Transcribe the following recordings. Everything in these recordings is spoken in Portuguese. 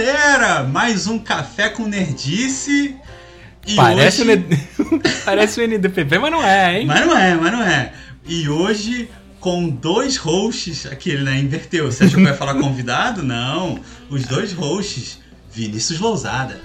Galera, mais um café com nerdice. E Parece, hoje... o Parece o NDPP, mas não é, hein? Mas não é, mas não é. E hoje com dois hosts, aqui ele né, inverteu. Você achou que vai falar convidado? Não, os dois hosts, Vinícius Lousada.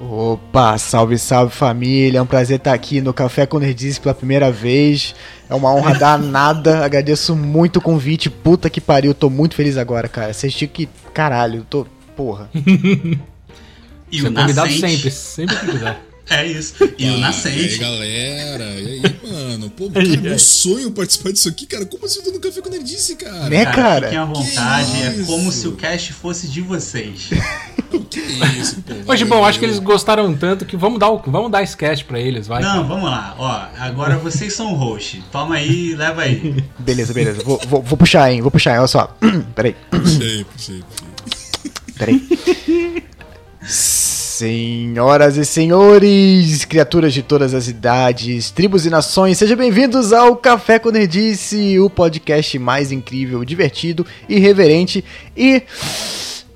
Opa, salve, salve família. É um prazer estar aqui no Café com Nerdice pela primeira vez. É uma honra danada. Agradeço muito o convite. Puta que pariu, tô muito feliz agora, cara. Vocês tinham que. Caralho, tô. Porra. e Você o é convidado sempre, sempre que quiser. É isso. E o Nascente. E aí, galera? E aí, mano? Pô, cara, meu sonho participar disso aqui, cara. Como assim eu tô no Café com Nerdice, cara? Né, cara? Fiquem à vontade. É como se o cast fosse de vocês. que isso, pô. Hoje, bom, acho que eles gostaram tanto que vamos dar, o, vamos dar esse cast pra eles, vai. Não, vamos lá. Ó, agora vocês são host. Toma aí, leva aí. Beleza, beleza. Vou, vou, vou puxar, hein? Vou puxar, hein? Olha só. Peraí. Puxei, puxei, puxei. Peraí. Senhoras e senhores, criaturas de todas as idades, tribos e nações, sejam bem-vindos ao Café com Nerdice, o podcast mais incrível, divertido, irreverente e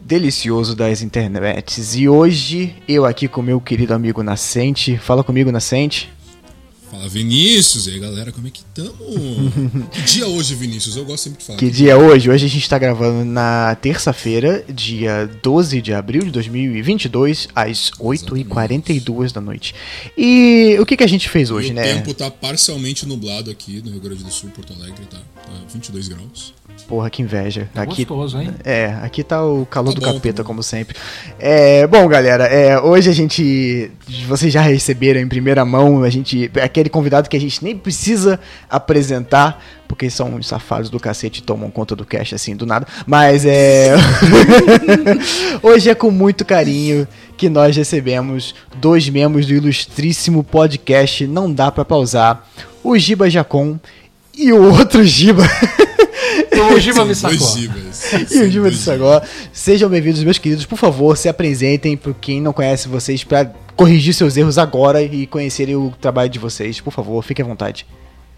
delicioso das internets. E hoje eu aqui com meu querido amigo Nascente. Fala comigo, Nascente. Fala Vinícius, e aí galera, como é que tamo? que dia hoje, Vinícius? Eu gosto sempre de falar. Que dia é hoje? Hoje a gente tá gravando na terça-feira, dia 12 de abril de 2022, às 8h42 da noite. E o que, que a gente fez hoje, o né? O tempo tá parcialmente nublado aqui no Rio Grande do Sul, Porto Alegre, tá, tá 22 graus. Porra, que inveja. Tá aqui, gostoso, hein? É, aqui tá o calor tá do bom, capeta, tá como sempre. É, bom, galera, é, hoje a gente. Vocês já receberam em primeira mão, a gente. Aquele convidado que a gente nem precisa apresentar, porque são uns safados do cacete e tomam conta do cast assim do nada. Mas é. hoje é com muito carinho que nós recebemos dois membros do ilustríssimo podcast Não Dá Pra Pausar, o Giba Jacon e o outro Giba. O Giba me sacou. E o Giba me sacou. Sejam bem-vindos, meus queridos. Por favor, se apresentem para quem não conhece vocês para corrigir seus erros agora e conhecerem o trabalho de vocês. Por favor, fique à vontade.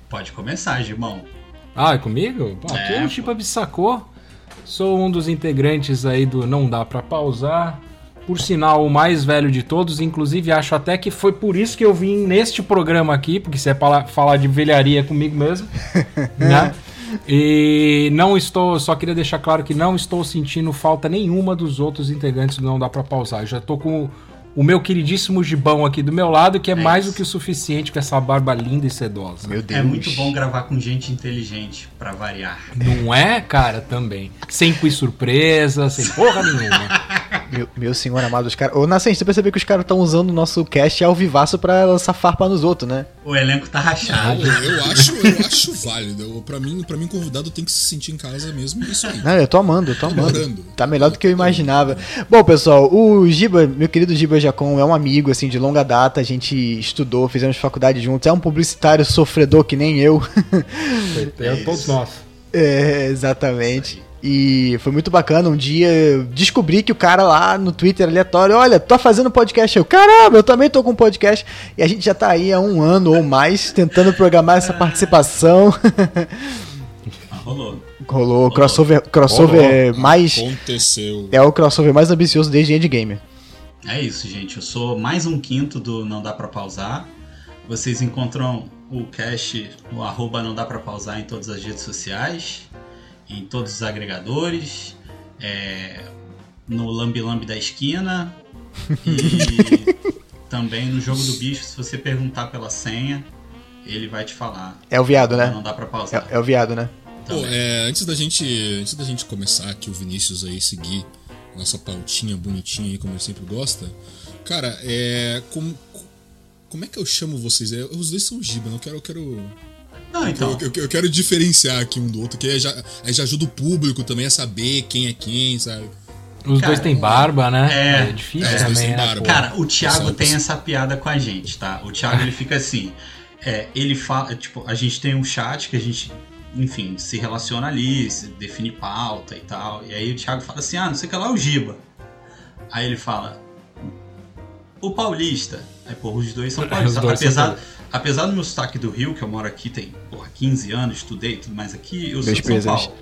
Pode começar, Gibão. Ah, é comigo? Pô, aqui é, o Giba me sacou. Sou um dos integrantes aí do Não Dá Pra Pausar. Por sinal, o mais velho de todos. Inclusive, acho até que foi por isso que eu vim neste programa aqui, porque se é falar de velharia comigo mesmo, né? E não estou, só queria deixar claro que não estou sentindo falta nenhuma dos outros integrantes do Não Dá Pra Pausar. Já estou com o meu queridíssimo gibão aqui do meu lado, que é, é mais do que o suficiente com essa barba linda e sedosa. Meu Deus. É muito bom gravar com gente inteligente, para variar. Não é, cara, também. Sem quiz surpresa, sem porra nenhuma. Meu, meu senhor amado, os caras. Ô, Nascente, você percebeu que os caras estão usando o nosso cast ao vivaço pra lançar farpa nos outros, né? O elenco tá rachado. Não, eu, acho, eu acho válido. Pra mim, pra mim, convidado tem que se sentir em casa mesmo. Isso aí. Não, eu tô amando, eu tô amando. Tá melhor do que eu imaginava. Bom, pessoal, o Giba, meu querido Giba Jacon, é um amigo, assim, de longa data. A gente estudou, fizemos faculdade juntos. É um publicitário sofredor que nem eu. É, todos nós. É, exatamente. E foi muito bacana. Um dia eu descobri que o cara lá no Twitter aleatório, olha, tô fazendo podcast. Eu, caramba, eu também tô com podcast. E a gente já tá aí há um ano ou mais tentando programar essa participação. Ah, rolou. Rolou. Crossover, crossover Rolou. mais. Aconteceu. É o crossover mais ambicioso desde Endgame. É isso, gente. Eu sou mais um quinto do Não Dá Pra Pausar. Vocês encontram o cast, o arroba Não Dá Pra Pausar em todas as redes sociais em todos os agregadores, é, no Lambi Lambi da esquina e também no jogo do bicho, se você perguntar pela senha, ele vai te falar. É o viado, né? Não dá pra pausar. É, é o viado, né? Pô, é, antes da gente, antes da gente começar aqui o Vinícius aí seguir nossa pautinha bonitinha aí como ele sempre gosta, cara, é como como é que eu chamo vocês? É, os dois são Giba, não quero eu quero não, então. Eu, eu, eu, quero diferenciar aqui um do outro, que aí já, aí já ajuda o público também a saber quem é quem, sabe? Os cara, dois têm barba, né? É, é difícil é, também, né? Cara, o Thiago tem essa piada com a gente, tá? O Thiago ele fica assim. É, ele fala, tipo, a gente tem um chat que a gente, enfim, se relaciona ali, se define pauta e tal. E aí o Thiago fala assim: ah, não sei o que lá, o Giba. Aí ele fala: o Paulista. Aí, porra, os dois são paulistas. Apesar, são apesar do meu sotaque do Rio, que eu moro aqui tem porra, 15 anos, estudei tudo mais aqui, eu sou de São Paulo.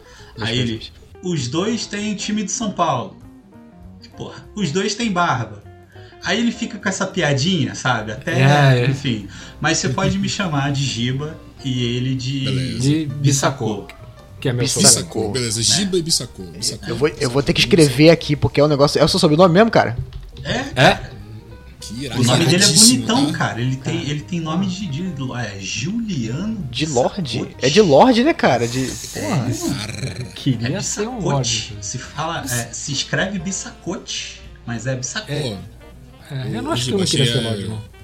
Aí ele, os dois têm time de São Paulo. Porra, os dois têm barba. Aí ele fica com essa piadinha, sabe? Até, É, é. enfim. Mas você pode me chamar de Giba e ele de, Beleza. De Bissacô. Que é meu Bissacô. beleza. Giba e Bissacô. Bissacô. Eu vou, eu vou ter que escrever aqui, porque é um negócio. É o seu sobrenome mesmo, cara? É, É? Que irado. o nome dele é bonitão, tá? cara. Ele tem, ele tem nome de, de é, Juliano De Lorde? É de Lorde, né, cara? De. Porra. É Queria ser um. Lorde. Se fala, é, se escreve Bissacote, mas é Bissacote. É, eu não acho que eu queria ser é, Lorde, não.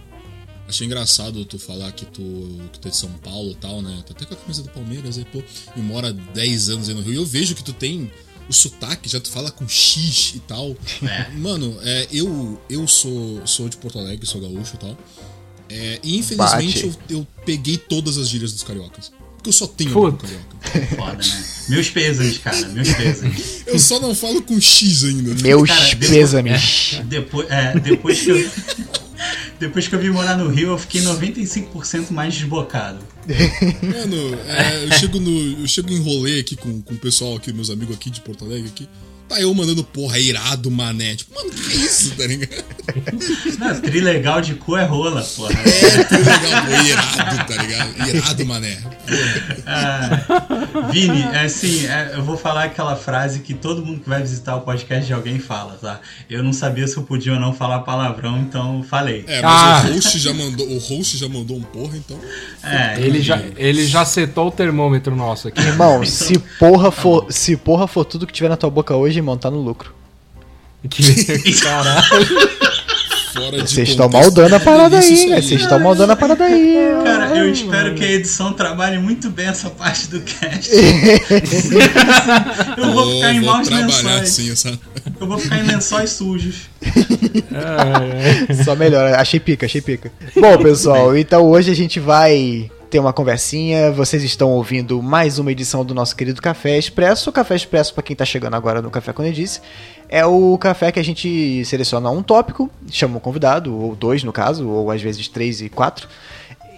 Achei engraçado tu falar que tu, que tu é de São Paulo e tal, né? Tá até com a camisa do Palmeiras aí, pô. E mora 10 anos aí no Rio. E eu vejo que tu tem o sotaque, já tu fala com X e tal. É. Mano, é, eu, eu sou, sou de Porto Alegre, sou gaúcho e tal. É, e infelizmente eu, eu peguei todas as gírias dos cariocas. Porque eu só tenho Puta. um carioca. Foda, né? Meus pêsames, cara, meus pêsames. Eu só não falo com X ainda. Meus Cara, depois- pêsames. Depois, é, depois que eu. Depois que eu vim morar no Rio, eu fiquei 95% mais desbocado. Mano, é, eu chego no. Eu chego em rolê aqui com, com o pessoal aqui, meus amigos aqui de Porto Alegre aqui. Tá eu mandando porra, é irado, mané. Tipo, mano, que isso, tá ligado? Não, trilegal de cu é rola, porra. É, tudo legal, pô, irado, tá ligado? Irado, mané. Ah, Vini, é assim, é, eu vou falar aquela frase que todo mundo que vai visitar o podcast de alguém fala, tá? Eu não sabia se eu podia ou não falar palavrão, então falei. É, mas Ah. o host já mandou. O host já mandou um porra, então. É, Ele já, ele já setou o termômetro nosso aqui. Irmão, se porra for, se porra for tudo que tiver na tua boca hoje, irmão, tá no lucro. Que, caralho. Fora Vocês estão maldando a parada aí, né? Vocês estão maldando a parada aí. Cara, eu espero que a edição trabalhe muito bem essa parte do cast. eu vou ficar em maus lençóis. assim, essa. Eu vou ficar em lençóis sujos. Só melhor, achei pica, achei pica. Bom, pessoal, então hoje a gente vai ter uma conversinha. Vocês estão ouvindo mais uma edição do nosso querido Café Expresso. O Café Expresso, para quem tá chegando agora no Café Quando eu disse, é o café que a gente seleciona um tópico, chama um convidado, ou dois no caso, ou às vezes três e quatro.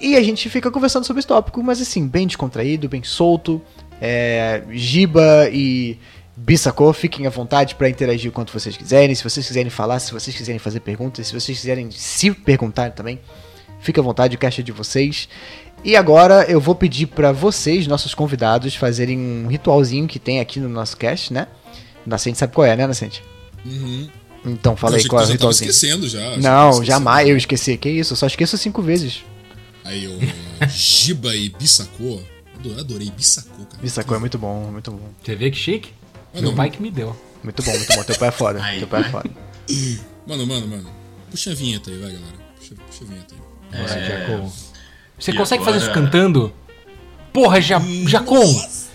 E a gente fica conversando sobre esse tópico, mas assim, bem descontraído, bem solto. É, Giba e Bissacô, fiquem à vontade para interagir quanto vocês quiserem. Se vocês quiserem falar, se vocês quiserem fazer perguntas, se vocês quiserem se perguntar também, fica à vontade, o caixa é de vocês. E agora eu vou pedir para vocês, nossos convidados, fazerem um ritualzinho que tem aqui no nosso cast, né? Nascente sabe qual é, né, Nascente? Uhum. Então fala Eu aí achei que qual é o ritualzinho. esquecendo já. Não, jamais eu esqueci. Que isso? Eu só esqueço cinco vezes. Aí, o Giba e Bissacô. Adorei, adorei Bissacô, cara. Bissacô é muito bom, muito bom. Você vê que chique? Ah, Meu pai que me deu. Muito bom, muito bom. Teu pai é foda. Aí, Teu pai é foda. Mano, mano, mano. Puxa a vinheta aí, vai, galera. Puxa, puxa a vinheta aí. É, Jacon. Você e consegue fazer isso agora- cantando? Porra, ja Jacon,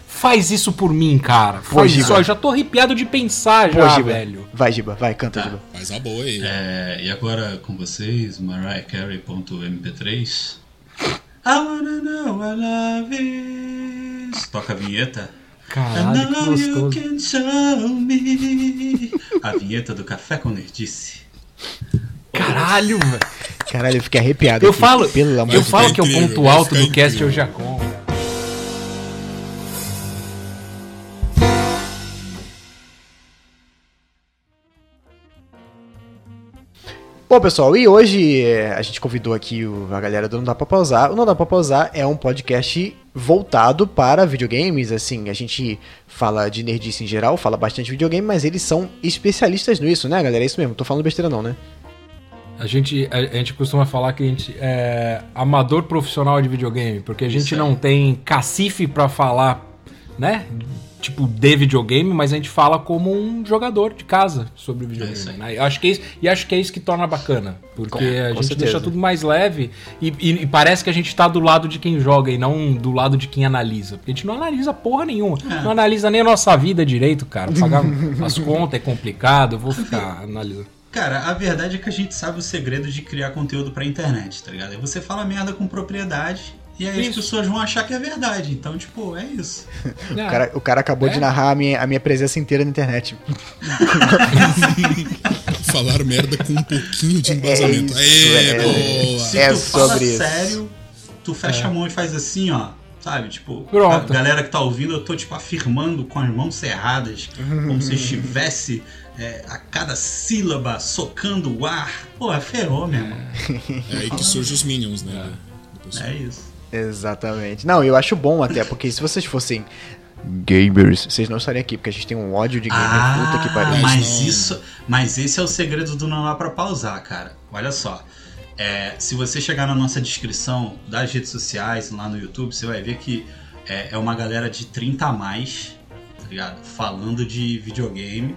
faz isso por mim, cara. Faz Giba. isso. Ó, eu já tô arrepiado de pensar Pô, já, Giba. velho. Vai, Giba, vai, canta, Tá. Giba. Faz a boa aí. É, e agora com vocês, MariahCarey.mp3. I wanna know what love is. Toca a vinheta. Caralho, que now you gostoso. can show me. A vinheta do Café com Nerdice. Caralho, velho. Caralho, eu fiquei arrepiado. Eu aqui, falo, Pelo amor eu falo que é o ponto alto do cast é o. Jacon. Bom, pessoal, e hoje é, a gente convidou aqui o- a galera do Não Dá Pra Pausar. O Não Dá Pra Pausar é um podcast voltado para videogames, assim, a gente fala de nerdice em geral, fala bastante de videogame, mas eles são especialistas nisso, né, galera? É isso mesmo, tô falando besteira não, né? A gente, a, a gente costuma falar que a gente é amador profissional de videogame, porque a gente Isso não tem cacife pra falar, né? Tipo, de videogame, mas a gente fala como um jogador de casa sobre É videogame. aí. né? Eu acho que é isso, e acho que é isso que torna bacana. Porque Com- a com gente certeza. deixa tudo mais leve e, e- e parece que a gente tá do lado de quem joga e não do lado de quem analisa. Porque a gente não analisa porra nenhuma. É. Não analisa nem a nossa vida direito, cara. Pagar as contas é complicado, eu vou ficar analisando. Cara, a verdade é que a gente sabe o segredo de criar conteúdo pra internet, tá ligado? Aí você fala merda com propriedade e aí as Isso. pessoas vão achar que é verdade. Então, tipo, é isso. O cara, o cara acabou É? de narrar a minha, a minha presença inteira na internet. Falar merda com um pouquinho de embasamento. isso, Aê, é. boa! Se É tu fala sobre sério, tu fecha a mão e faz assim, ó. Sabe? Tipo, Pronto. a galera que tá ouvindo, eu tô, tipo, afirmando com as mãos cerradas, como se estivesse é, a cada sílaba socando o ar. Pô, ferrou, meu irmão. É aí que surgem os Minions, né? É, é isso. Exatamente. Não, eu acho bom até, porque se vocês fossem gamers, vocês não estariam aqui, porque a gente tem um ódio de gamer ah, puta que pariu. Mas isso, mas esse é o segredo do não dá pra pausar, cara. Olha só. É, se você chegar na nossa descrição das redes sociais, lá no YouTube, você vai ver que é, é uma galera de 30 a mais, tá ligado? Falando de videogame,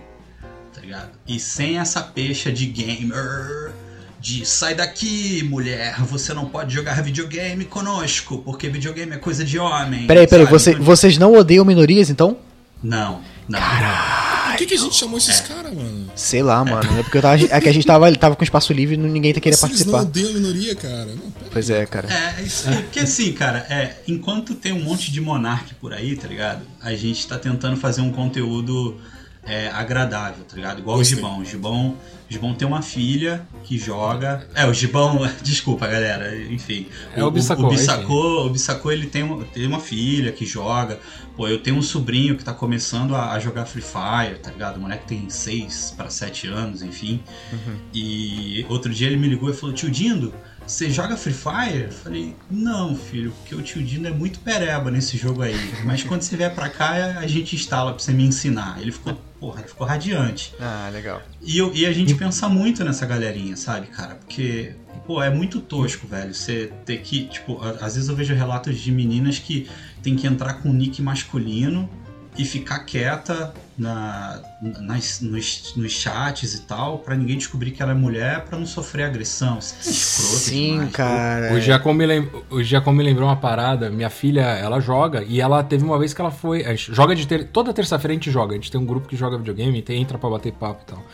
ligado? E sem essa pecha de gamer, de sai daqui, mulher, você não pode jogar videogame conosco, porque videogame é coisa de homem. Peraí, peraí, você, vocês não odeiam minorias então? Não, não. Caralho. Por que, que a gente chamou esses é. caras, mano? Sei lá, mano. É porque eu tava, é que a gente tava, tava com espaço livre e ninguém queria participar. Não odeiam minoria, cara. Não, pois é, cara. É, isso, é, porque assim, cara, é, enquanto tem um monte de monarque por aí, tá ligado? A gente tá tentando fazer um conteúdo é, agradável, tá ligado? Igual Gostei. o Gibão. O Gibão Gibão tem uma filha que joga. É, o Gibão. Desculpa, galera. Enfim. É o, o Bissacô. O Bissacô, o Bissacô ele tem, tem uma filha que joga. Pô, eu tenho um sobrinho que tá começando a, a jogar Free Fire, tá ligado? O moleque tem 6 para 7 anos, enfim. Uhum. E outro dia ele me ligou e falou: Tio Dindo, você joga Free Fire? Eu falei, não, filho, porque o tio Dindo é muito pereba nesse jogo aí. Mas quando você vier pra cá, a gente instala pra você me ensinar. Ele ficou porra, ele ficou radiante. Ah, legal. E, eu, e a gente pensa muito nessa galerinha, sabe, cara? Porque, pô, é muito tosco, velho. Você ter que, tipo, às vezes eu vejo relatos de meninas que tem que entrar com nick masculino e ficar quieta na, nas, nos, nos chats e tal, para ninguém descobrir que ela é mulher, para não sofrer agressão. É escroto Sim, demais. cara. O Giacomo, me lem... o Giacomo me lembrou uma parada. Minha filha, ela joga e ela teve uma vez que ela foi. joga de ter... Toda terça-feira a gente joga. A gente tem um grupo que joga videogame, tem, entra pra bater papo e tal.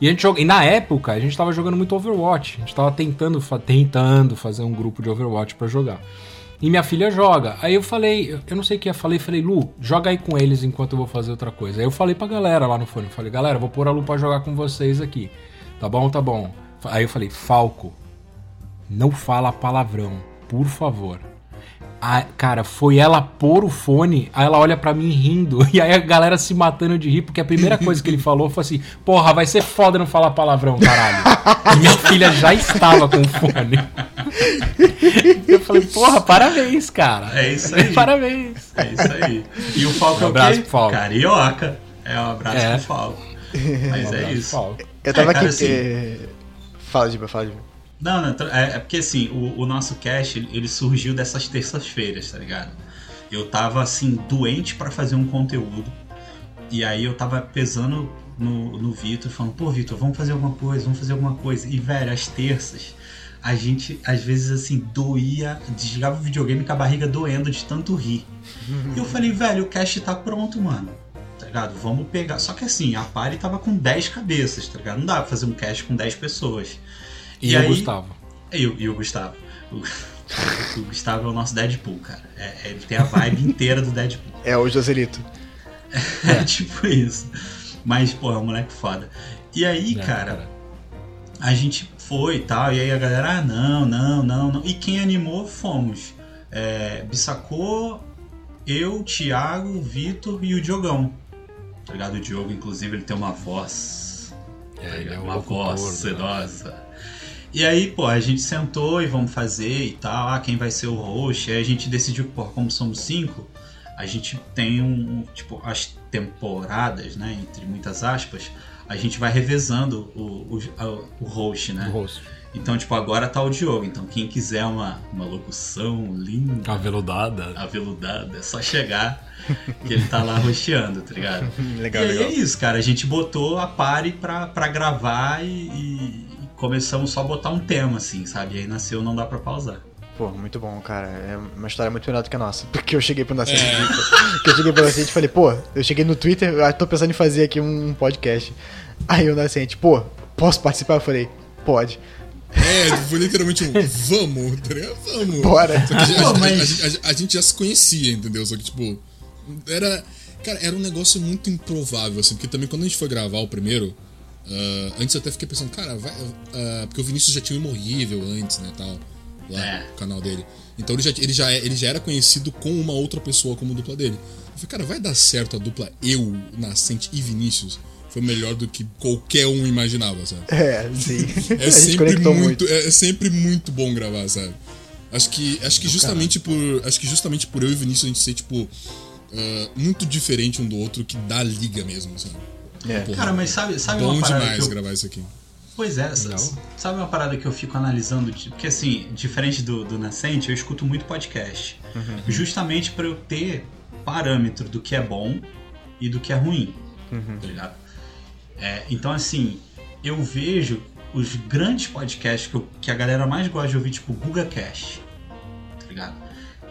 E a gente joga. E na época a gente tava jogando muito Overwatch. A gente tava tentando, tentando fazer um grupo de Overwatch para jogar. E minha filha joga. Aí eu falei, eu não sei o que eu falei, falei, Lu, joga aí com eles enquanto eu vou fazer outra coisa. Aí eu falei pra galera lá no fone, falei, galera, vou pôr a Lu pra jogar com vocês aqui. Tá bom, tá bom. Aí eu falei, Falco, não fala palavrão, por favor. A, cara, foi ela pôr o fone, aí ela olha para mim rindo, e aí a galera se matando de rir, porque a primeira coisa que ele falou foi assim: Porra, vai ser foda não falar palavrão, caralho. e minha filha já estava com o fone. Eu falei, porra, parabéns, cara. É isso aí. Parabéns. É isso aí. E o Falco um é o abraço Pro Falco. Carioca. É um abraço é. pro Falco. Mas um é isso. Eu tava é, cara, aqui. Assim, é... Fala, Giba, fala, Giba. Não, não, é, é porque assim, o, o nosso cast ele surgiu dessas terças-feiras, tá ligado? Eu tava assim, doente para fazer um conteúdo. E aí eu tava pesando no, no Vitor, falando, pô, Vitor, vamos fazer alguma coisa, vamos fazer alguma coisa. E, velho, as terças, a gente, às vezes, assim, doía, desligava o videogame com a barriga doendo de tanto rir. e eu falei, velho, o cast tá pronto, mano. Tá ligado? Vamos pegar. Só que assim, a party tava com 10 cabeças, tá ligado? Não dá pra fazer um cast com 10 pessoas. E, e o aí, Gustavo. E, e o Gustavo. O, o, Gustavo é o nosso Deadpool, cara. É, ele tem a vibe inteira do Deadpool. É o Joselito. É, tipo isso. Mas, pô, é um moleque foda. E aí, é, cara, cara, a gente foi e tal. E aí a galera, ah, não, não, não, não. E quem animou fomos. É, Bissacô, eu, Thiago, Vitor e o Diogão. Tá ligado? O Diogo, inclusive, ele tem uma voz. É, tá ele é uma voz né? E aí, pô, a gente sentou e vamos fazer e tal, ah, quem vai ser o host. Aí a gente decidiu, pô, como somos cinco, a gente tem um, tipo, as temporadas, né, entre muitas aspas, a gente vai revezando o, o, o host, né? O host. Então, tipo, agora tá o Diogo. Então, quem quiser uma, uma locução linda. Aveludada. Aveludada, é só chegar que ele tá lá rosteando, tá ligado? legal, e aí legal. é isso, cara. A gente botou a pare pra, pra gravar e, e, começamos só a botar um tema, assim, sabe? E aí nasceu Não Dá Pra Pausar. Pô, muito bom, cara. É uma história muito melhor do que a nossa. Porque eu cheguei pro Nascente é. que eu cheguei pro Nascente e falei, pô, eu cheguei no Twitter, eu tô pensando em fazer aqui um podcast. Aí o Nascente, pô, posso participar? Eu falei, pode. É, foi literalmente um vamos, tá ligado? Vamos. Bora. Só que a, gente, a, a, a, gente já se conhecia, entendeu? Só que, tipo, era. Cara, era um negócio muito improvável, assim, porque também quando a gente foi gravar o primeiro, Uh, antes eu até fiquei pensando, cara, vai, uh, porque o Vinícius já tinha o Imorrível antes, né, tal. lá, é. o canal dele. Então ele já, ele, já, ele já era conhecido com uma outra pessoa como dupla dele. Eu falei, cara, vai dar certo a dupla eu, Nascente e Vinícius? Foi melhor do que qualquer um imaginava, sabe? É, sim. É sempre muito, muito. É, é, sempre muito bom gravar, sabe? Acho que, acho que justamente por. Acho que justamente por eu e Vinícius a gente ser, tipo, uh, muito diferente um do outro que dá liga mesmo, sabe? É. Porra, Cara, mas sabe, sabe bom uma parada demais eu... gravar isso aqui. Pois é, sabe uma parada que eu fico analisando? Porque assim, diferente do, do Nascente, eu escuto muito podcast. Uhum. Justamente para eu ter parâmetro do que é bom e do que é ruim. Uhum. Tá ligado? É, então, assim, eu vejo os grandes podcasts que, eu, que, a galera mais gosta de ouvir, tipo GugaCast, tá ligado?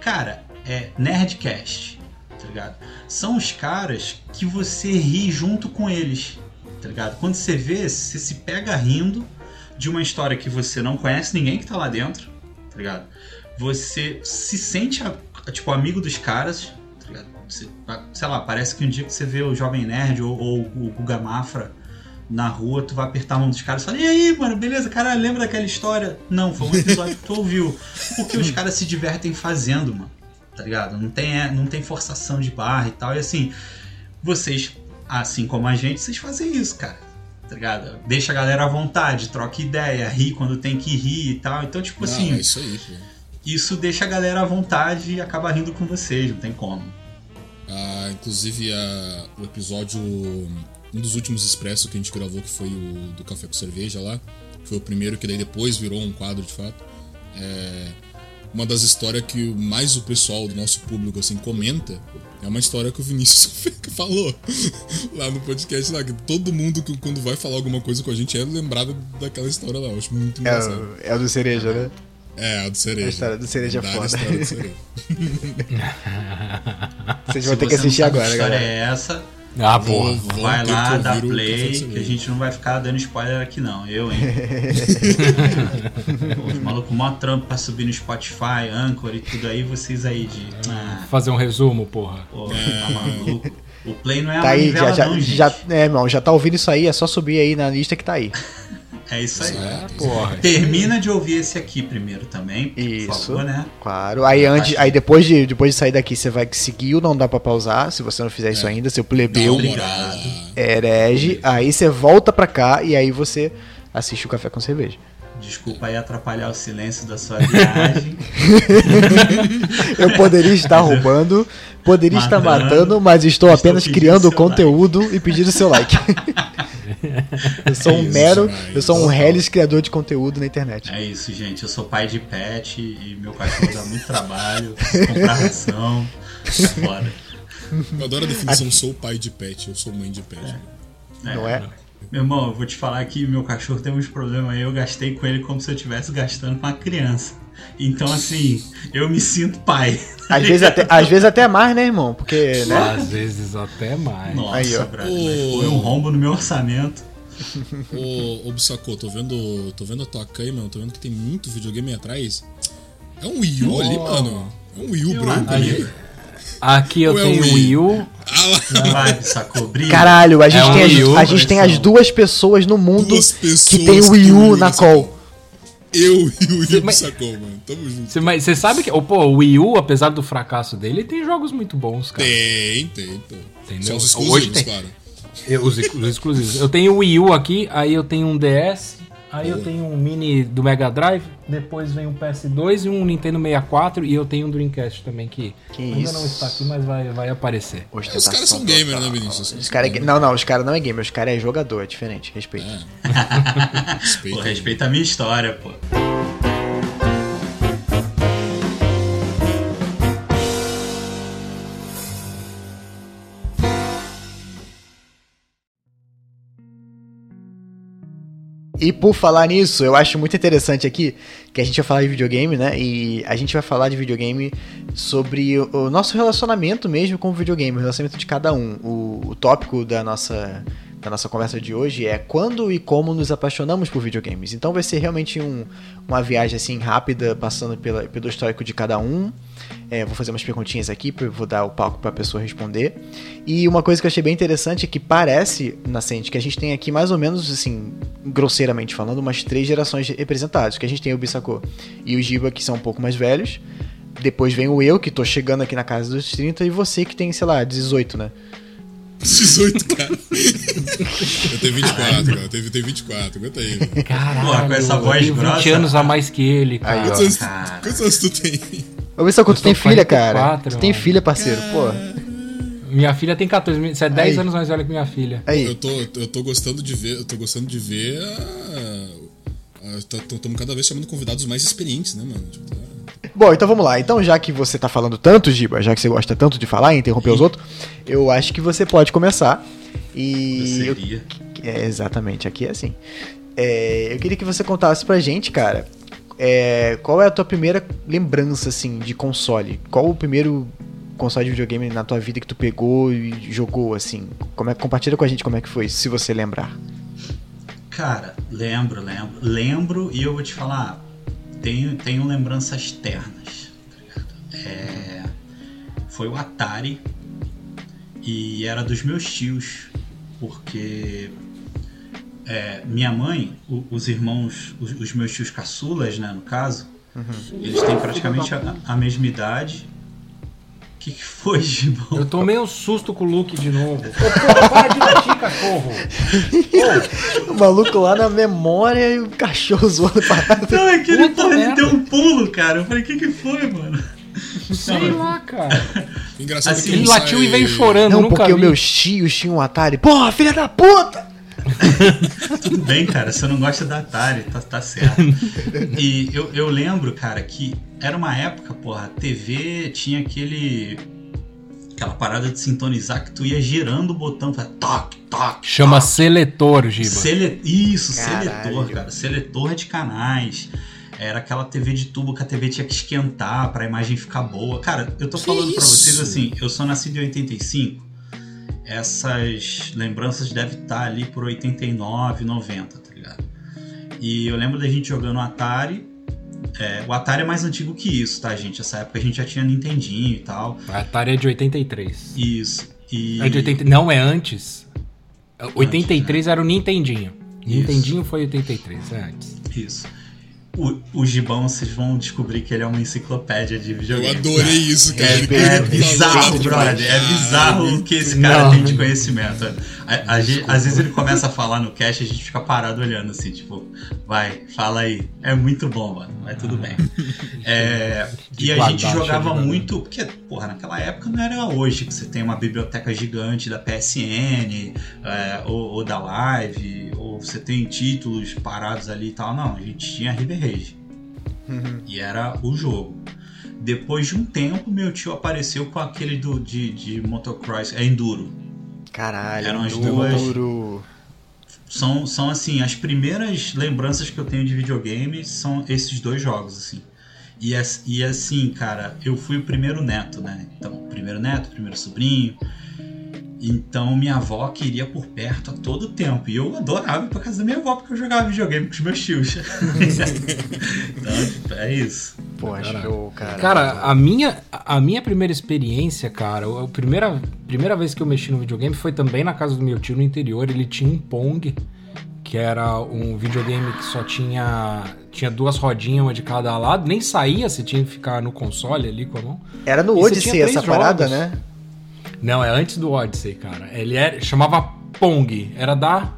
Cara, é Nerdcast, tá ligado? São os caras que você ri junto com eles tá ligado? Quando você vê, você se pega rindo de uma história que você não conhece ninguém que tá lá dentro, tá ligado? Você se sente, tipo, amigo dos caras, tá ligado? Você, sei lá, parece que um dia que você vê o Jovem Nerd ou, ou o Guga Mafra na rua, tu vai apertar a mão dos caras e fala, e aí, mano, beleza, cara, lembra daquela história? Não, foi um episódio que tu ouviu. Porque os caras se divertem fazendo, mano. Tá ligado? Não tem, é, não tem forçação de barra e tal. E assim, vocês assim como a gente, vocês fazem isso, cara. Tá ligado? Deixa a galera à vontade, troca ideia, ri quando tem que rir e tal. Então, tipo não, assim. É isso aí, pô. Isso deixa a galera à vontade e acaba rindo com vocês, não tem como. Ah, inclusive, a, o episódio. Um dos últimos expressos que a gente gravou, que foi o do Café com Cerveja lá. Foi o primeiro que daí depois virou um quadro de fato. É uma das histórias que mais o pessoal do nosso público assim comenta é uma história que o Vinícius falou lá no podcast lá, que todo mundo que quando vai falar alguma coisa com a gente é lembrado daquela história lá. Eu acho muito engraçado. É, é a do cereja, né? É, a do cereja. A história do cereja é foda. A história do cereja. Vocês vão ter que assistir agora, galera. A história é essa ah, porra. Vai lá, dá play, que a gente não vai ficar dando spoiler aqui não. Eu, hein? Pô, os malucos mó trampo pra subir no Spotify, Anchor e tudo aí, vocês aí de... Ah, Fazer um resumo, porra. Porra, é. tá maluco. O play não é tá a aí, já, já, não, já, é, irmão, já tá ouvindo isso aí, é só subir aí na lista que tá aí. É isso aí. É, porra. Termina de ouvir esse aqui primeiro também, isso, por favor, né? Claro. Aí, antes, aí depois, de, depois de sair daqui, você vai seguir o Não Dá Pra Pausar, se você não fizer é. isso ainda, seu plebeu, Obrigado. herege. Aí você volta pra cá e aí você assiste o Café com Cerveja. Desculpa aí atrapalhar o silêncio da sua viagem. eu poderia estar roubando, poderia matando, estar matando, mas estou apenas criando conteúdo like. e pedindo seu like. eu sou um mero, eu sou um reles criador de conteúdo na internet. É isso, gente. Eu sou pai de pet e meu cachorro dá muito trabalho, comprar ração, é foda. Eu adoro a definição, sou pai de pet, eu sou mãe de pet. É. Não é? Meu irmão, eu vou te falar que meu cachorro tem uns problemas aí, eu gastei com ele como se eu estivesse gastando com uma criança. Então, assim, eu me sinto pai. Às vezes até, às vezes até mais, né, irmão? Porque, né? Às vezes até mais. Nossa, aí, ó. Brother, foi um rombo no meu orçamento. Ô, ô Bissacô, tô vendo, tô vendo a tua cama, tô vendo que tem muito videogame atrás. É um Wii U oh. ali, mano. É um Wii U branco ali. Aqui eu é tenho um Wii U. Ah Vai, sacou, brilho. Caralho, a gente, é tem, um as, a gente tem as duas pessoas no mundo que tem o Wii U na call. Eu e o Wii U sacou, mano. Tamo junto. Mas você sabe que, oh, pô, o Wii U, apesar do fracasso dele, tem jogos muito bons, cara. Tem, tem, pô. Entendeu? São os exclusivos, claro. Eu, os, os, exclusivos. Eu tenho o Wii U aqui, aí eu tenho um DS, aí eu tenho um mini do Mega Drive, depois vem um PS2 e um Nintendo 64 e eu tenho um Dreamcast também que, que ainda isso? não está aqui, mas vai, vai aparecer. Os caras são gamer, né, Vinícius? Os cara é, não, não, os caras não é gamer, os caras é jogador, é diferente, respeito. É. respeita, pô, respeita a minha história, pô. E por falar nisso, eu acho muito interessante aqui que a gente vai falar de videogame, né? E a gente vai falar de videogame sobre o, nosso relacionamento mesmo com o videogame, o relacionamento de cada um. O, o tópico da nossa, da nossa conversa de hoje é quando e como nos apaixonamos por videogames. Então vai ser realmente um, uma viagem assim rápida, passando pela, pelo histórico de cada um. É, vou fazer umas perguntinhas aqui, vou dar o palco para a pessoa responder. E uma coisa que eu achei bem interessante é que parece, Nascente, que a gente tem aqui mais ou menos, assim, grosseiramente falando, umas três gerações representadas. Que a gente tem o Bissacô e o Giba, que são um pouco mais velhos. Depois vem o eu, que tô chegando aqui na casa dos 30, e você que tem, sei lá, 18, né? 18, cara. eu tenho 24, cara. Eu tenho, tenho 24, aguenta aí. Caralho, Pô, com essa voz eu tenho 20 anos a mais que ele, cara. Aí, quantos, anos, quantos anos tu tem? Ô, ver só quanto tu tem filha, cara. Tu tem filha, parceiro, pô. Minha filha tem 14, você é 10 aí. anos mais velha que minha filha. Aí. Eu tô, eu tô gostando de ver, eu tô gostando de ver a, Estamos cada vez chamando convidados mais experientes, né, mano? Tipo, tá... Bom, então vamos lá. Então, já que você tá falando tanto, Giba, já que você gosta tanto de falar e interromper os outros, eu acho que você pode começar. E. Eu seria. Eu, é, exatamente, aqui é assim. É, eu queria que você contasse pra gente, cara, é, qual é a tua primeira lembrança, assim, de console? Qual o primeiro console de videogame na tua vida que tu pegou e jogou, assim? Como é, compartilha com a gente como é que foi, se você lembrar. Cara, lembro, lembro. Lembro e eu vou te falar, tenho, tenho lembranças ternas. Tá é, foi o Atari e era dos meus tios, porque é, minha mãe, o, os irmãos, os, os, meus tios caçulas, né, no caso, uhum. eles têm praticamente a, a mesma idade que, que foi, Gibão? Eu tomei um susto com o Luke de novo. Ô, porra, para de latir, cachorro! o maluco lá na memória e o cachorro zoando parado. Não, é que ele, ele deu um pulo, cara. Eu falei, o que, que foi, mano? Sei lá, cara. Engraçado assim, ele latiu e veio chorando, Não, porque os meus tios tinham um Atari. Porra, filha da puta! Tudo bem, cara, você não gosta da Atari, tá, tá certo. E eu, eu lembro, cara, que era uma época, porra, a TV tinha aquele. aquela parada de sintonizar que tu ia girando o botão, faz toque, toque. Chama toque. seletor, Giba. Sele... Isso, Caralho. seletor, cara. Seletor de canais. Era aquela TV de tubo que a TV tinha que esquentar pra imagem ficar boa. Cara, eu tô que falando para vocês assim, eu sou nascido em 85 essas lembranças devem estar ali por 89, 90, tá ligado? E eu lembro da gente jogando Atari. É, o Atari é mais antigo que isso, tá, gente? Essa época a gente já tinha Nintendinho e tal. O Atari é de 83. Isso. E... É de 80... Não, é antes. 83 antes, né? era o Nintendinho. Isso. Nintendinho foi 83, é antes. Isso o, o Gibão, vocês vão descobrir que ele é uma enciclopédia de videogame. Eu adorei isso, cara. É, é bizarro, brother. É bizarro o que esse cara não. tem de conhecimento. A, a, às vezes ele começa a falar no cast e a gente fica parado olhando assim, tipo, vai, fala aí. É muito bom, mano. Mas tudo bem. É, e a gente jogava muito, porque, porra, naquela época não era hoje que você tem uma biblioteca gigante da PSN é, ou, ou da Live, ou você tem títulos parados ali e tal. Não, a gente tinha River Raid. Uhum. E era o jogo. Depois de um tempo, meu tio apareceu com aquele do, de, de motocross, é Enduro. Caralho, Eram as duas. São, são assim, as primeiras lembranças que eu tenho de videogame são esses dois jogos, assim. E, e assim, cara, eu fui o primeiro neto, né? Então, primeiro neto, primeiro sobrinho. Então minha avó queria por perto a todo tempo. E eu adorava ir pra casa da minha avó porque eu jogava videogame com os meus tios. então, tipo, é isso. Pô, show, cara. Cara, a minha, a minha primeira experiência, cara, a primeira, primeira vez que eu mexi no videogame foi também na casa do meu tio no interior. Ele tinha um Pong, que era um videogame que só tinha tinha duas rodinhas, uma de cada lado. Nem saía, você tinha que ficar no console ali com a mão. Era no Odyssey essa jogos. parada, né? Não, é antes do Odyssey, cara. Ele era, chamava Pong. Era da.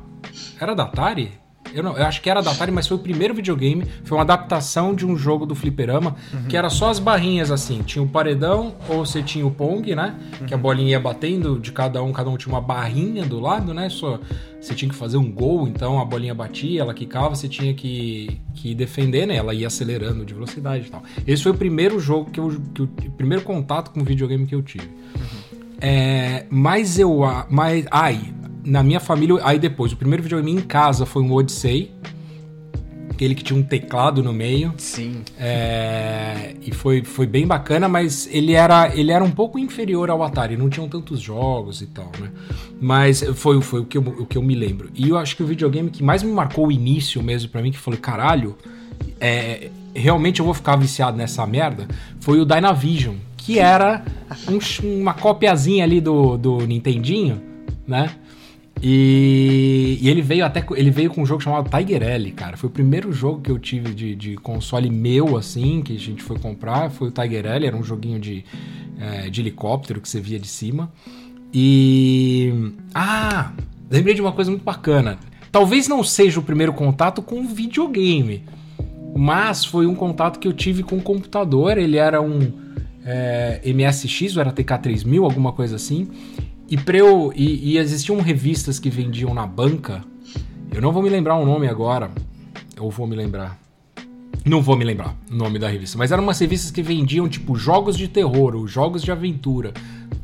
Era da Atari? Eu, não, eu acho que era da Atari, mas foi o primeiro videogame. Foi uma adaptação de um jogo do Fliperama, uhum. que era só as barrinhas assim. Tinha o paredão, ou você tinha o Pong, né? Uhum. Que a bolinha ia batendo de cada um, cada um tinha uma barrinha do lado, né? Só, você tinha que fazer um gol, então a bolinha batia, ela quicava, você tinha que, que defender, né? Ela ia acelerando de velocidade e tal. Esse foi o primeiro jogo que eu. Que o primeiro contato com o videogame que eu tive. Uhum. É, mas eu. Mas, ai, na minha família. Aí depois, o primeiro videogame em casa foi um Odyssey. aquele que tinha um teclado no meio. Sim. É, e foi, foi bem bacana, mas ele era, ele era um pouco inferior ao Atari, não tinham tantos jogos e tal, né? Mas foi, foi o, que eu, o que eu me lembro. E eu acho que o videogame que mais me marcou o início mesmo para mim, que falei, caralho, é, realmente eu vou ficar viciado nessa merda, foi o Dynavision, que era um, uma copiazinha ali do, do Nintendinho, né? E, e, ele veio até ele veio com um jogo chamado Tiger L, cara. Foi o primeiro jogo que eu tive de, de console meu, assim, que a gente foi comprar. Foi o Tiger L, era um joguinho de, é, de helicóptero que você via de cima. E. Ah! Lembrei de uma coisa muito bacana. Talvez não seja o primeiro contato com videogame, mas foi um contato que eu tive com o computador. Ele era um é, MSX, ou era TK3000, alguma coisa assim. E, eu, e, e existiam revistas que vendiam na banca. Eu não vou me lembrar o nome agora. Ou vou me lembrar. Não vou me lembrar o nome da revista. Mas eram umas revistas que vendiam, tipo, jogos de terror ou jogos de aventura.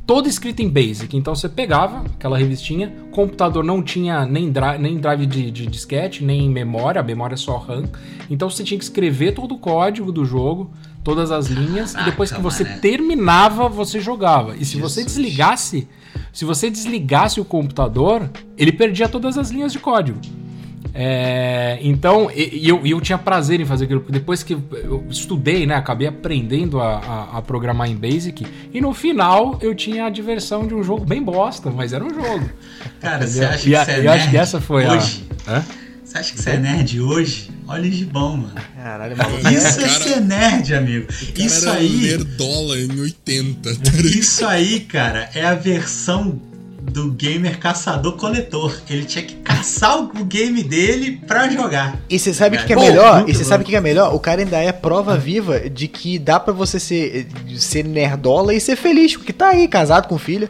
Todo escrito em Basic. Então você pegava aquela revistinha, computador não tinha nem, dri nem drive de, de disquete, nem memória, a memória é só RAM. Então você tinha que escrever todo o código do jogo, todas as linhas, e depois que você terminava, você jogava. E se Jesus. você desligasse se você desligasse o computador, ele perdia todas as linhas de código. É, então, e, eu, eu tinha prazer em fazer aquilo, porque depois que eu estudei, né, acabei aprendendo a, a, a, programar em Basic, e no final eu tinha a diversão de um jogo bem bosta, mas era um jogo. Cara, você acha que e, você é eu acho que essa foi hoje? a. Hã? Você acha que você é nerd hoje? Olha de bom, mano. Caralho, maluco. Isso é ser nerd, amigo. Isso aí. nerdola em 80. Tá isso aí, cara, é a versão do gamer caçador-coletor. Ele tinha que caçar o game dele pra jogar. E você sabe o que, que, é melhor? E você sabe o que, que é melhor? O cara ainda é prova viva de que dá para você ser, ser nerdola e ser feliz, porque tá aí, casado com filha.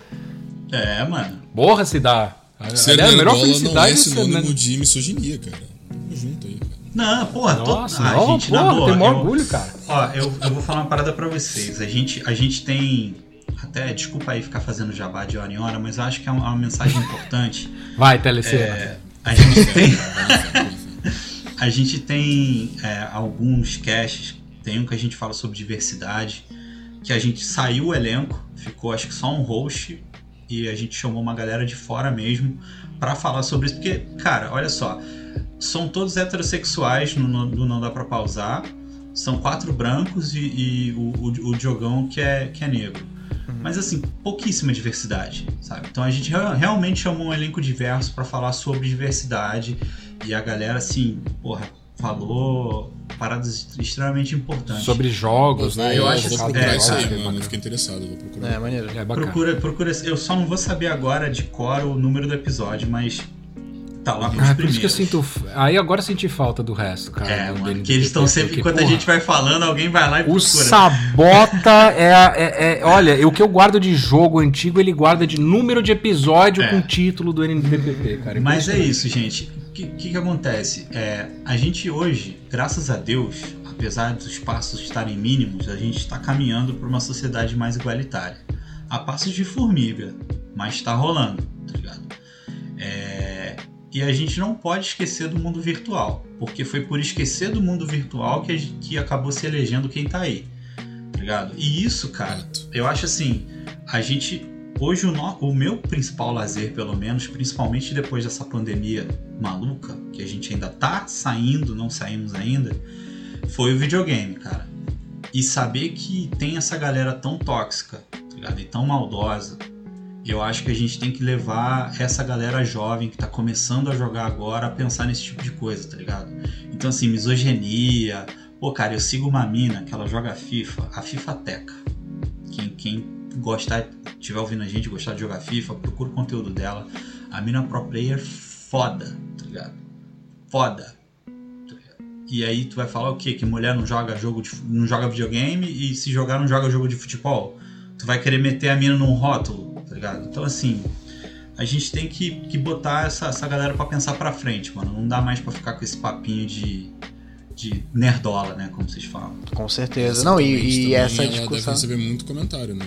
É, mano. Porra, se dá. Ser a melhor não é sinônimo de misoginia, cara. Tamo junto aí, cara. Não, porra, Nossa, tô... ah, não, gente, porra, boa, tem maior orgulho, cara. Ó, eu, eu vou falar uma parada pra vocês. A gente, a gente tem. Até, desculpa aí ficar fazendo jabá de hora em hora, mas eu acho que é uma, uma mensagem importante. Vai, TLC. É, a gente tem. a gente tem é, alguns caches. Tem um que a gente fala sobre diversidade. Que a gente saiu o elenco, ficou acho que só um host e a gente chamou uma galera de fora mesmo para falar sobre isso, porque, cara, olha só, são todos heterossexuais no, no Não Dá Pra Pausar, são quatro brancos e, e o, o, o, Diogão que é, que é negro. Uhum. Mas assim, pouquíssima diversidade, sabe? Então a gente realmente chamou um elenco diverso para falar sobre diversidade e a galera, assim, porra, falou paradas extremamente importantes. Sobre jogos, né? Eu, acho que é, isso aí, mano. Eu fiquei interessado, vou procurar. É, maneiro. É procura, procura. Eu só não vou saber agora de cor o número do episódio, mas tá lá pros ah, por isso que eu sinto. Aí agora eu senti falta do resto, cara. É, mano, que eles estão sempre. Enquanto porra, a gente vai falando, alguém vai lá e procura. O Sabota é, é, é, Olha, o que eu guardo de jogo antigo, ele guarda de número de episódio é. com título do NDPP, cara. Mas é isso, gente que, que, que acontece? É, a gente hoje, graças a Deus, apesar dos passos estarem mínimos, a gente está caminhando para uma sociedade mais igualitária. A passos de formiga, mas está rolando, tá ligado? É, e a gente não pode esquecer do mundo virtual, porque foi por esquecer do mundo virtual que, gente, que acabou se elegendo quem tá aí, tá ligado? E isso, cara, eu acho assim, a gente Hoje o, no, o meu principal lazer, pelo menos, principalmente depois dessa pandemia maluca, que a gente ainda tá saindo, não saímos ainda, foi o videogame, cara. E saber que tem essa galera tão tóxica, tá e tão maldosa, eu acho que a gente tem que levar essa galera jovem que tá começando a jogar agora a pensar nesse tipo de coisa, tá ligado? Então, assim, misoginia. Pô, cara, eu sigo uma mina que ela joga FIFA, a FIFA Teca. Quem, quem gostar, tiver ouvindo a gente, gostar de jogar FIFA, procura o conteúdo dela. A mina pro player foda, tá ligado? Foda. Tá e aí tu vai falar o quê? Que mulher não joga jogo de, não joga videogame e se jogar não joga jogo de futebol. Tu vai querer meter a mina num rótulo, tá ligado? Então assim, a gente tem que, que botar essa, essa galera para pensar pra frente, mano. Não dá mais para ficar com esse papinho de de nerdola, né? Como vocês falam. Com certeza. Não, e, e essa discussão. Ela deve receber muito comentário, né?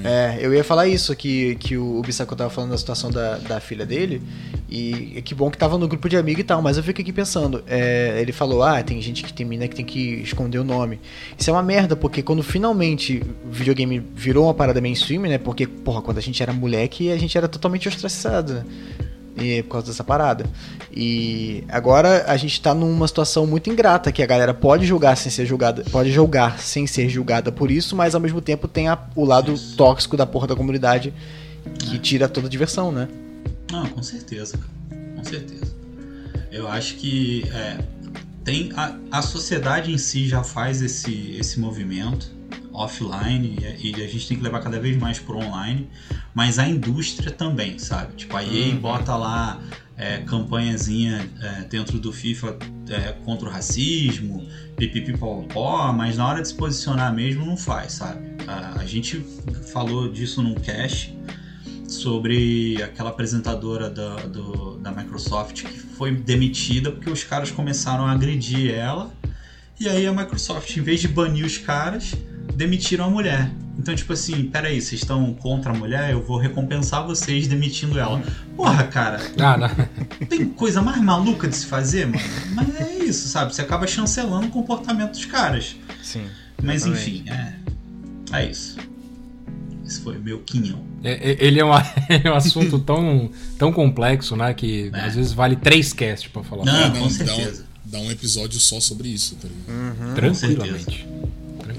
Também. É, eu ia falar isso, que, que o Bissacô tava falando da situação da, da filha dele, e que bom que tava no grupo de amigo e tal, mas eu fico aqui pensando, é, ele falou, ah, tem gente que tem mina que tem que esconder o nome. Isso é uma merda, porque quando finalmente o videogame virou uma parada mainstream, né, porque, porra, quando a gente era moleque, a gente era totalmente ostracizado, né? E, por causa dessa parada. E agora a gente tá numa situação muito ingrata que a galera pode julgar sem ser julgada, pode julgar sem ser julgada por isso, mas ao mesmo tempo tem a, o lado tóxico da porra da comunidade que tira toda a diversão, né? Não, com certeza, cara. Com certeza. Eu acho que é, tem a, a sociedade em si já faz esse, esse movimento offline e, a gente tem que levar cada vez mais pro online, mas a indústria também, sabe? Tipo, a EA uhum. bota lá é, campanhazinha é, dentro do FIFA é, contra o racismo, pipipipopó, mas na hora de se posicionar mesmo não faz, sabe? A, a gente falou disso num cast sobre aquela apresentadora da, do, da Microsoft que foi demitida porque os caras começaram a agredir ela. E aí a Microsoft, em vez de banir os caras, demitiram a mulher. Então, tipo assim, peraí, vocês estão contra a mulher, eu vou recompensar vocês demitindo ela. Porra, cara. Ah, não. Tem coisa mais maluca de se fazer, mano. Mas é isso, sabe? Você acaba chancelando o comportamento dos caras. Sim. Mas enfim, é. É isso. Esse foi o meu quinhão. É, é ele é, uma, é um assunto tão, tão complexo, né? Que é. às vezes vale três casts pra falar. Não, não com certeza. Dá um, dá um, episódio só sobre isso, tá ligado? Uhum, Tranquilamente.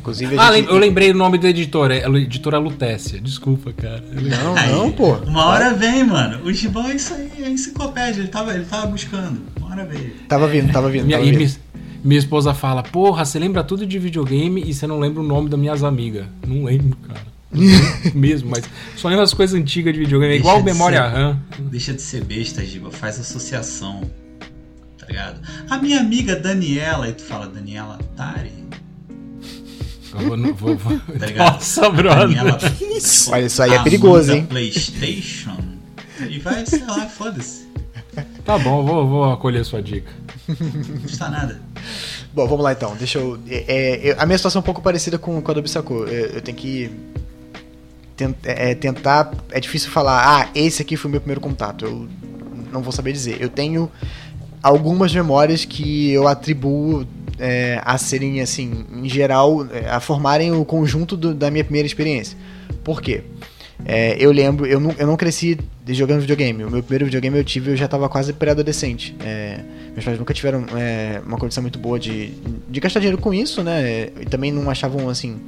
Inclusive, ah, gente... eu lembrei o nome do editor, é a editora Lutécia. Desculpa, cara. Não, aí, não, pô. Uma hora vem, mano. O Gibão é isso aí, é enciclopédia. Ele tava, ele tava buscando. Uma hora veio. Tava vindo, tava vindo. Minha, tava vindo. Minha, minha, esposa fala: Porra, você lembra tudo de videogame e você não lembra o nome das minhas amigas. Não lembro, cara. mesmo, mas só lembra as coisas antigas de videogame. É igual memória ser, RAM. Deixa de ser besta, Giba. Faz associação. Tá ligado? A minha amiga Daniela, e tu fala Daniela Tari Vou, vou, vou. Tá Nossa, brother. Olha, isso aí é perigoso, hein? PlayStation. E vai, sei lá, foda-se. Tá bom, vou, vou acolher sua dica. Não custa nada. Bom, vamos lá então. Deixa eu. É, é, a minha situação é um pouco parecida com, com a do Bissacô. Eu, eu tenho que. Tent, é, tentar. É difícil falar, ah, esse aqui foi o meu primeiro contato. Eu não vou saber dizer. Eu tenho algumas memórias que eu atribuo é, a serem, assim, em geral, é, a formarem o conjunto do, da minha primeira experiência. Por quê? É, eu lembro, eu não, eu não cresci jogando videogame. O meu primeiro videogame eu tive, eu já estava quase pré-adolescente. É, meus pais nunca tiveram é, uma condição muito boa de, de gastar dinheiro com isso, né? E também não achavam assim.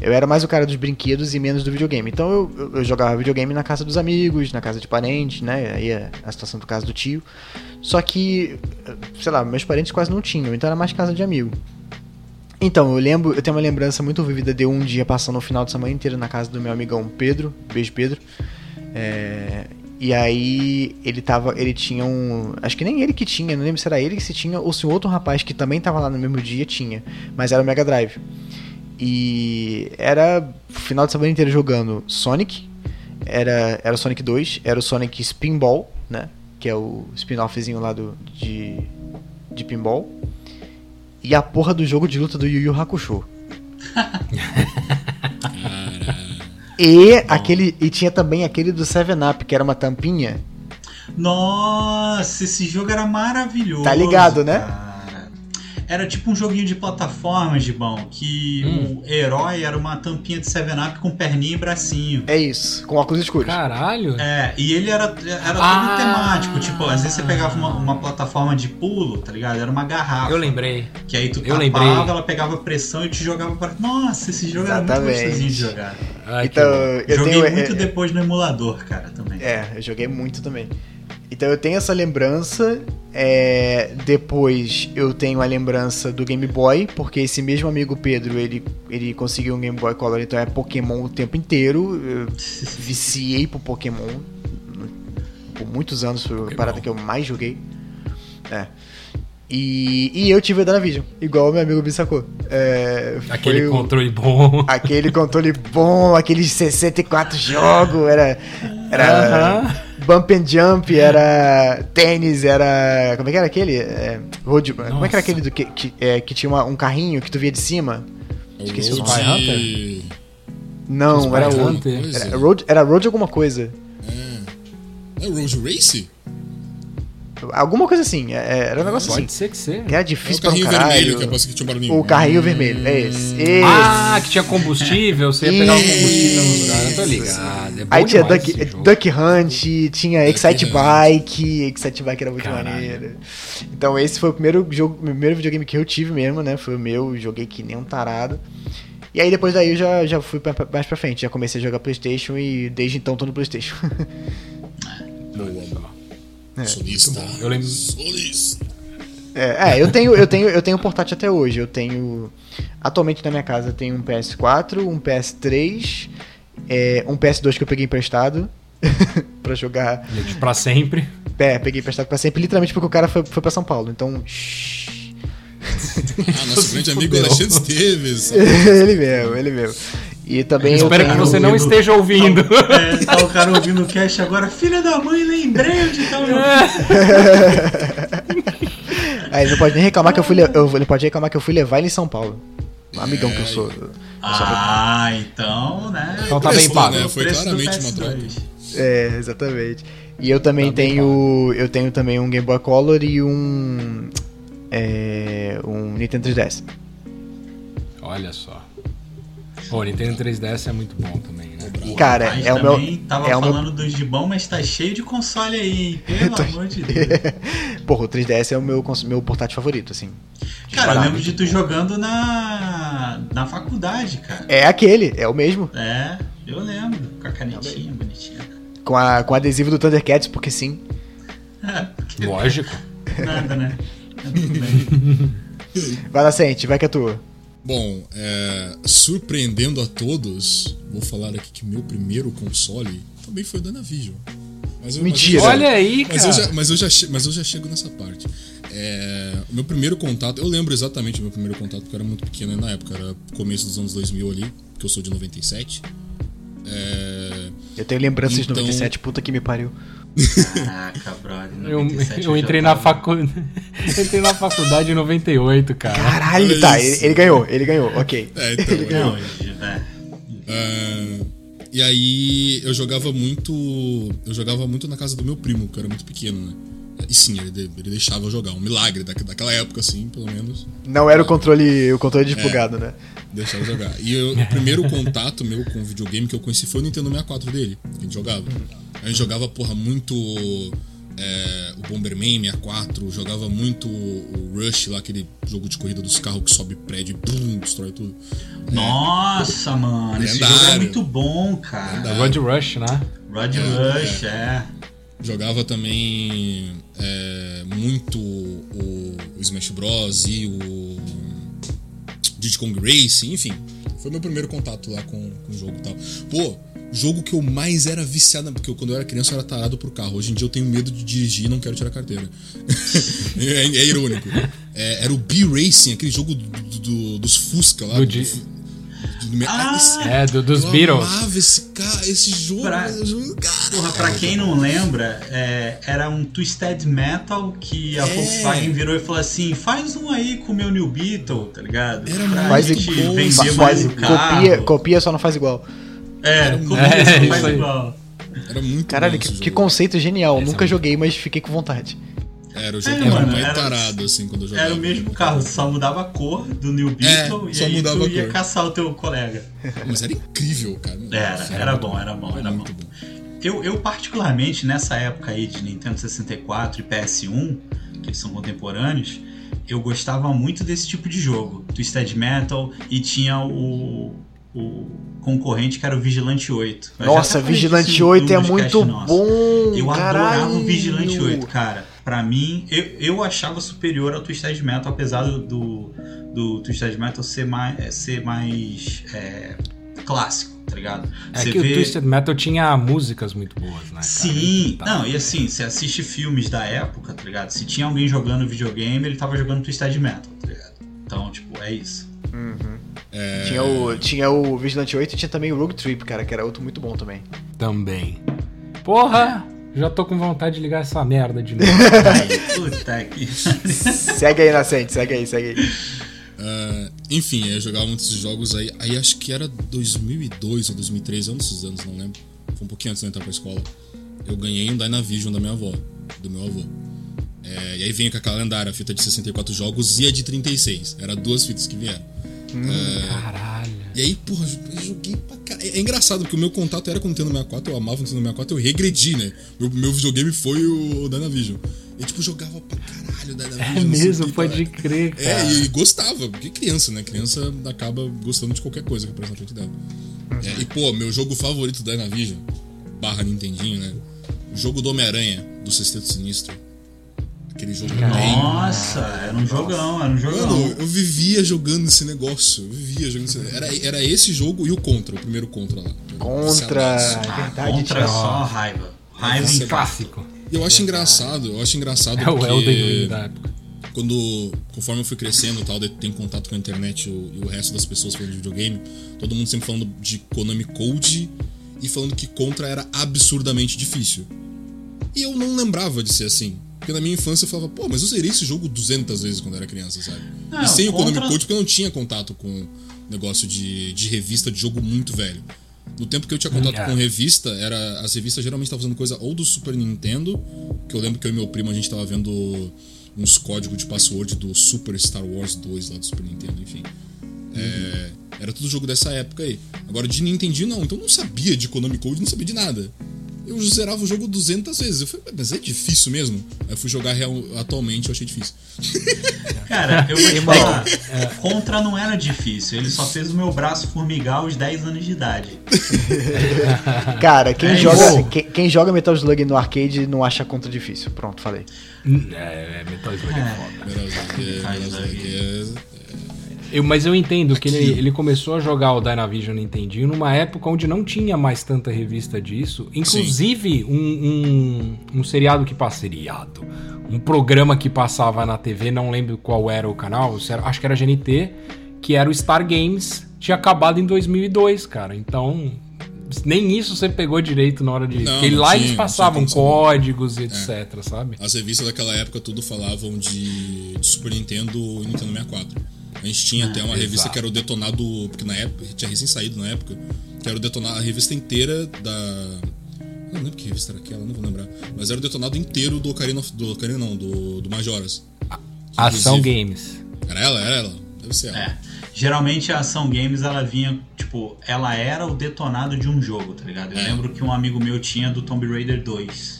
Eu era mais o cara dos brinquedos e menos do videogame. Então eu, eu, jogava videogame na casa dos amigos, na casa de parentes, né? Aí é a situação do caso do tio. Só que, sei lá, meus parentes quase não tinham, então era mais casa de amigo. Então, eu lembro, eu tenho uma lembrança muito vívida de um dia passando o final de semana inteiro na casa do meu amigão Pedro, beijo Pedro. É, e aí ele tava, ele tinha um, acho que nem ele que tinha, não lembro se era ele que se tinha ou se um outro rapaz que também tava lá no mesmo dia tinha, mas era o Mega Drive. E era final de semana inteiro jogando Sonic, era era o Sonic 2, era o Sonic Spinball, né? que é o spin-offzinho lá do, de, de pinball. E a porra do jogo de luta do Yu Yu Hakusho. e aquele e tinha também aquele do Seven Up, que era uma tampinha. Nossa, esse jogo era maravilhoso. Tá ligado, né? Cara. Era tipo um joguinho de plataforma, Gibão, que hum. o herói era uma tampinha de 7-Up com perninha e bracinho. É isso, com óculos escuros. Caralho! É, e ele era, era ah. todo temático. Tipo, às vezes você pegava uma, uma, plataforma de pulo, tá ligado? Era uma garrafa. Eu lembrei. Que aí tu eu tapava, lembrei. ela pegava pressão e te jogava para. Nossa, esse jogo Exatamente. era muito gostosinho de jogar. Ai, então, eu joguei tenho, muito é, depois no emulador, cara, também. É, eu joguei muito também. Então eu tenho essa lembrança. É, depois eu tenho a lembrança do Game Boy, porque esse mesmo amigo Pedro ele, ele conseguiu um Game Boy Color, então é Pokémon o tempo inteiro. Eu viciei por Pokémon por muitos anos, foi a parada que eu mais joguei. É. E, e eu tive o Danavision, igual o meu amigo Bissacô. É, aquele controle bom. Aquele controle bom, aqueles 64 jogos, era. Era. Uh -huh. Bump and Jump, era tênis, era. Como é que era aquele? É, road, como é que era aquele do que, que, é, que tinha uma, um carrinho que tu via de cima? Esqueci o nome. Não, era o. Era Road, era Road alguma coisa. É. É Road Race? Alguma coisa assim, é, é, era um negócio Pode assim. Pode ser que seja. Que era difícil é o pra um caralho. vermelho, que, é que tinha um barulhinho. O carrinho vermelho, é esse, esse. Ah, que tinha combustível, você ia pegar o combustível no lugar, eu tô ligado. É Aí tinha Duck, Duck Hunt, tinha Excite Bike, Excite Bike era muito Caralho. maneiro. Então esse foi o primeiro jogo, o primeiro videogame que eu tive mesmo, né? Foi o meu, joguei que nem um tarado. E aí depois daí eu já, já fui pra, mais pra frente, já comecei a jogar Playstation e desde então tô no Playstation. Boa, é. Solista. Eu lembro. Solista. É, é, eu tenho, eu tenho, eu tenho portátil até hoje. Eu tenho. Atualmente na minha casa eu tenho um PS4, um PS3, é, um PS2 que eu peguei emprestado pra jogar. Pra sempre. É, peguei emprestado pra sempre, literalmente porque o cara foi, foi pra São Paulo. Então. Ah, nosso grande amigo Alexandre Esteves. ele mesmo, ele mesmo. E também eu espero tenho... que você não esteja ouvindo. Tá, é, tá o cara ouvindo o cast agora. Filha da mãe, lembrei onde tá o meu. Aí ele não pode nem reclamar que eu fui. Eu, ele pode reclamar que eu fui levar ele em São Paulo. Um amigão que eu sou. Eu ah, então, né? Então tá bem pago. Né? Foi claramente uma troca. É, exatamente. E eu também tá tenho. Eu tenho também um Game Boy Color e um. É, um Nintendo 3DS. Olha só. O Nintendo 3DS é muito bom também, né? Cara, Mas é o meu. Tava é falando meu... dos de bom, mas tá cheio de console aí, hein? Pelo amor de Deus. Porra, o 3DS é o meu, meu portátil favorito, assim. Cara, eu lembro de tu jogando na, na faculdade, cara. É aquele, é o mesmo. É, eu lembro. Com a canetinha bonitinha. Com, a, com o adesivo do Thundercats, porque sim. É, porque... Lógico. Nada, né? Vai lá, Sente, vai que é tua. Bom, é, surpreendendo a todos, vou falar aqui que meu primeiro console também foi o Danavision. Mas eu, Mentira! Mas eu, Olha aí, mas cara! Eu já, mas, eu já, mas eu já chego nessa parte. É, o meu primeiro contato, eu lembro exatamente o meu primeiro contato, porque eu era muito pequeno na época, era começo dos anos 2000 ali, porque eu sou de 97. É, eu tenho lembranças então... de 97, puta que me pariu. Caraca, brother. Eu, eu entrei na faculdade. entrei na faculdade em 98, cara. Caralho, tá. Ele, ele, ganhou, ele ganhou, ok. É, então, ele ganhou. É. Uh, e aí eu jogava muito. Eu jogava muito na casa do meu primo, que era muito pequeno, né? E sim, ele, ele deixava eu jogar. Um milagre daquela época, assim, pelo menos. Não era o controle, o controle desplugado, é, né? Deixava eu jogar. E eu, o primeiro contato meu com videogame que eu conheci foi o Nintendo 64 dele, que a gente jogava. A gente jogava, porra, muito é, o Bomberman 64, jogava muito o Rush lá, aquele jogo de corrida dos carros que sobe prédio e bum, destrói tudo. Nossa, é. mano, esse jogo é muito bom, cara. É Road Rush, né? Road é, Rush, é. é. Jogava também é, muito o, o, Smash Bros. e o Diddy Kong Racing, enfim. Foi meu primeiro contato lá com, com o jogo e tal. Pô, jogo que eu mais era viciado, porque eu, quando eu era criança eu era tarado pro carro. Hoje em dia eu tenho medo de dirigir e não quero tirar carteira. é, é, irônico. É, era o B-Racing, aquele jogo do, do, dos Fusca lá. Do, do, do, ah, é, do, dos eu Beatles. Eu esse, cara, esse jogo. Pra, porra, pra quem não lembra, é, era um Twisted Metal que a é. Volkswagen virou e falou assim: faz um aí com o meu New Beetle, tá ligado? Era pra faz gente vender mais o carro. Copia, copia, só não faz igual. É, como é, faz igual. Era muito Caralho, que, que, conceito genial. Nunca é joguei, mas fiquei com vontade. Era o jogo é, mano, mais era, tarado, assim, quando eu jogava. Era o mesmo carro, só mudava a cor do New Beetle é, e aí tu ia caçar o teu colega. Mas era incrível, cara. Era, era, era bom, era bom, era, muito bom. bom. Eu, eu, particularmente, nessa época aí de Nintendo 64 e PS1, que eles são contemporâneos, eu gostava muito desse tipo de jogo. Twisted Metal e tinha o, o concorrente que era o Vigilante 8. Eu Nossa, Vigilante 8 é muito bom. Eu caralho. adorava o Vigilante 8, cara. Pra mim, eu, eu achava superior ao Twisted Metal, apesar do, do, do Twisted Metal ser mais, ser mais é, clássico, tá ligado? É você que vê... o Twisted Metal tinha músicas muito boas, né? Sim, cara? não, e assim, você assiste filmes da época, tá ligado? Se tinha alguém jogando videogame, ele tava jogando Twisted Metal, tá ligado? Então, tipo, é isso. Uhum. É... Tinha, o, tinha o Vigilante 8 e tinha também o Rogue Trip, cara, que era outro muito bom também. Também. Porra! Já tô com vontade de ligar essa merda de novo. Puta que. segue aí, Nascente, segue aí, segue aí. Uh, enfim, eu jogava muitos jogos aí. Aí acho que era 2002 ou 2003, é um desses anos, não lembro. Foi um pouquinho antes de eu entrar pra escola. Eu ganhei um Dynavision da minha avó, do meu avô. É, e aí vinha com aquela lendária, a fita de 64 jogos e a de 36. Era duas fitas que vieram. Hum, é, caralho. E aí, porra, eu joguei pra caralho. É engraçado, porque o meu contato era com o Nintendo 64, eu amava o Nintendo 64, eu regredi, né? Meu, meu videogame foi o Dynavision. Eu, tipo, jogava pra caralho Dynavision. É mesmo, pode crer, cara. É, e gostava, porque criança, né? Criança acaba gostando de qualquer coisa que aparece na frente dela. Uhum. É, e, pô, meu jogo favorito da Dynavision, barra Nintendinho, né? O jogo do Homem-Aranha, do Sexteto Sinistro. Aquele jogo Nossa, era um jogão, era um jogão. Mano, eu vivia jogando esse negócio. Eu vivia jogando esse era, era esse jogo e o Contra, o primeiro Contra lá. Contra, é verdade. Contra é só raiva. Raiva em clássico. E eu acho engraçado, eu acho engraçado é o Elden Ring da época. Quando, conforme eu fui crescendo tal, tem contato com a internet e o, e o resto das pessoas falando de videogame, todo mundo sempre falando de Konami Code e falando que Contra era absurdamente difícil. E eu não lembrava de ser assim. Porque na minha infância eu falava, pô, mas eu zerei esse jogo 200 vezes quando era criança, sabe? Não, e sem o Konami Code, porque eu não tinha contato com negócio de, de revista de jogo muito velho. No tempo que eu tinha contato hum, com revista, era as revistas geralmente estavam fazendo coisa ou do Super Nintendo, que eu lembro que eu e meu primo a gente tava vendo uns códigos de password do Super Star Wars 2 lá do Super Nintendo, enfim. Uhum. É, era tudo jogo dessa época aí. Agora de Nintendo não, então eu não sabia de Konami Code, não sabia de nada eu zerava o jogo 200 vezes. Eu falei, mas é difícil mesmo? Aí eu fui jogar real, atualmente, eu achei difícil. Cara, eu vou te falar, é, Contra não era difícil, ele só fez o meu braço formigar aos 10 anos de idade. Cara, quem, é joga, quem, quem, joga Metal Slug no arcade não acha Contra difícil. Pronto, falei. É, Metal Slug é, é foda. Metal Slug é, Metal Slug é eu, mas eu entendo que ele, ele começou a jogar o Dynavision Nintendinho numa época onde não tinha mais tanta revista disso. Inclusive, um, um, um, seriado que passa. Seriado. Um programa que passava na TV, não lembro qual era o canal, acho que era GNT, que era o Star Games. Tinha acabado em 2002, cara. Então, nem isso você pegou direito na hora de. Não, Porque lá eles passavam códigos e etc, é. sabe? As revistas daquela época tudo falavam de, de Super Nintendo e Nintendo 64. A gente tinha até uma revista exato. que era o Detonado, porque na época, tinha recém saído na época, que era o Detonado, a revista inteira da. Não lembro que revista era aquela, não vou lembrar. Mas era o detonado inteiro do Ocarina, do Ocarina não, do, do Majoras. Ação Games. Era ela? Era ela? Deve ser ela. É. Geralmente a Ação Games, ela vinha, tipo, ela era o detonado de um jogo, tá ligado? Eu é. lembro que um amigo meu tinha do Tomb Raider 2.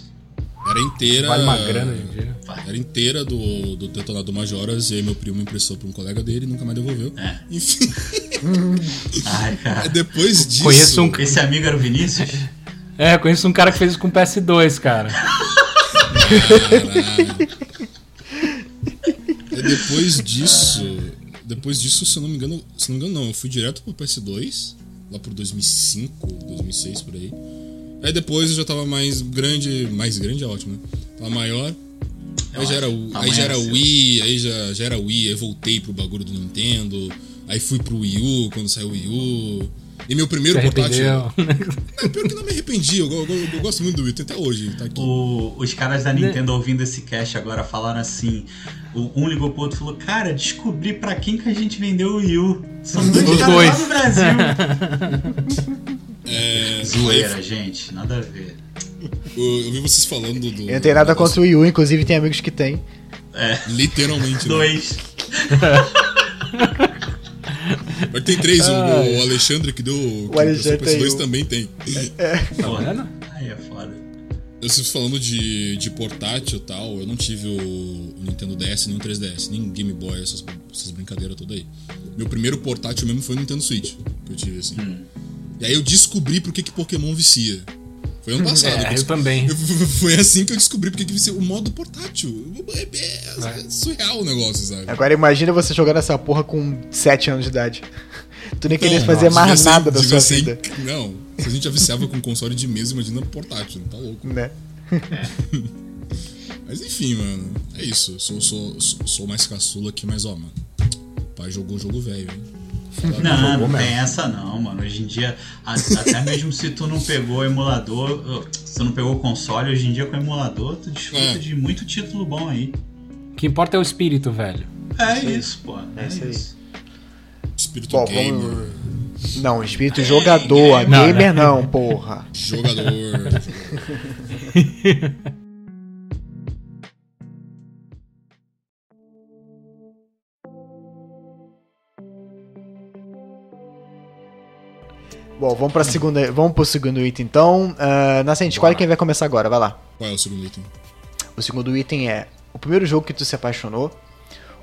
Era inteira. Vale uma grana hoje em dia. Era inteira do, do detonado Majoras, e aí meu primo emprestou pra um colega dele e nunca mais devolveu. É. Enfim. Ai, cara. Depois disso. Conheço um... Esse amigo era o Vinícius? É, conheço um cara que fez isso com PS2, cara. Caralho. É depois disso. Depois disso, se eu não me engano. Se não me engano, não. Eu fui direto pro PS2, lá pro 2005, 2006 por aí. Aí depois eu já tava mais grande, mais grande é ótimo, né? Tava maior. Aí já era, aí já era Wii, aí já, já era Wii, aí voltei pro bagulho do Nintendo. Aí fui pro Wii U quando saiu o Wii U. E meu primeiro Se portátil. É, pior que não me arrependi, eu, eu, eu, eu gosto muito do Wii, até hoje. Tá o, os caras da Nintendo ouvindo esse cast agora falaram assim: um ligou pro outro e falou: Cara, descobri pra quem que a gente vendeu o Wii U. São dois caras lá no Brasil. É, Zoeira, aí... gente, nada a ver. Eu, eu vi vocês falando do. Eu não tenho nada contra o Wii U, inclusive tem amigos que tem. É. Literalmente. Né? Dois. Mas tem três, o, o, Alexandre que deu. O Alexandre tem. Dois também tem. É. Tá vendo? Aí é foda. Eu estou falando de, de portátil e tal, eu não tive o, o, Nintendo DS, nem o 3DS, nem Game Boy, essas, essas brincadeiras todas aí. Meu primeiro portátil mesmo foi o Nintendo Switch, que eu tive assim. Hum. E aí eu descobri por que, que Pokémon vicia. Foi ano passado. É, eu, eu também. Foi assim que eu descobri porque que vicia o modo portátil. É, é, é, surreal o negócio, sabe? Agora imagina você jogando essa porra com 7 anos de idade. Tu nem queria fazer mais nada da sua vida. Não, se a gente já viciava com console de mesa, imagina portátil, tá louco. Né? Mas enfim, mano. É isso. Sou, sou, sou mais caçula aqui, mas ó, mano. O pai jogou o jogo velho, hein? Não, não tem essa não, mano. Hoje em dia, até mesmo se tu não pegou emulador, se tu não pegou console, hoje em dia com emulador, tu desfruta é. de muito título bom aí. O que importa é o espírito, velho. É isso, pô. É, é isso. espírito Bom, gamer. Vamos... Não, espírito é, jogador. Gamer, gamer não, porra. Jogador. Bom, vamos para segunda, vamos pro segundo item então. Uh, Nascente, escolhe quem vai começar agora, vai lá. Qual é o segundo item? O segundo item é o primeiro jogo que tu se apaixonou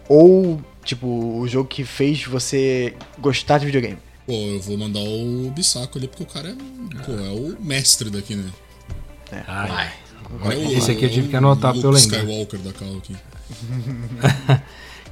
ou tipo o jogo que fez você gostar de videogame. Pô, eu vou mandar o Bissaco ali porque o cara é, pô, é o mestre daqui, né? É. Ai. É Esse aqui eu tive que anotar pra eu lembrar. Skywalker da Cal aqui.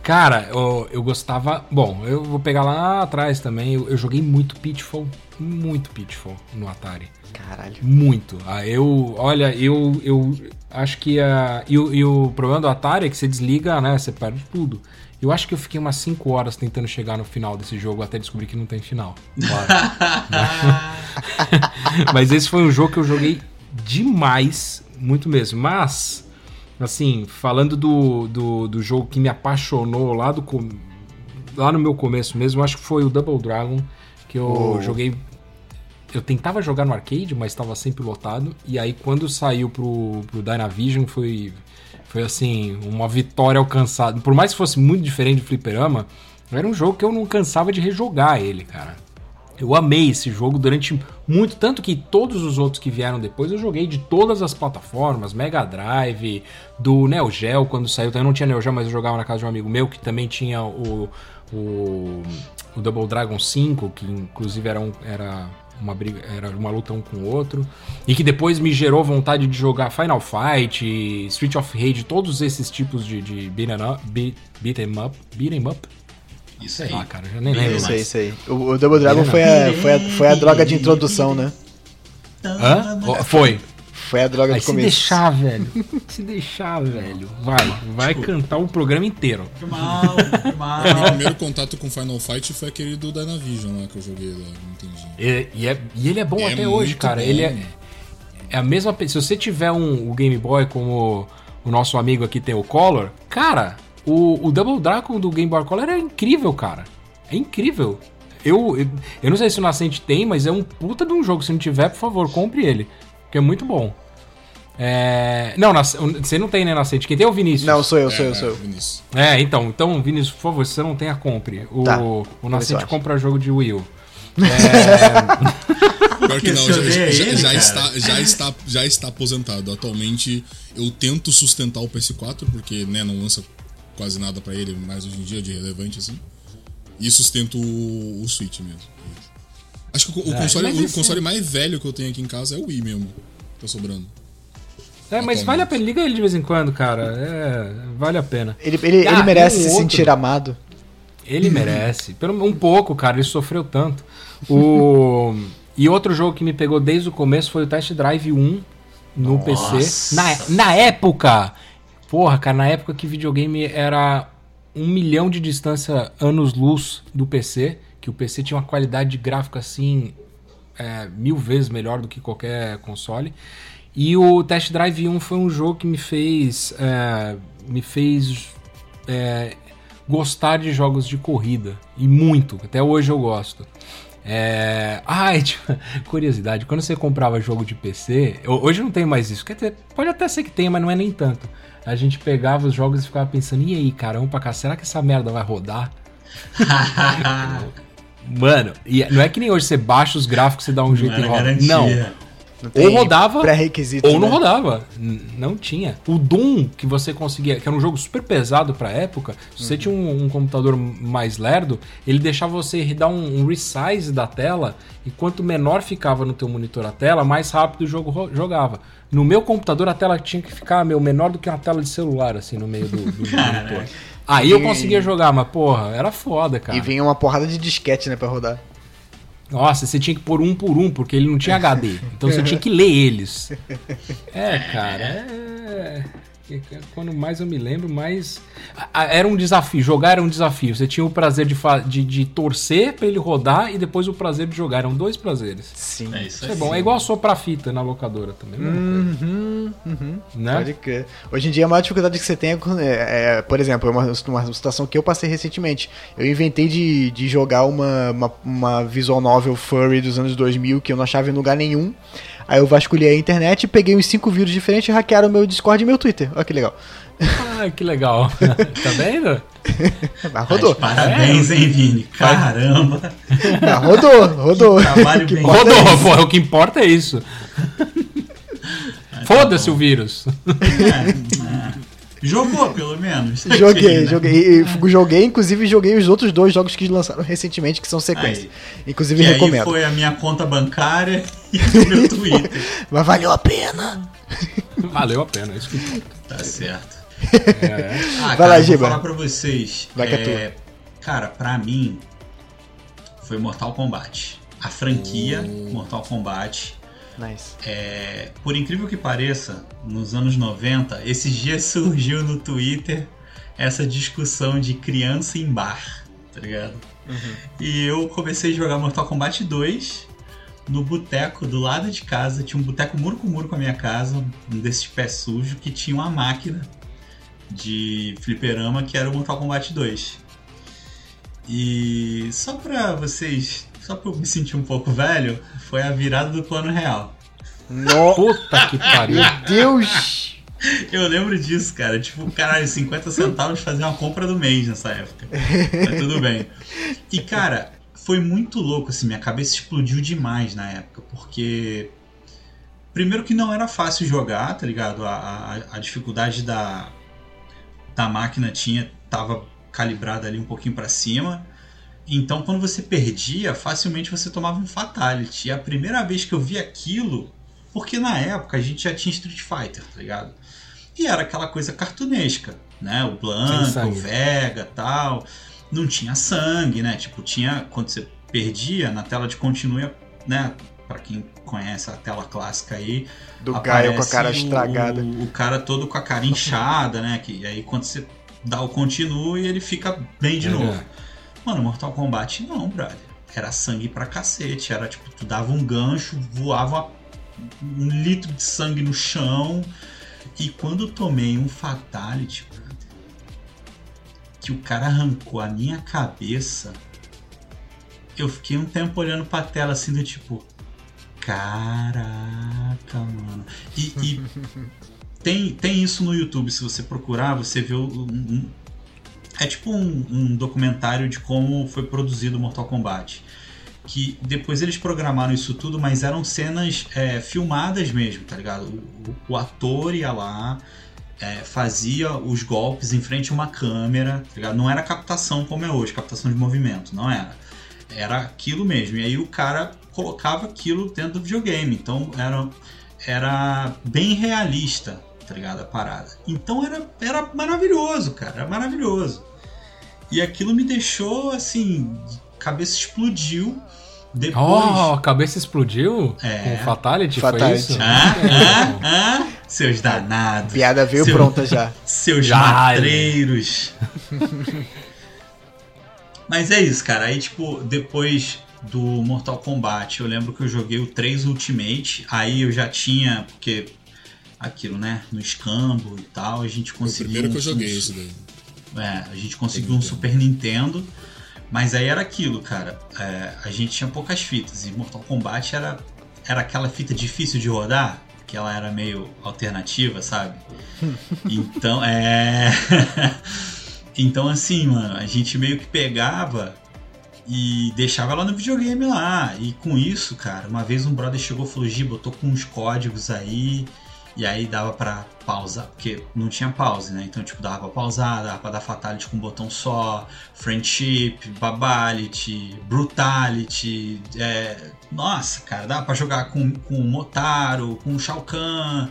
Cara, eu, eu gostava. Bom, eu vou pegar lá atrás também. Eu, eu, joguei muito Pitfall. Muito Pitfall no Atari. Caralho. Muito. Ah, eu. Olha, eu, eu acho que. a e, e o problema do Atari é que você desliga, né? Você perde tudo. Eu acho que eu fiquei umas 5 horas tentando chegar no final desse jogo até descobrir que não tem final. Mas esse foi um jogo que eu joguei demais, muito mesmo. Mas assim, falando do, do, do jogo que me apaixonou lá, do, lá no meu começo mesmo, acho que foi o Double Dragon, que eu oh. joguei. Eu tentava jogar no arcade, mas estava sempre lotado. E aí, quando saiu pro, pro Dynavision, foi, foi assim, uma vitória alcançada. Por mais que fosse muito diferente do Fliperama, era um jogo que eu não cansava de rejogar ele, cara. Eu amei esse jogo durante muito, tanto que todos os outros que vieram depois eu joguei de todas as plataformas, Mega Drive, do Neo Geo quando saiu, eu não tinha Neo Geo, mas eu jogava na casa de um amigo meu que também tinha o, o, o Double Dragon 5, que inclusive era, um, era uma briga, era uma luta um com o outro, e que depois me gerou vontade de jogar Final Fight, Street of Rage, todos esses tipos de, de up, beat, beat up, beat up, isso aí. Ah, cara, já nem lembro isso. Aí, isso aí. O, o Double Dragon foi a, foi, a, foi a droga de introdução, né? Hã? foi. Foi a droga Aí de começo. Se deixar, velho. Se deixar, velho. Vai, vai tipo, cantar o programa inteiro. Que mal, que mal. Meu primeiro contato com Final Fight foi aquele do Dynavision lá que eu joguei lá, não entendi. E, e, é, e ele é bom é até hoje, cara. Bom. Ele é, é a mesma. Se você tiver um, o Game Boy como o nosso amigo aqui tem o Color, cara, o, o Double Dragon do Game Boy Color é incrível, cara. É incrível. Eu, eu, eu não sei se o Nascente tem, mas é um puta de um jogo. Se não tiver, por favor, compre ele. Que é muito bom. É... Não, você não tem, né, Nascente? Quem tem é o Vinícius. Não, sou eu, sou é, eu, sou eu. É, então, então, Vinícius, por favor, se você não tem, a compre. O, tá. o Nascente compra jogo de Wii U. É... Pior que não, já, já, ele, já está, já, está, já está aposentado. Atualmente eu tento sustentar o PS4, porque né, não lança quase nada para ele mais hoje em dia de relevante assim. E sustento o, o Switch mesmo. Acho que o, é, console, o console mais velho que eu tenho aqui em casa é o Wii mesmo. Tá sobrando. É, mas vale a pena. Liga ele de vez em quando, cara. É, vale a pena. Ele, ele, ah, ele merece um se outro. sentir amado. Ele merece. Pelo, um pouco, cara. Ele sofreu tanto. O... e outro jogo que me pegou desde o começo foi o Test Drive 1 no Nossa. PC. Na, na época, Porra, cara, na época que videogame era um milhão de distância anos-luz do PC, que o PC tinha uma qualidade de gráfico assim é, mil vezes melhor do que qualquer console. E o Test Drive 1 foi um jogo que me fez é, me fez é, gostar de jogos de corrida e muito. Até hoje eu gosto. É... Ah, tipo, curiosidade, quando você comprava jogo de PC, hoje não tem mais isso. Quer dizer, pode até ser que tenha, mas não é nem tanto a gente pegava os jogos e ficava pensando, e aí, caramba, cá, será que essa merda vai rodar? Mano, e não é que nem hoje você baixa os gráficos e dá um jeito e roda. Garantia. Não. Ou rodava, pré-requisito, ou não né? rodava. Não tinha. O Doom que você conseguia, que era um jogo super pesado pra época, se uhum. você tinha um, um, computador mais lerdo, ele deixava você dar um, um, resize da tela, e quanto menor ficava no teu monitor a tela, mais rápido o jogo jogava. No meu computador a tela tinha que ficar meu, menor do que uma tela de celular, assim, no meio do, do monitor. Aí eu conseguia jogar, mas porra, era foda, cara. E vinha uma porrada de disquete, né, pra rodar. Nossa, você tinha que pôr um por um, porque ele não tinha HD. Então você tinha que ler eles. É, cara, é. Quando mais eu me lembro, mais. Era um desafio, jogar era um desafio. Você tinha o prazer de, de, de torcer para ele rodar e depois o prazer de jogar. Eram dois prazeres. Sim. É, isso, isso é, bom. É igual soprar fita na locadora também. Uhum, uhum. Né? Pode crer. Hoje em dia a maior dificuldade que você tem é, é, é por exemplo, uma, uma situação que eu passei recentemente. Eu inventei de, de jogar uma, uma, uma visual novel furry dos anos 2000 que eu não achava em lugar nenhum. Aí eu vasculhei a internet, peguei uns cinco vírus diferentes e hackearam meu Discord e meu Twitter. Olha que legal. Ah, que legal. tá vendo? Mas rodou. Mas parabéns, é. hein, Vini? Caramba. Mas rodou, rodou. Trabalho bem. Rodou, é pô, o que importa é isso. Foda-se tá o vírus. É, é. Jogou, pelo menos. Joguei, né? joguei. E, joguei, inclusive joguei os outros dois jogos que lançaram recentemente, que são sequências. Aí. Inclusive e recomendo. Aí foi a minha conta bancária e o meu Twitter. Mas valeu a pena. Valeu a pena, isso que importa. Tá certo. É. Ah, Vai cara, lá, Giba. Vou falar pra vocês. Vai que é, é Cara, pra mim, foi Mortal Kombat. A franquia uh. Mortal Kombat Nice. É, por incrível que pareça, nos anos 90, esses dias surgiu no Twitter essa discussão de criança em bar, tá ligado? Uhum. E eu comecei a jogar Mortal Kombat 2 no boteco do lado de casa. Tinha um boteco muro com muro com a minha casa, um desses pés sujos, que tinha uma máquina de fliperama que era o Mortal Kombat 2. E só pra vocês só pra eu me sentir um pouco velho, foi a virada do plano real. No... Puta que pariu. Meu Deus! Eu lembro disso, cara. Tipo, caralho, 50 centavos fazer uma compra do mês nessa época. Mas tudo bem. E, cara, foi muito louco, assim. Minha cabeça explodiu demais na época, porque. Primeiro que não era fácil jogar, tá ligado? A, a, a dificuldade da, da máquina tinha tava calibrada ali um pouquinho para cima. Então, quando você perdia, facilmente você tomava um fatality. E a primeira vez que eu vi aquilo, porque na época a gente já tinha Street Fighter, tá ligado? E era aquela coisa cartunesca, né? O Blanca, o Vega tal. Não tinha sangue, né? Tipo, tinha. Quando você perdia, na tela de continue, né? Pra quem conhece a tela clássica aí. Do Gaio com a cara estragada. O, o, cara todo com a cara inchada, né? Que aí quando você dá o continue, ele fica bem de é. novo. Mano, Mortal Kombat não, brother. Era sangue pra cacete. Era tipo, tu dava um gancho, voava um litro de sangue no chão. E quando tomei um Fatality, brother, que o cara arrancou a minha cabeça, eu fiquei um tempo olhando pra tela assim do tipo. Caraca, mano. E, e tem, tem isso no YouTube, se você procurar, você vê um, é tipo um, um documentário de como foi produzido Mortal Kombat que depois eles programaram isso tudo, mas eram cenas é, filmadas mesmo, tá ligado? O, o ator ia lá, é, fazia os golpes em frente a uma câmera, tá ligado? Não era captação como é hoje, captação de movimento, não era. Era aquilo mesmo. E aí o cara colocava aquilo dentro do videogame. Então era, era bem realista, tá ligado? A parada. Então era, era maravilhoso, cara, era maravilhoso. E aquilo me deixou assim, cabeça explodiu. Depois... Oh, a cabeça explodiu? É. Com Fatality, Fatality. foi isso? Ah, ah, ah, seus danados. Piada veio Seu, pronta já. Seus já, matreiros. Mas é isso, cara. Aí, tipo, depois do Mortal Kombat, eu lembro que eu joguei o 3 Ultimate. Aí eu já tinha, porque aquilo, né? No escambo e tal, a gente conseguiu. Foi o primeiro que eu joguei isso daí. É, a gente conseguiu um Super Nintendo, mas aí era aquilo, cara. É, a gente tinha poucas fitas e Mortal Kombat era, era aquela fita difícil de rodar, que ela era meio alternativa, sabe? Então, é. então, assim, mano, a gente meio que pegava e deixava ela no videogame lá. E com isso, cara, uma vez um brother chegou e falou: Giba, eu tô com uns códigos aí e aí dava para pausar, porque não tinha pause, né? Então, tipo, dava pra pausar, dava pra dar fatality com um botão só, friendship, babality, brutality. É... Nossa, cara, dava pra jogar com, com o Motaro, com o Shao Kahn.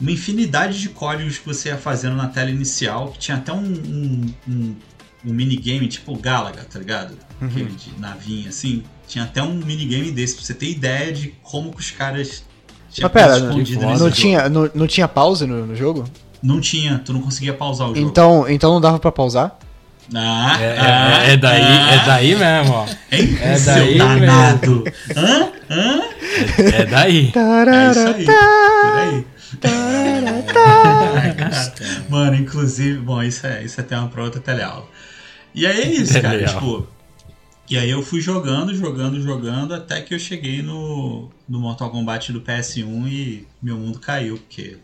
Uma infinidade de códigos que você ia fazendo na tela inicial, que tinha até um, um, um, um minigame tipo Galaga, tá ligado? Uhum. Aquele de navinha assim. Tinha até um minigame desse, pra você ter ideia de como que os caras Tinha Mas pera, não, não tinha, não, não tinha pause no, no jogo? Não tinha, tu não conseguia pausar o jogo. Então, então não dava pra pausar? Ah, é, ah, é, é, daí, ah, é daí mesmo, ó. Hein? É daí danado. Hã? Hã? É, é daí. É isso aí. Por aí. Mano, inclusive, bom, isso é, isso é tema pra outra teleaula. E aí é isso, cara, tipo. E aí eu fui jogando, jogando, jogando, até que eu cheguei no, no Mortal Kombat do PS1 e meu mundo caiu, porque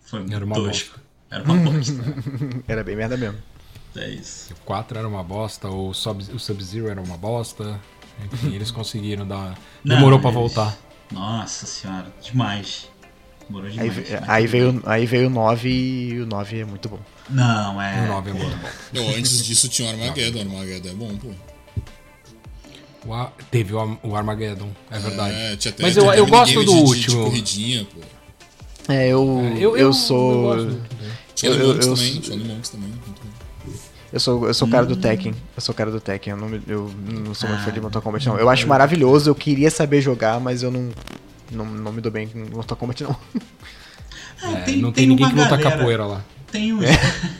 foi Era uma tosco. Bosta. Era uma bosta. Era bem merda mesmo. É isso. O 4 era uma bosta, o Sub-Zero era uma bosta. Enfim, eles conseguiram dar. Demorou para voltar. Nossa senhora, demais. Demorou demais. Aí, né? aí, veio, aí veio o 9 e o 9 é muito bom. Não, é. O 9 é muito bom. Não, antes disso tinha o Armageddon. O Armageddon é bom, pô. O, teve o, o Armageddon, é verdade. É, tinha até, Mas eu, eu gosto do de, último. De, corridinha, pô. É, eu, é, eu, eu, eu, sou. Eu, eu, eu, eu, também, também. Eu sou, eu sou o cara do hum. Tekken. Eu sou o cara do Tekken. Eu não, eu não sou muito ah, fã de Mortal Kombat, não. Eu acho maravilhoso, eu queria saber jogar, mas eu não, não, não me dou bem com Mortal Kombat, não. É, é, tem, não tem, tem ninguém que luta capoeira lá. Tem os.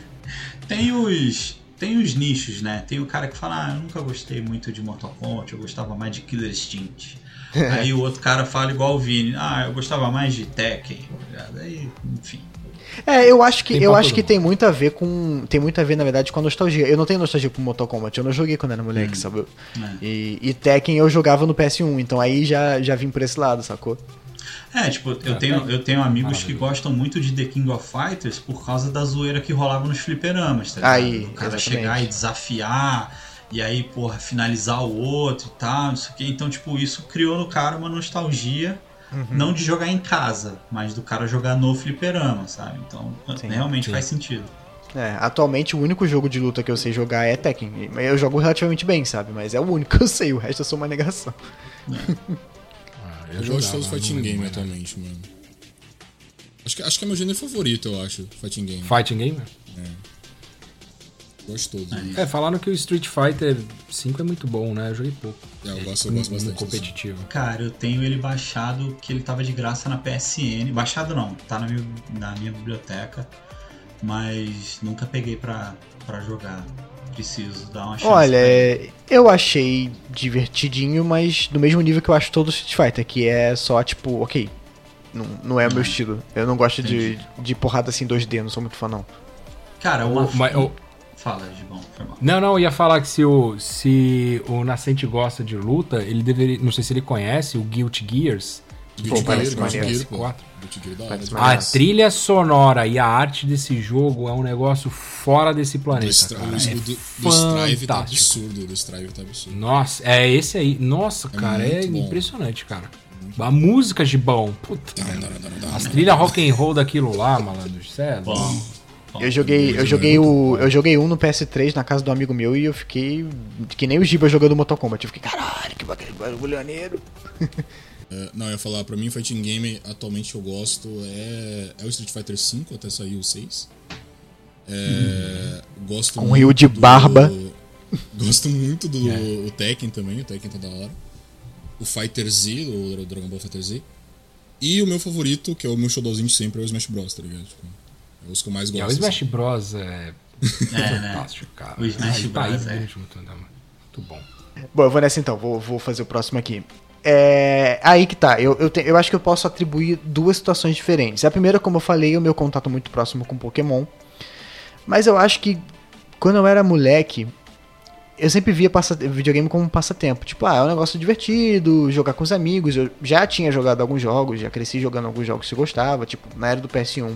tem os. Tem os nichos, né? Tem o cara que fala, ah, eu nunca gostei muito de Mortal Kombat, eu gostava mais de Killer Instinct. Aí o outro cara fala igual o Vini, ah, eu gostava mais de Tekken. Tá Aí, enfim. É, eu acho que, eu acho que tem muito a ver com. Tem muito a ver, na verdade, com a nostalgia. Eu não tenho nostalgia com Mortal Kombat, eu não joguei quando era moleque, hum. sabe? É. E, e Tekken eu jogava no PS1, então aí já, já vim por esse lado, sacou? É, tipo, eu tenho, eu tenho amigos que gostam muito de The King of Fighters por causa da zoeira que rolava nos fliperamas, tá ligado? Aí, o cara exatamente. chegar e desafiar, e aí, porra, finalizar o outro e tal, não sei o quê. Então, tipo, isso criou no cara uma nostalgia Uhum. Não de jogar em casa, mas do cara jogar no fliperama, sabe? Então, sim, realmente sim. faz sentido. É, atualmente o único jogo de luta que eu sei jogar é Tekken. Eu jogo relativamente bem, sabe? Mas é o único que eu sei, o resto eu sou uma negação. É. eu, eu gosto de todos fighting game atualmente, mano. Acho que, acho que é meu gênero favorito, eu acho, fighting game. Fighting game? É. Gosto É, falaram que o Street Fighter 5 é muito bom, né? Eu joguei pouco. É, eu gosto, eu gosto bastante. competitivo. Cara, eu tenho ele baixado, que ele tava de graça na PSN. Baixado não, tá na minha, na minha biblioteca. Mas nunca peguei pra, pra jogar. Preciso dar uma chance. Olha, eu achei divertidinho, mas do mesmo nível que eu acho todo Street Fighter, que é só tipo, ok. Não, não é o meu estilo. Eu não gosto de, de porrada assim 2D, não sou muito fã não. Cara, uma. O, Fala, Gibão, foi mal. Não, não, eu ia falar que se o, se o Nascente gosta de luta, ele deveria. Não sei se ele conhece o Guilty Gears. Pô, parece maneiro. A trilha sonora e a arte desse jogo é um negócio fora desse planeta. Do, cara. É do, do Strive tá absurdo. Do Strive tá absurdo. Nossa, é esse aí. Nossa, é cara, é bom. impressionante, cara. A música de bom. Puta. As trilhas rock and roll daquilo lá, malandro. Sério. Eu joguei, eu joguei o, eu joguei um no PS3 na casa do amigo meu e eu fiquei que nem o Giba jogando Mortal Kombat. Eu fiquei, caralho, que bagulho maneiro. É, não, eu ia falar, pra mim, fighting game atualmente eu gosto é, é o Street Fighter V, até sair o 6. É, hum. Gosto Com rio de barba. gosto muito do é. o Tekken também, o Tekken tá da hora. O Fighter Z, o Dragon Ball Fighter Z. E o meu favorito, que é o meu showdownzinho de sempre, é o Smash Bros, tá ligado? Tipo, é os que eu mais gosto. É, o Smash assim. Bros. é, é fantástico, né? cara. O Smash tá Bros. é junto, né, muito bom. Bom, eu vou nessa então, vou, vou fazer o próximo aqui. É, aí que tá, eu, eu, te, eu acho que eu posso atribuir duas situações diferentes. A primeira, como eu falei, o meu contato muito próximo com Pokémon. Mas eu acho que quando eu era moleque, eu sempre via videogame como um passatempo. Tipo, ah, é um negócio divertido, jogar com os amigos. Eu já tinha jogado alguns jogos, já cresci jogando alguns jogos que eu gostava. Tipo, na era do PS1,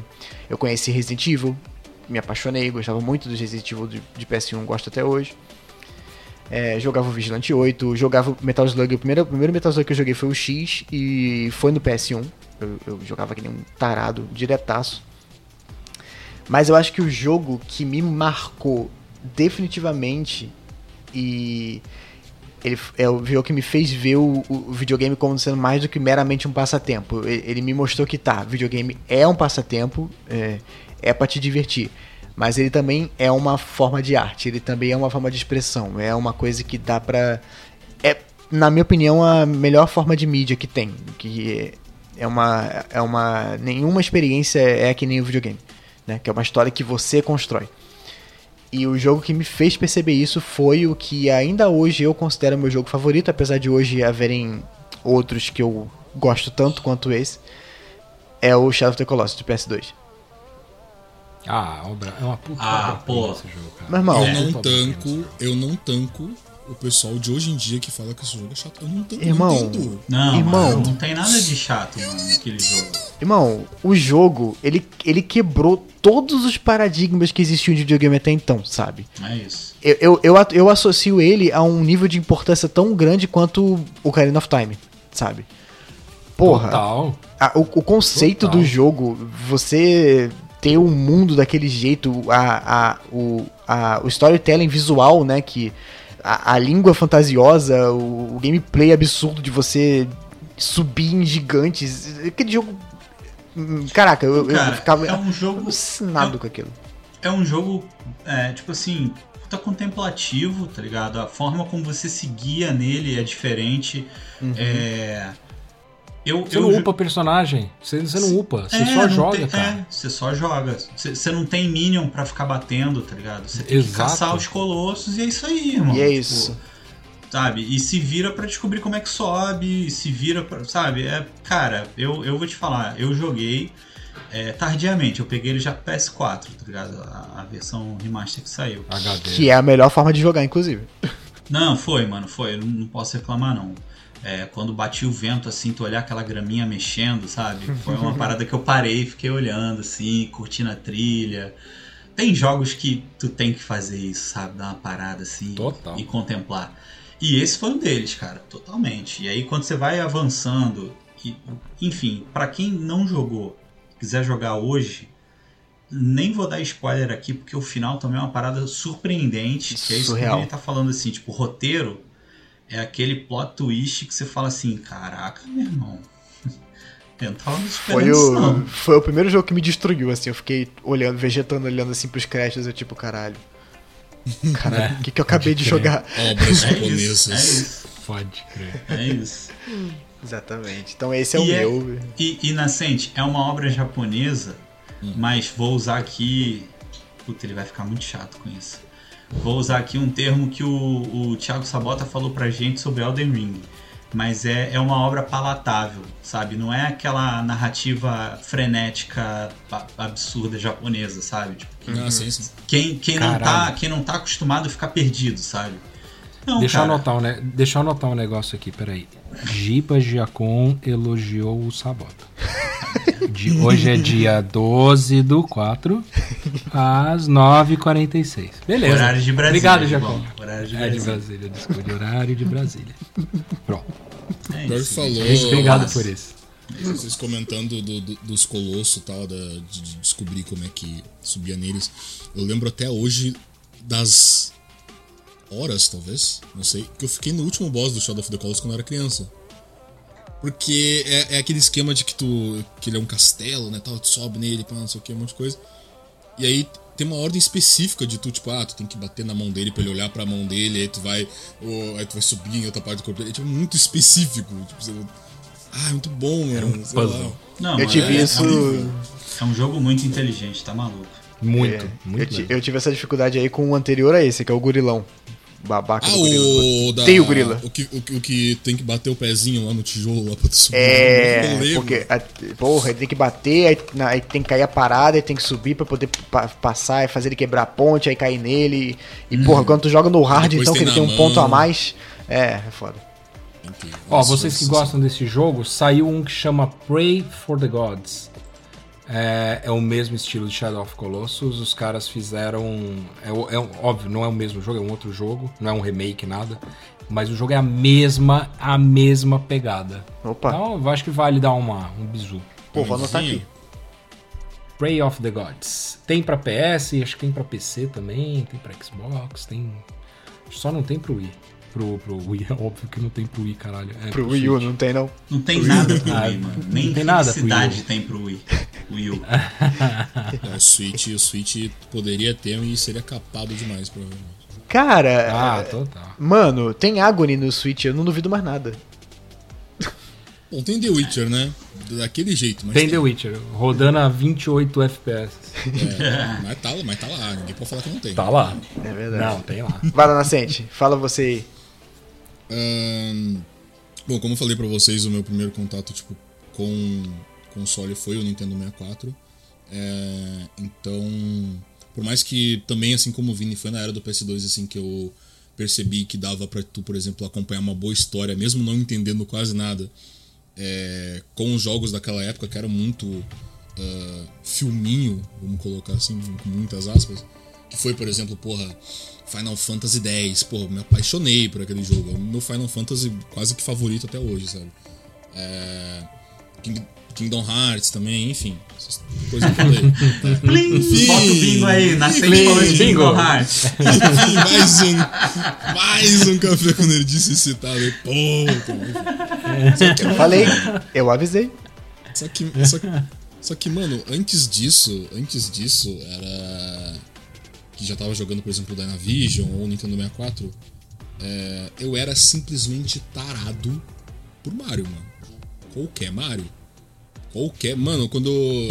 eu conheci Resident Evil, me apaixonei, gostava muito dos Resident Evil de, de PS1, gosto até hoje. É, jogava o Vigilante 8, jogava Metal Slug. O primeiro, o primeiro Metal Slug que eu joguei foi o X e foi no PS1. Eu, eu jogava que nem um tarado, diretaço. Mas eu acho que o jogo que me marcou definitivamente e ele é o jogo que me fez ver o, o, videogame como sendo mais do que meramente um passatempo. Ele, ele me mostrou que tá, videogame é um passatempo, é, é para te divertir, mas ele também é uma forma de arte, ele também é uma forma de expressão, é uma coisa que dá pra. É, na minha opinião, a melhor forma de mídia que tem. Que é uma, é uma. Nenhuma experiência é que nem o videogame. Né? Que é uma história que você constrói. E o jogo que me fez perceber isso foi o que ainda hoje eu considero meu jogo favorito, apesar de hoje haverem outros que eu gosto tanto quanto esse. É o Shadow of the Colossus de PS2. Ah, obra, é uma puta ah, pô. esse jogo, cara. Meu irmão, eu não tanco, eu não tanco o pessoal de hoje em dia que fala que esse jogo é chato. Eu não tanco, irmão, não, irmão, mano, não tem nada de chato, mano, naquele jogo. Irmão, o jogo, ele, ele quebrou todos os paradigmas que existiam de videogame até então, sabe? É isso. Eu, eu, eu, eu associo ele a um nível de importância tão grande quanto o Ocarina of Time, sabe? Porra. Total. A, o, o conceito Total. do jogo, você ter um mundo daquele jeito, a, a, o, a, o storytelling visual, né? Que a, a língua fantasiosa, o, o, gameplay absurdo de você subir em gigantes. Aquele jogo. Hum, caraca, eu, Cara, eu ficava é um jogo, alucinado é, com aquilo. É um jogo, é, tipo assim, puta contemplativo, tá ligado? A forma como você seguia nele é diferente. Uhum. É eu, você eu não upa personagem. Você, você não upa. Você é, só joga, tem, cara. É, você só joga. Você, você, não tem Minion para ficar batendo, tá ligado? Você tem Exato. que caçar os colossos e é isso aí, irmão. E é tipo, isso. Sabe? E se vira para descobrir como é que sobe, se vira pra. Sabe? É, cara, eu, eu vou te falar, eu joguei é, tardiamente. Eu peguei ele já PS4, tá ligado? A, a versão remaster que saiu. HD. Que é a melhor forma de jogar, inclusive. Não, foi, mano, foi. Eu não, não posso reclamar, não. É, quando batia o vento, assim, tu olhar aquela graminha mexendo, sabe? Foi uma parada que eu parei, fiquei olhando, assim, curtindo a trilha. Tem jogos que tu tem que fazer isso, sabe? Dar uma parada, assim, Total. e contemplar. E esse foi um deles, cara, totalmente. E aí quando você vai avançando, e, enfim, para quem não jogou, quiser jogar hoje, nem vou dar spoiler aqui, porque o final também é uma parada surpreendente. Que é isso que ele tá falando assim, tipo, roteiro é aquele plot twist que você fala assim, caraca, meu irmão. Eu não tava foi o, não. Foi o primeiro jogo que me destruiu, assim. Eu fiquei olhando, vegetando, olhando assim pros créditos. Eu tipo, caralho. Caralho, o é, que, que eu acabei de jogar? Obras é japonesas. É isso. Pode crer. É isso. Exatamente. Então esse é e o é, meu. E, e Nascente, é uma obra japonesa, hum. mas vou usar aqui. Puta, ele vai ficar muito chato com isso. Vou usar aqui um termo que o, o Thiago Sabota falou pra gente sobre Elden Ring. Mas é, é uma obra palatável, sabe? Não é aquela narrativa frenética, absurda japonesa, sabe? Tipo, quem, ah, sim, sim. Quem, quem, não tá, quem não tá acostumado a ficar perdido, sabe? Não, deixa, eu anotar um, né? deixa eu anotar um negócio aqui, peraí. Gipa Giacom elogiou o Sabota. De, hoje é dia 12 do 4, às 9h46. Beleza. Horário de Brasília. Obrigado, Giacom. Horário de Brasília. É de Brasília, desculpe. Horário de Brasília. Pronto. É isso, falou. Obrigado por isso. Vocês comentando do, do, dos colossos tal, da, de descobrir como é que subia neles. Eu lembro até hoje das horas, talvez, não sei, que eu fiquei no último boss do Shadow of the Colossus quando eu era criança. Porque é, é, aquele esquema de que tu. que ele é um castelo, né? Tal, tu sobe nele, pá, não sei o que, um monte de coisa. E aí tem uma ordem específica de tu, tipo, ah, tu tem que bater na mão dele pra ele olhar pra mão dele, aí tu vai. Ou, aí tu vai subir em outra parte do corpo dele. É tipo, muito específico. Tipo, você, ah, muito bom, Era um puzzle. Não, eu tive é, isso. É um jogo muito inteligente, tá maluco. Muito, é, muito. Eu, eu, tive essa dificuldade aí com o anterior a esse, que é o Gurilão babaca ah, do gorila. O da, tem o gorila. O que, o, o, que tem que bater o pezinho lá no tijolo lá pra tu subir. É, porque, a, porra, ele tem que bater, aí, na, aí, tem que cair a parada, aí tem que subir pra poder pa, passar e fazer ele quebrar a ponte, aí cair nele. E, hum. porra, quando tu joga no hard, então, que ele tem um mão. ponto a mais, é, é foda. Ó, vocês que gostam desse jogo, saiu um que chama Pray for the Gods. É, é, o mesmo estilo de Shadow of Colossus. Os caras fizeram. É, é, óbvio, não é o mesmo jogo, é um outro jogo, não é um remake, nada. Mas o jogo é a mesma, a mesma pegada. Opa. Então eu acho que vale dar uma, um bizu. Pô, vou anotar aqui. Prey of the Gods. Tem para PS, acho que tem para PC também, tem para Xbox, tem. Só não tem pro Wii pro, pro Wii. É óbvio que não tem pro Wii, caralho. É, pro, pro Wii U não tem, não. Não tem pro nada pro Wii, mano. Nem não tem nada cidade tem pro Wii. Wii U. É, o Switch, o Switch poderia ter e seria capado demais, provavelmente. Cara, ah, total. mano, tem Agony no Switch, eu não duvido mais nada. Bom, tem The Witcher, né? daquele jeito. Mas tem, tem The Witcher, rodando a 28 FPS. É, mas, tá, mas tá lá, ninguém pode falar que não tem. Tá lá. É verdade. Não, tem lá. Vai lá, Nascente, fala você aí. Bom, como eu falei pra vocês, o meu primeiro contato tipo, com console foi o Nintendo 64. É, então, por mais que também, assim como o Vini, foi na era do PS2 assim que eu percebi que dava para tu, por exemplo, acompanhar uma boa história, mesmo não entendendo quase nada, é, com os jogos daquela época que eram muito uh, filminho, vamos colocar assim, com muitas aspas, que foi, por exemplo, porra, Final Fantasy X, porra, me apaixonei por aquele jogo, é o meu Final Fantasy quase que favorito até hoje, sabe? É, King, Kingdom Hearts também, enfim. Essas coisas que eu falei. Plim, enfim, bota o bingo aí, nascente falando de Kingdom Hearts. enfim, mais um, mais um Café com Nerdice citado. Ponto. Eu falei, eu avisei. Só que, só, só que, mano, antes disso, antes disso, era... Que já tava jogando, por exemplo, o Dynavision ou o Nintendo 64. É, eu era simplesmente tarado por Mario, mano. Qualquer Mario. Qualquer. Mano, quando.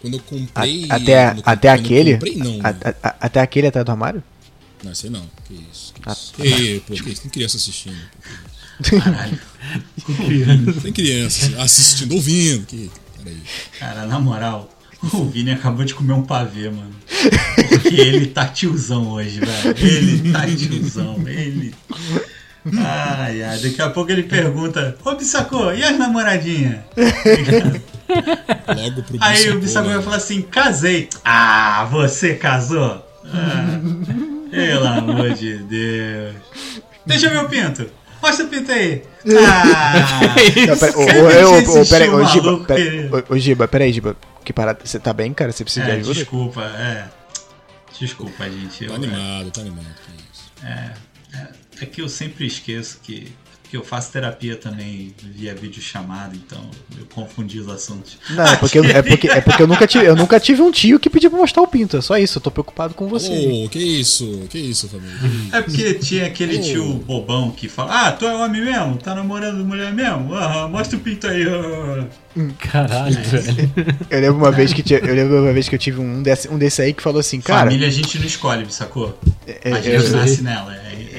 Quando eu comprei. A, até quando, até quando aquele? Comprei, não. A, a, até aquele até do armário? Não, sei não. Que isso. Que isso. Ah, Ei, pô, que isso? Tem criança assistindo. Caralho. Tem criança assistindo, ouvindo. Que... Peraí. Cara, na moral. O Vini acabou de comer um pavê, mano. Porque ele tá tiozão hoje, velho. Ele tá tiozão. Ele. Ai, ai, daqui a pouco ele pergunta: Ô Bissacô, e as namoradinhas? Logo pro Aí o Bissacô vai falar assim: Casei. Ah, você casou? Ah, pelo amor de Deus. Deixa meu pinto. Mostra o pinto aí. Ah, Não, pera, ô, ô, ô, ô, pera, ô, Giba, pera, ô, Giba, peraí, Giba. Que parada, você tá bem, cara? Você precisa é, de ajuda? Desculpa, é. Desculpa, gente. Tá eu, animado, tá animado. É, é, é que eu sempre esqueço que, que eu faço terapia também via videochamada, então eu confundi os assuntos. Não, é porque, é porque, é porque eu, nunca tive, eu nunca tive um tio que pediu pra mostrar o pinto. É só isso, eu tô preocupado com você. Ô, que isso? Que isso, família? Que isso? É porque tinha aquele Oh. tio bobão que fala: Ah, tu é homem mesmo? Tá namorando mulher mesmo? Ah, mostra o pinto aí. ah." Caralho, velho. Eu lembro uma vez que tinha- eu lembro uma vez que eu tive um desse, um desse aí que falou assim, cara, Família a gente não escolhe, sacou? é, A é, gente eu, nasce nela. É, é.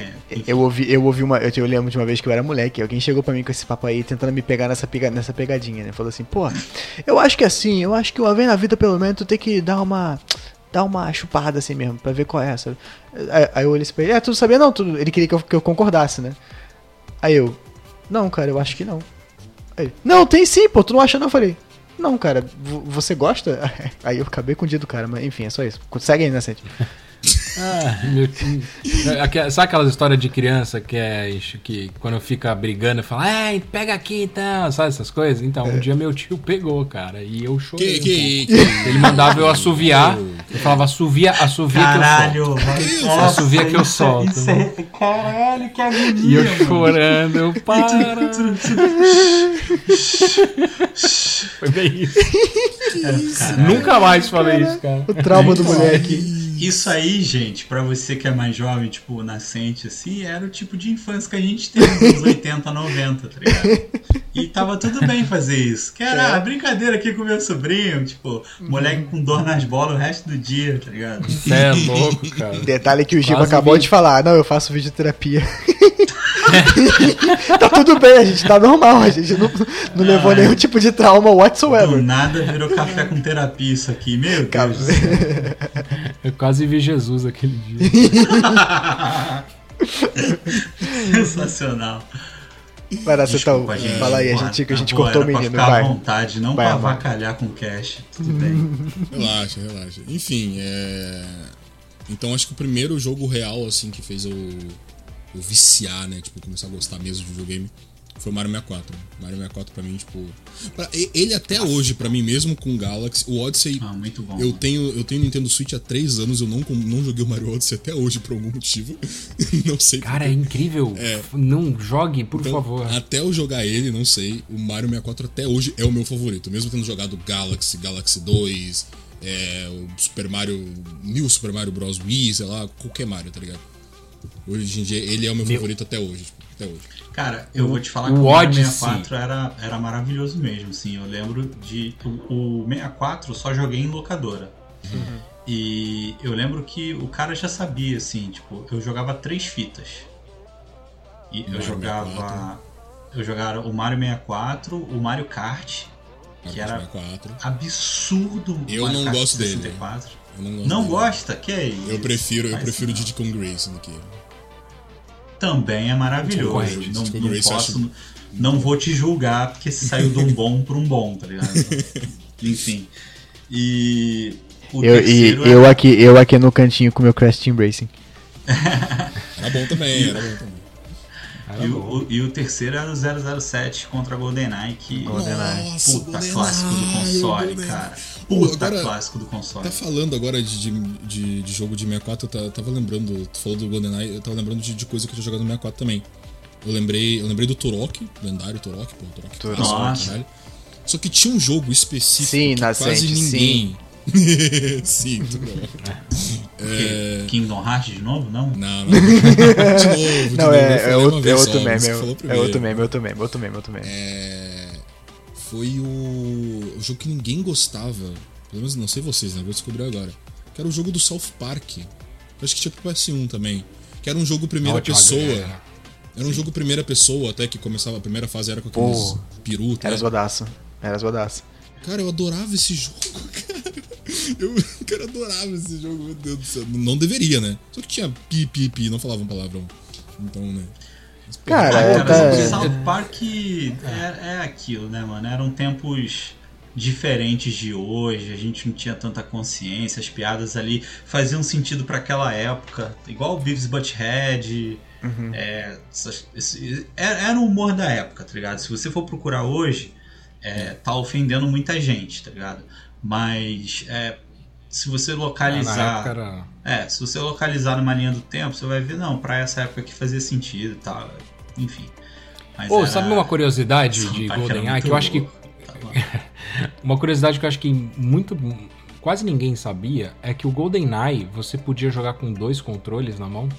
Eu ouvi, eu ouvi uma, eu, lembro de uma vez que eu era moleque, alguém chegou pra mim com esse papo aí tentando me pegar nessa, pega, nessa pegadinha, né? Falou assim, pô, eu acho que assim, eu acho que uma vez na vida pelo menos tu tem que dar uma dar uma chupada assim mesmo, pra ver qual é, sabe? Aí, eu olhei assim pra ele, é, tu não sabia não, tu, ele queria que eu, que eu concordasse, né? Aí eu, não, cara, eu acho que não. Aí não, tem sim, pô, tu não acha não? Eu falei, não, cara, vo- você gosta? Aí eu acabei com o dia do cara, mas enfim, é só isso. Segue aí, né, Sente? Ah, meu tio- Aque- Sabe aquelas histórias de criança que é isso, que quando fica brigando fala, é, pega aqui então, sabe essas coisas? Então, um dia meu tio pegou, cara, e eu chorei. Que, um que, pouco. Ele mandava eu assoviar, ele falava assovia, assovia Caralho, que eu nossa, Assovia que eu isso- solto. Isso é, caralho, que agonia. solto. E eu mano. chorando, eu para. Foi bem isso. Caralho. Nunca mais falei isso, cara. O trauma do moleque. Isso aí, gente, pra você que é mais jovem, tipo, nascente, assim, era o tipo de infância que a gente teve nos anos 80, 90, tá ligado? E tava tudo bem fazer isso. Que era É. a brincadeira aqui com meu sobrinho, tipo, moleque com dor nas bolas o resto do dia, tá ligado? Você é louco, cara. Detalhe que o Giba acabou vi. de falar, não, eu faço videoterapia. tá tudo bem, a gente tá normal, a gente não, não levou Ah, nenhum tipo de trauma Do whatsoever. nada virou café com terapia isso aqui, meu Deus. do. Eu quase vi Jesus aquele dia. Sensacional. Vai lá, você tá. Desculpa, gente. Fala aí, a gente, que a gente boa, cortou o menino, ficar vai. à vontade, não Vai, pra avacalhar com o cash. Tudo bem. Relaxa, relaxa. Enfim, é. Então acho que o primeiro jogo real, assim, que fez eu, eu viciar, né? Tipo, começar a gostar mesmo de videogame foi o Mario 64. Mario 64 pra mim, tipo. pra- ele até hoje, pra mim, mesmo com o Galaxy, o Odyssey. Ah, muito bom. Eu tenho, eu tenho Nintendo Switch há três anos, eu não, não joguei o Mario Odyssey até hoje por algum motivo. não sei Cara, é incrível. Não jogue, por então, favor. Até eu jogar ele, não sei, o Mario 64 até hoje é o meu favorito. Mesmo tendo jogado Galaxy, Galaxy 2, é, o Super Mario, New Super Mario Bros. Wii, sei lá, qualquer Mario, tá ligado? Hoje em dia ele é o meu, Meu- favorito até hoje. tipo, até hoje. Cara, eu vou te falar que o, o Mario 64 era, era maravilhoso mesmo, sim. Eu lembro de. O, o 64 eu só joguei em locadora. Uhum. E eu lembro que o cara já sabia, assim, tipo, eu jogava três fitas. E eu jogava. 64. Eu jogava o Mario 64, o Mario Kart, que era 64. absurdo. Eu não Kart gosto 64. dele. Eu não, gosto não gosta? Que é isso? Eu prefiro, eu prefiro o Diddy Kong Racing do que também é maravilhoso. Não, não, posso, não vou te julgar porque saiu de um bom para um bom, tá ligado? Enfim. E eu, e era... eu aqui, eu aqui no cantinho com meu Crash Team Racing. era bom também, era bom também. E o, e o, terceiro era o 007 contra GoldenEye, que GoldenEye. puta Golden clássico do console, cara. Puta agora, clássico do console. Tá falando agora de, de, de jogo de 64, eu tava lembrando, tu falou do GoldenEye, eu tava lembrando de, de coisa que eu tinha jogado no 64 também. Eu lembrei, eu lembrei do Turok, lendário Turok, pô, Turok. Turok. Nossa. Só que tinha um jogo específico sim, que quase ninguém sim. Sim, bem. É... Kingdom Hearts de novo? Não? Não, não. De novo, de não, novo. É, é, outro, é outro meme. É, é outro meme, outro meme, outro meme, outro meme. É... Foi o... o jogo que ninguém gostava. Pelo menos não sei vocês, né? Vou descobrir agora. Que era o jogo do South Park. Eu acho que tinha pro PS1 também. Que era um jogo primeira Ótimo, pessoa. Era um Sim. jogo primeira pessoa, até que começava a primeira fase era com aqueles oh, peru. Era zoadaço. Era zoadaço. Cara, eu adorava esse jogo, cara. Eu, cara, adorava esse jogo, meu Deus do céu. Não deveria, né? Só que tinha pi, pi, pi, não falavam palavrão. Então, né? Cara, é, cara tá... South Park é, é aquilo, né, mano? Eram tempos diferentes de hoje, a gente não tinha tanta consciência, as piadas ali faziam sentido para aquela época, igual o Beavis Butthead, uhum. é, era o humor da época, tá ligado? Se você for procurar hoje, é, tá ofendendo muita gente, tá ligado? Mas é, se você localizar. Era... É, se você localizar numa linha do tempo, você vai ver, não, pra essa época que fazia sentido e tal. Enfim. Pô, era... sabe uma curiosidade de GoldenEye que eu acho que. Tá uma curiosidade que eu acho que muito. Quase ninguém sabia é que o GoldenEye você podia jogar com dois controles na mão.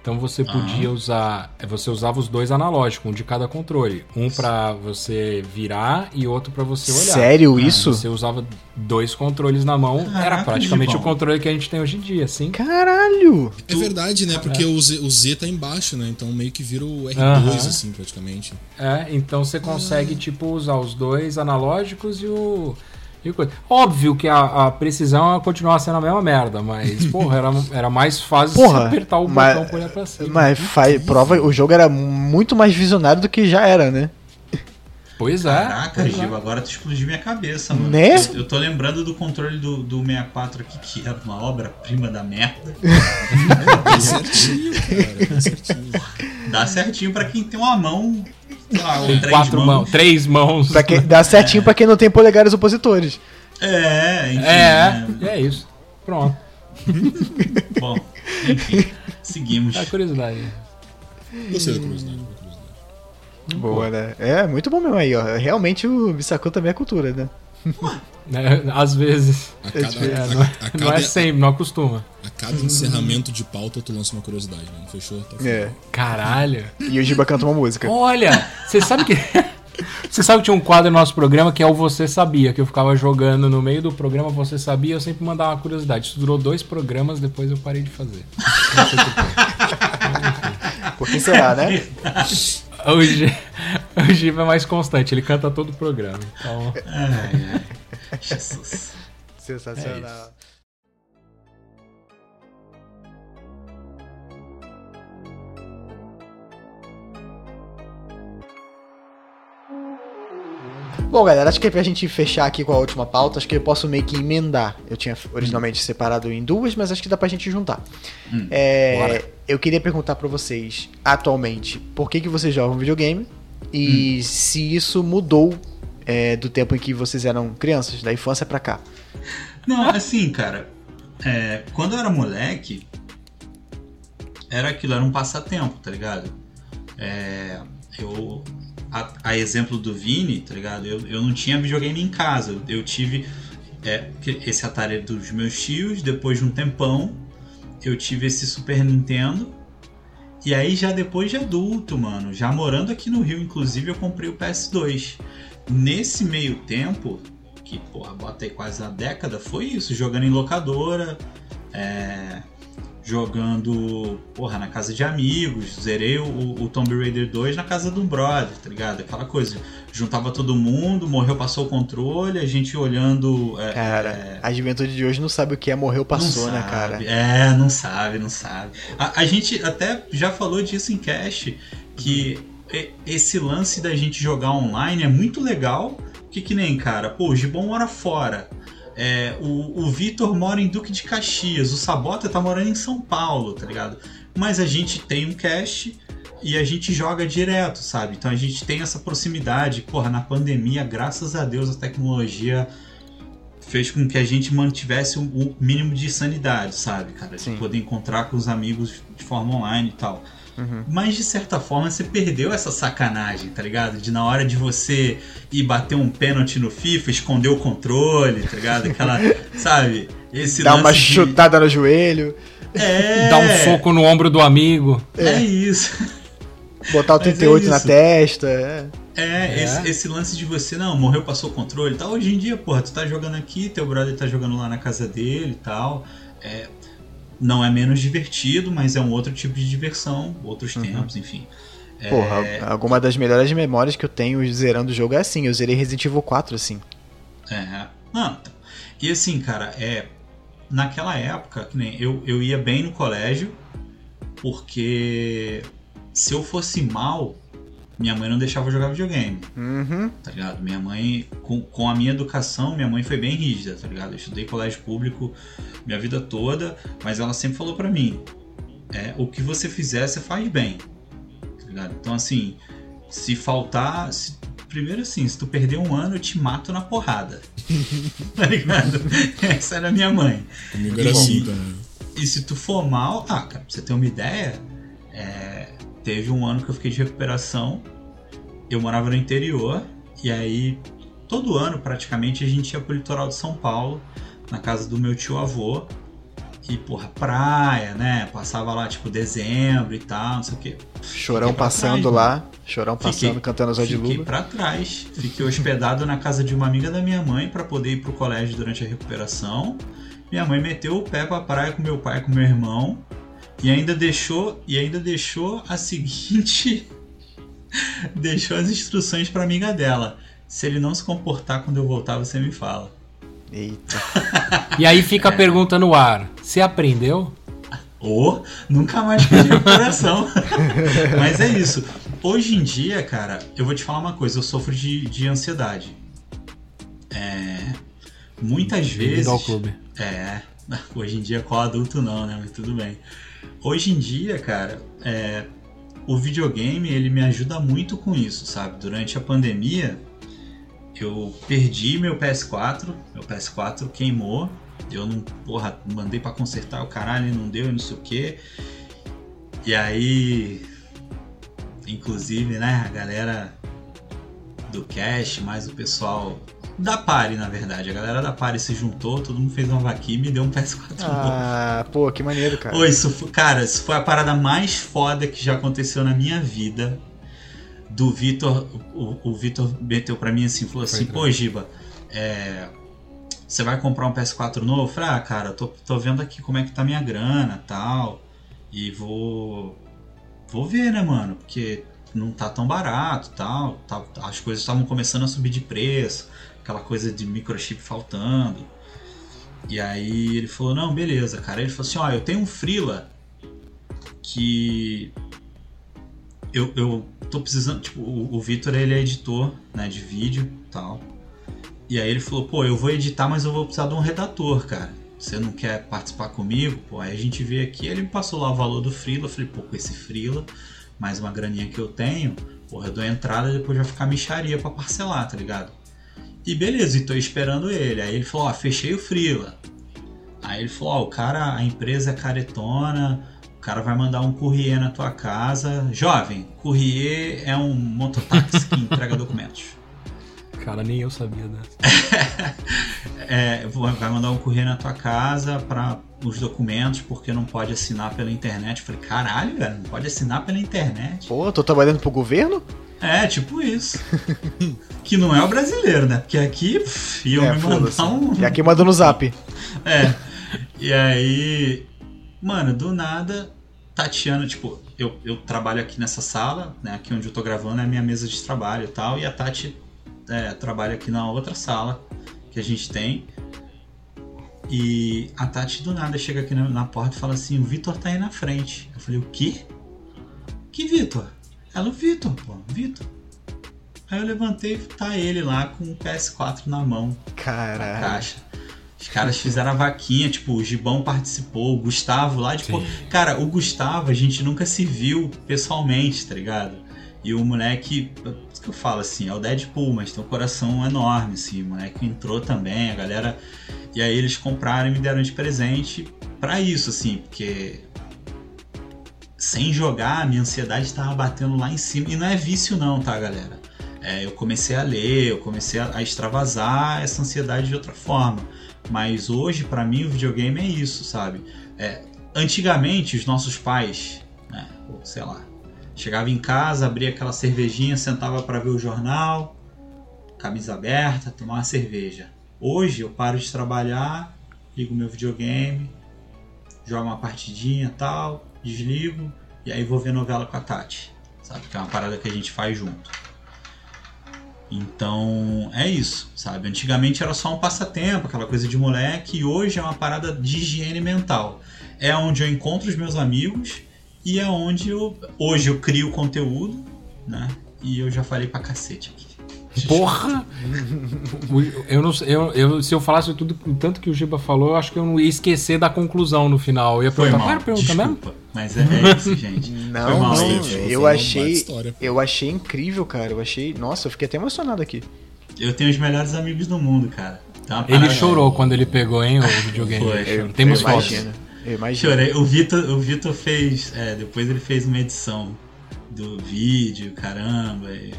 Então você podia ah. usar, você usava os dois analógicos, um de cada controle, um para você virar e outro para você olhar. Sério ah, isso? Você usava dois controles na mão, Caraca, era praticamente o controle que a gente tem hoje em dia, assim. Caralho! É verdade, né? Porque o, Z, o Z tá embaixo, né? Então meio que vira o R2 uh -huh. assim, praticamente. É, então você consegue ah. tipo usar os dois analógicos e o Óbvio que a, a precisão continuava sendo a mesma merda, mas, porra, era, era mais fácil porra, apertar o mas, botão pra olhar pra cima. Mas faz, prova, o jogo era muito mais visionário do que já era, né? Pois é. Caraca, pois Gil, é. agora tu explodiu minha cabeça, mano. Né? Eu, eu tô lembrando do controle do, do 64 aqui, que era uma obra-prima da merda. Certinho, cara. Certinho. Dá certinho pra quem tem uma mão ah, tem quatro mãos. mãos. Três mãos. Pra quem, dá certinho é. pra quem não tem polegares opositores. É, enfim. É, né? é isso. Pronto. Bom, enfim, seguimos. É curiosidade. Gostei da curiosidade. Boa, né? É, muito bom mesmo aí, ó. Realmente o Bissaku também é cultura, né? É, às vezes. A cada, é, a, não, é, a cada, não, é sempre, não acostuma. A cada encerramento de pauta tu lança uma curiosidade, né? Fechou? Tá é. Caralho. E o Giba canta uma música. Olha, você sabe que. Você sabe que tinha um quadro no nosso programa que é o Você Sabia, que eu ficava jogando no meio do programa Você Sabia, eu sempre mandava uma curiosidade. Isso durou dois programas, depois eu parei de fazer. Por que será, né? O, G, o Giba é mais constante, ele canta todo o programa. Então... Ai, ai. Jesus. Sensacional. É Bom, galera, acho que é pra gente fechar aqui com a última pauta, acho que eu posso meio que emendar. Eu tinha originalmente separado em duas, mas acho que dá pra gente juntar. Hum, é, eu queria perguntar para vocês, atualmente, por que, que vocês jogam videogame e hum. se isso mudou é, do tempo em que vocês eram crianças, da infância para cá. Não, assim, cara, é, quando eu era moleque, era aquilo, era um passatempo, tá ligado? É, eu a, a, exemplo do Vini, tá ligado? Eu, eu não tinha videogame em casa. Eu tive é, esse Atari dos meus tios, depois de um tempão, eu tive esse Super Nintendo. E aí já depois de adulto, mano, já morando aqui no Rio, inclusive, eu comprei o PS2. Nesse meio tempo, que, porra, botei quase uma década, foi isso, jogando em locadora, é, jogando, porra, na casa de amigos, zerei o, o Tomb Raider 2 na casa de um brother, tá ligado? Aquela coisa, juntava todo mundo, morreu, passou o controle, a gente olhando... É, cara, é, a juventude de hoje não sabe o que é morreu, passou, né, sabe, cara? É, não sabe, não sabe. A, a gente até já falou disso em cast, que esse lance da gente jogar online é muito legal, que que nem, cara, pô, o Gibon mora fora, é, o, o Vitor mora em Duque de Caxias, o Sabota tá morando em São Paulo, tá ligado? Mas a gente tem um cast e a gente joga direto, sabe? Então a gente tem essa proximidade. Porra, na pandemia, graças a Deus, a tecnologia fez com que a gente mantivesse o mínimo de sanidade, sabe, cara? De Sim. poder encontrar com os amigos de forma online e tal. Uhum. Mas de certa forma você perdeu essa sacanagem, tá ligado? De na hora de você ir bater um pênalti no FIFA, esconder o controle, tá ligado? Aquela, sabe? Esse Dar uma de... chutada no joelho. É. Dar um soco no ombro do amigo. É, é isso. Botar o 38 é na testa. É. É, é. Esse, esse, lance de você, não, morreu, passou o controle e tal. Hoje em dia, porra, tu tá jogando aqui, teu brother tá jogando lá na casa dele e tal. É, não é menos divertido, mas é um outro tipo de diversão, outros uhum. tempos, enfim. Porra, é... alguma das melhores memórias que eu tenho zerando o jogo é assim, eu zerei Resident Evil 4 assim. É. Não, e assim, cara, é. Naquela época, eu, eu ia bem no colégio, porque se eu fosse mal, minha mãe não deixava eu jogar videogame. Uhum. Tá ligado? Minha mãe, com, com a minha educação, minha mãe foi bem rígida, tá ligado? Eu estudei colégio público minha vida toda, mas ela sempre falou para mim: é, o que você fizer, você faz bem. Tá ligado? Então, assim, se faltar. Se, primeiro, assim, se tu perder um ano, eu te mato na porrada. tá ligado? Essa era a minha mãe. Comigo era assim também. E se tu for mal, ah, cara, pra você ter uma ideia, é, teve um ano que eu fiquei de recuperação. Eu morava no interior e aí todo ano praticamente a gente ia pro litoral de São Paulo, na casa do meu tio avô. E, porra, praia, né? Passava lá, tipo, dezembro e tal, não sei o quê. Chorão passando trás, lá, chorão passando, fiquei, cantando Zé de Luba. Fiquei pra trás. Fiquei hospedado na casa de uma amiga da minha mãe para poder ir pro colégio durante a recuperação. Minha mãe meteu o pé pra praia com meu pai e com meu irmão. E ainda deixou, e ainda deixou a seguinte deixou as instruções para amiga dela. Se ele não se comportar quando eu voltar, você me fala. Eita. e aí fica a pergunta no ar: você aprendeu? Ou oh, nunca mais pedi o coração. Mas é isso. Hoje em dia, cara, eu vou te falar uma coisa: eu sofro de, de ansiedade. É, muitas vezes. Ao clube. É. Hoje em dia, qual adulto não, né? Mas tudo bem. Hoje em dia, cara, é, o videogame ele me ajuda muito com isso, sabe? Durante a pandemia, eu perdi meu PS4, meu PS4 queimou, eu não, porra, mandei para consertar o caralho, não deu, não sei o que. E aí, inclusive, né, a galera do Cash, mais o pessoal da Pari, na verdade. A galera da Pari se juntou, todo mundo fez uma vaquinha e me deu um PS4 Ah, novo. pô, que maneiro, cara. Pô, isso foi, cara, isso foi a parada mais foda que já aconteceu na minha vida. Do Vitor, o, o Vitor meteu pra mim assim, falou assim, pô, Giba, é, você vai comprar um PS4 novo? Eu falei, ah, cara, tô, tô vendo aqui como é que tá minha grana tal. E vou. Vou ver, né, mano? Porque não tá tão barato tal. Tá, as coisas estavam começando a subir de preço aquela coisa de microchip faltando. E aí ele falou: Não, beleza, cara. Ele falou assim: Ó, eu tenho um Freela que eu, eu tô precisando. Tipo, o, o Vitor ele é editor né, de vídeo tal. E aí ele falou: Pô, eu vou editar, mas eu vou precisar de um redator, cara. Você não quer participar comigo? Pô, aí a gente vê aqui. Ele me passou lá o valor do Freela. Eu falei: Pô, com esse Freela, mais uma graninha que eu tenho, porra, eu dou entrada e depois vai ficar micharia para parcelar, tá ligado? E beleza, e tô esperando ele. Aí ele falou, ó, fechei o Freela. Aí ele falou, ó, o cara, a empresa é caretona, o cara vai mandar um courrier na tua casa. Jovem, courrier é um mototáxi que entrega documentos. cara, nem eu sabia dessa. é, vai mandar um correio na tua casa para os documentos porque não pode assinar pela internet. Eu falei, caralho, velho, não pode assinar pela internet. Pô, tô trabalhando pro governo? É, tipo isso. que não é o brasileiro, né? Porque aqui pff, iam é, me mandar um. E aqui manda no zap. É. E aí. Mano, do nada, Tatiana, tipo, eu, eu trabalho aqui nessa sala, né? Aqui onde eu tô gravando é a minha mesa de trabalho e tal. E a Tati é, trabalha aqui na outra sala que a gente tem. E a Tati do nada chega aqui na, na porta e fala assim: o Vitor tá aí na frente. Eu falei: o quê? Que Vitor? Ela, o Vitor, pô, Vitor. Aí eu levantei e tá ele lá com o PS4 na mão. Caralho. Na caixa. Os caras fizeram a vaquinha, tipo, o Gibão participou, o Gustavo lá, tipo, Sim. cara, o Gustavo a gente nunca se viu pessoalmente, tá ligado? E o moleque, isso que eu falo assim, é o Deadpool, mas tem um coração enorme, assim, o moleque entrou também, a galera. E aí eles compraram e me deram de presente para isso, assim, porque sem jogar, minha ansiedade estava batendo lá em cima. E não é vício, não, tá, galera? É, eu comecei a ler, eu comecei a, extravasar essa ansiedade de outra forma. Mas hoje, para mim, o videogame é isso, sabe? É, antigamente, os nossos pais, né, sei lá, chegava em casa, abria aquela cervejinha, sentava para ver o jornal, camisa aberta, tomar uma cerveja. Hoje, eu paro de trabalhar, ligo meu videogame, jogo uma partidinha tal, desligo e aí vou ver novela com a Tati, sabe? Que é uma parada que a gente faz junto. Então é isso, sabe? Antigamente era só um passatempo, aquela coisa de moleque, e hoje é uma parada de higiene mental. É onde eu encontro os meus amigos e é onde eu hoje eu crio conteúdo, né? E eu já falei pra cacete aqui. Porra! eu não eu, eu, se eu falasse tudo tanto que o Giba falou, eu acho que eu não ia esquecer da conclusão no final. Eu ia perguntar, qual era a pergunta mesmo? Mas é, é isso, gente. Não, mal, não, eu achei. Eu achei incrível, cara. Eu achei. Nossa, eu fiquei até emocionado aqui. Eu tenho os melhores amigos do mundo, cara. Ele chorou quando ele pegou, hein, o videogame. Foi, eu, Temos fotos. Eu imagino. Chorei. O Vitor, o Vitor fez. É, depois ele fez uma edição do vídeo, caramba. E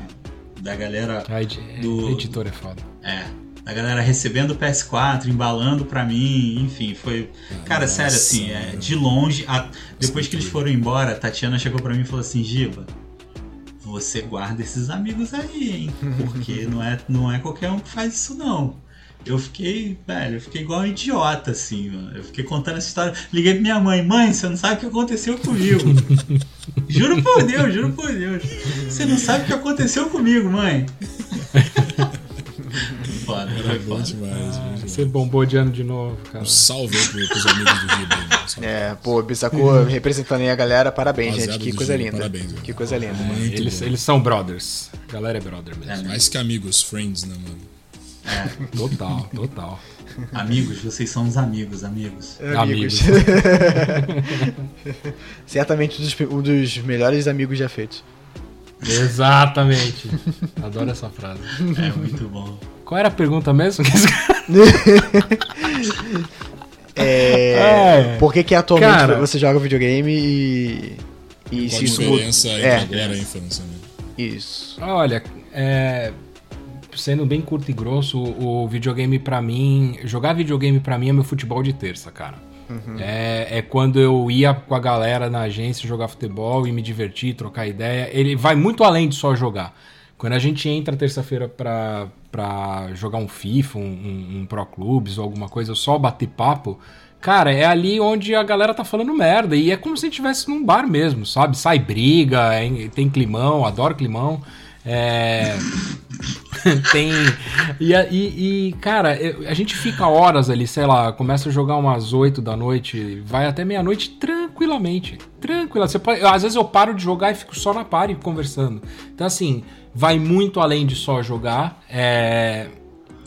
da galera. A ed do editor é foda. É. Da galera recebendo o PS4, embalando pra mim, enfim, foi. Cara, Nossa, sério, assim, é, de longe. A... Depois que eles foram embora, a Tatiana chegou pra mim e falou assim: Giba, você guarda esses amigos aí, hein? Porque não é, não é qualquer um que faz isso, não. Eu fiquei, velho, eu fiquei igual um idiota, assim, mano. Eu fiquei contando essa história. Liguei pra minha mãe, mãe, você não sabe o que aconteceu comigo. juro por Deus, juro por Deus. Você não sabe o que aconteceu comigo, mãe. foda, Era bom demais. Ah, você bombou de ano de novo, cara. Um salve aí pros amigos do Giba. É, pô, Bissacô representando aí a galera, parabéns, gente. Que coisa linda. Parabéns, que coisa linda. eles, eles são brothers. A galera é brother mesmo. É, mais que amigos, friends, né, mano? É, total, total. Amigos, vocês são os amigos, amigos. Amigos. Certamente um dos melhores amigos já feitos. Exatamente. Adoro essa frase. É muito bom. Qual era a pergunta mesmo? é, é, por que, que atualmente Cara, você joga videogame e. E qual se a diferença entre é. agora e a infância, né? Isso. Olha, é, sendo bem curto e grosso, o, videogame para mim, jogar videogame para mim é meu futebol de terça, cara. Uhum. É, é, quando eu ia com a galera na agência jogar futebol e me divertir, trocar ideia. Ele vai muito além de só jogar. Quando a gente entra terça-feira pra, pra jogar um FIFA, um, um, um Pro Clubes ou alguma coisa, só bater papo, cara, é ali onde a galera tá falando merda. E é como se estivesse num bar mesmo, sabe? Sai briga, é, tem climão, adoro climão. É. tem. E, e, e, cara, a gente fica horas ali, sei lá, começa a jogar umas 8 da noite, vai até meia-noite tranquilamente. Tranquila. Você pode, às vezes eu paro de jogar e fico só na party conversando. Então, assim, vai muito além de só jogar. É.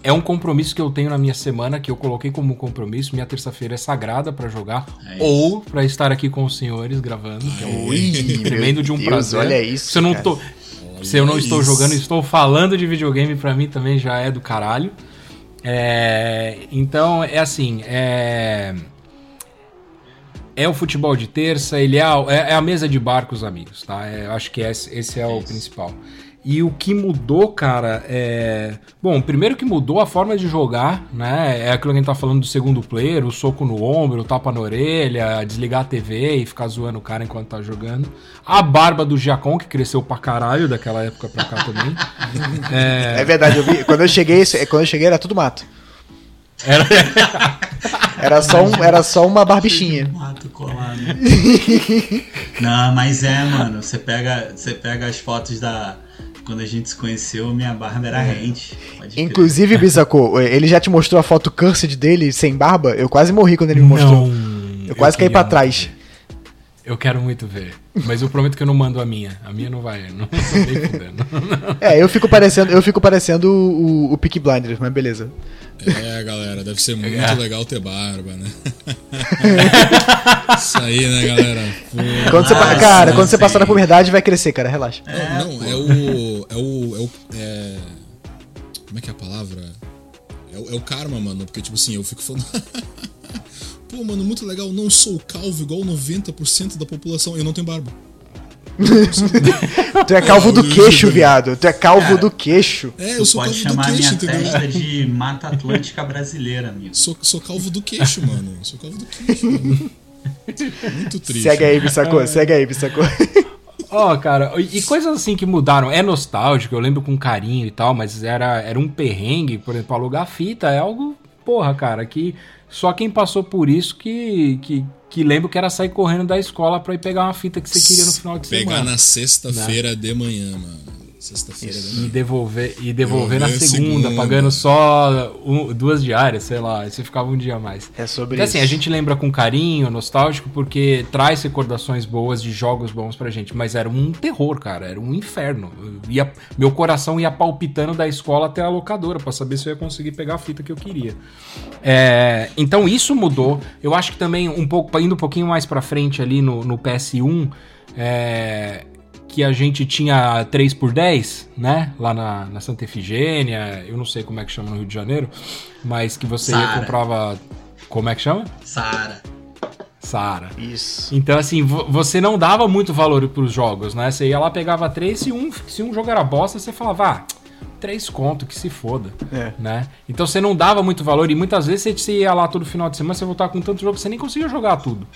É um compromisso que eu tenho na minha semana, que eu coloquei como compromisso. Minha terça-feira é sagrada para jogar é ou para estar aqui com os senhores gravando, que é um tremendo de um Deus, prazer. Olha isso. Se eu não tô, se eu não estou jogando, estou falando de videogame, para mim também já é do caralho. É, então, é assim, é, é o futebol de terça, ele é a, é, é a mesa de bar com os amigos, tá? É, acho que esse, esse é o principal. E o que mudou, cara, é. Bom, primeiro que mudou a forma de jogar, né? É aquilo que a gente tá falando do segundo player, o soco no ombro, o tapa na orelha, desligar a TV e ficar zoando o cara enquanto tá jogando. A barba do Giacom, que cresceu pra caralho daquela época pra cá também. é... é verdade, eu vi, quando eu cheguei, quando eu cheguei era tudo mato. Era, era, só, um, era só uma barbichinha. Mato colado. Não, mas é, mano, você pega, você pega as fotos da quando a gente se conheceu, minha barba era é. rente. Inclusive, Bisacô, ele já te mostrou a foto cursed dele sem barba? Eu quase morri quando ele me mostrou. Não, eu quase eu caí para trás. Eu quero muito ver. Mas eu prometo que eu não mando a minha. A minha não vai. Não tô É, eu fico parecendo, eu fico parecendo o, o Peak Blinders, mas beleza. É, galera, deve ser muito é. legal ter barba, né? Isso aí, né, galera? Pô, quando você, cara, quando você passar na puberdade, vai crescer, cara, relaxa. Não, não é o. É o. É o é... Como é que é a palavra? É o, é o karma, mano. Porque, tipo assim, eu fico falando. Pô, mano, muito legal, não sou calvo igual 90% da população. Eu não tenho barba. tu é calvo do queixo, viado. Tu é calvo do queixo. É, eu sou pode calvo chamar do queixo, minha entendeu? testa de Mata Atlântica brasileira, amigo. Sou, sou calvo do queixo, mano. Sou calvo do queixo, mano. Muito triste. Segue aí, Bissacô. Segue aí, Bissacô. Ó, oh, cara, e coisas assim que mudaram. É nostálgico, eu lembro com carinho e tal, mas era, era um perrengue, por exemplo, alugar fita é algo, porra, cara, que só quem passou por isso que, que, que lembra que era sair correndo da escola para ir pegar uma fita que você queria no final de pegar semana. Pegar na sexta-feira de manhã, mano. Sexta-feira E devolver, e devolver na segunda, segunda, pagando só um, duas diárias, sei lá. Você ficava um dia a mais. É sobre então, isso. assim, a gente lembra com carinho, nostálgico, porque traz recordações boas de jogos bons pra gente. Mas era um terror, cara. Era um inferno. Ia, meu coração ia palpitando da escola até a locadora para saber se eu ia conseguir pegar a fita que eu queria. É, então isso mudou. Eu acho que também, um pouco, indo um pouquinho mais pra frente ali no, no PS1, é, que a gente tinha 3 por 10 né? Lá na, na Santa Efigênia, eu não sei como é que chama no Rio de Janeiro, mas que você Sara. comprava. Como é que chama? Sara. Sara. Isso. Então, assim, você não dava muito valor pros jogos, né? Você ia lá, pegava três, se um, se um jogo era bosta, você falava, ah, três conto, que se foda. É. Né? Então você não dava muito valor e muitas vezes você ia lá todo final de semana, você voltava com tanto jogo que você nem conseguia jogar tudo.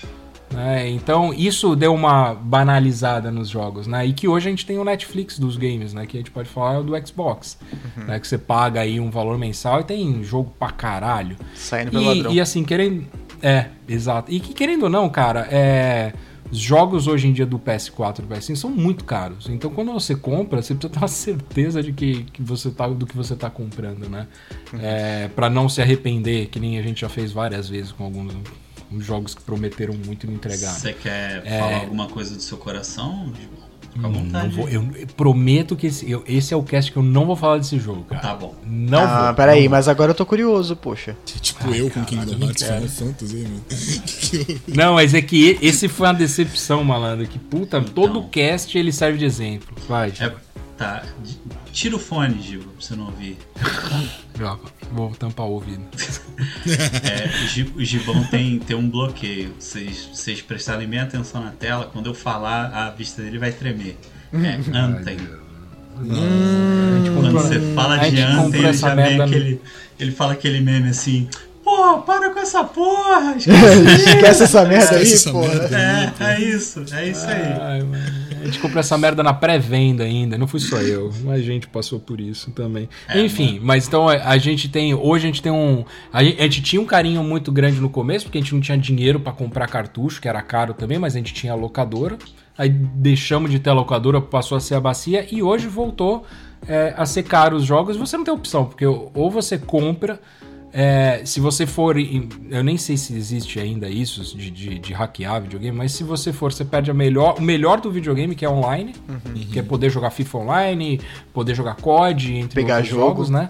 Né? Então isso deu uma banalizada nos jogos, né? E que hoje a gente tem o Netflix dos games, né? Que a gente pode falar do Xbox, uhum. né? Que você paga aí um valor mensal e tem jogo pra caralho. Saindo pelo e, E assim, querendo... É, exato. E que querendo ou não, cara, é... Os jogos hoje em dia do PS4 e do PS5 são muito caros. Então quando você compra, você precisa ter uma certeza de que, que você tá, do que você está comprando, né? Uhum. É, para não se arrepender, que nem a gente já fez várias vezes com alguns jogos que prometeram muito e não entregaram. Você quer é... falar alguma coisa do seu coração? Fica à vontade. Vou, eu, prometo que esse, eu, esse é o cast que eu não vou falar desse jogo, cara. Tá bom. Não ah, vou. Peraí, não mas agora eu tô curioso, poxa. Tipo eu com Kingdom Hearts Final Fantasy, mano. não, mas é que esse foi uma decepção, malandro. Que puta, então, todo cast ele serve de exemplo. Vai. É, tá. Tira o fone, Giba, pra você não ouvir. Vou tampar o ouvido. é, o Gibão tem, tem um bloqueio. Vocês, vocês prestarem bem atenção na tela, quando eu falar, a vista dele vai tremer. É Anten. Hum, quando você fala de Anten, ele já vem aquele. Ele fala aquele meme assim. Pô, para com essa porra! Esquece, Esquece essa merda aí, essa porra. Merda, é, é isso, é isso aí. Ai, a gente comprou essa merda na pré-venda ainda, não fui só eu, mas a gente passou por isso também. É, Enfim, mano. mas então a gente tem, hoje a gente tem um, a gente, a tinha um carinho muito grande no começo, porque a gente não tinha dinheiro para comprar cartucho, que era caro também, mas a gente tinha locadora. Aí deixamos de ter a locadora, passou a ser a bacia e hoje voltou é, a ser caro os jogos. Você não tem opção, porque ou você compra é, se você for. Eu nem sei se existe ainda isso de, de, de, hackear videogame, mas se você for, você perde a melhor, o melhor do videogame, que é online, uhum. que é poder jogar FIFA online, poder jogar COD, entre Pegar outros jogo. jogos, né?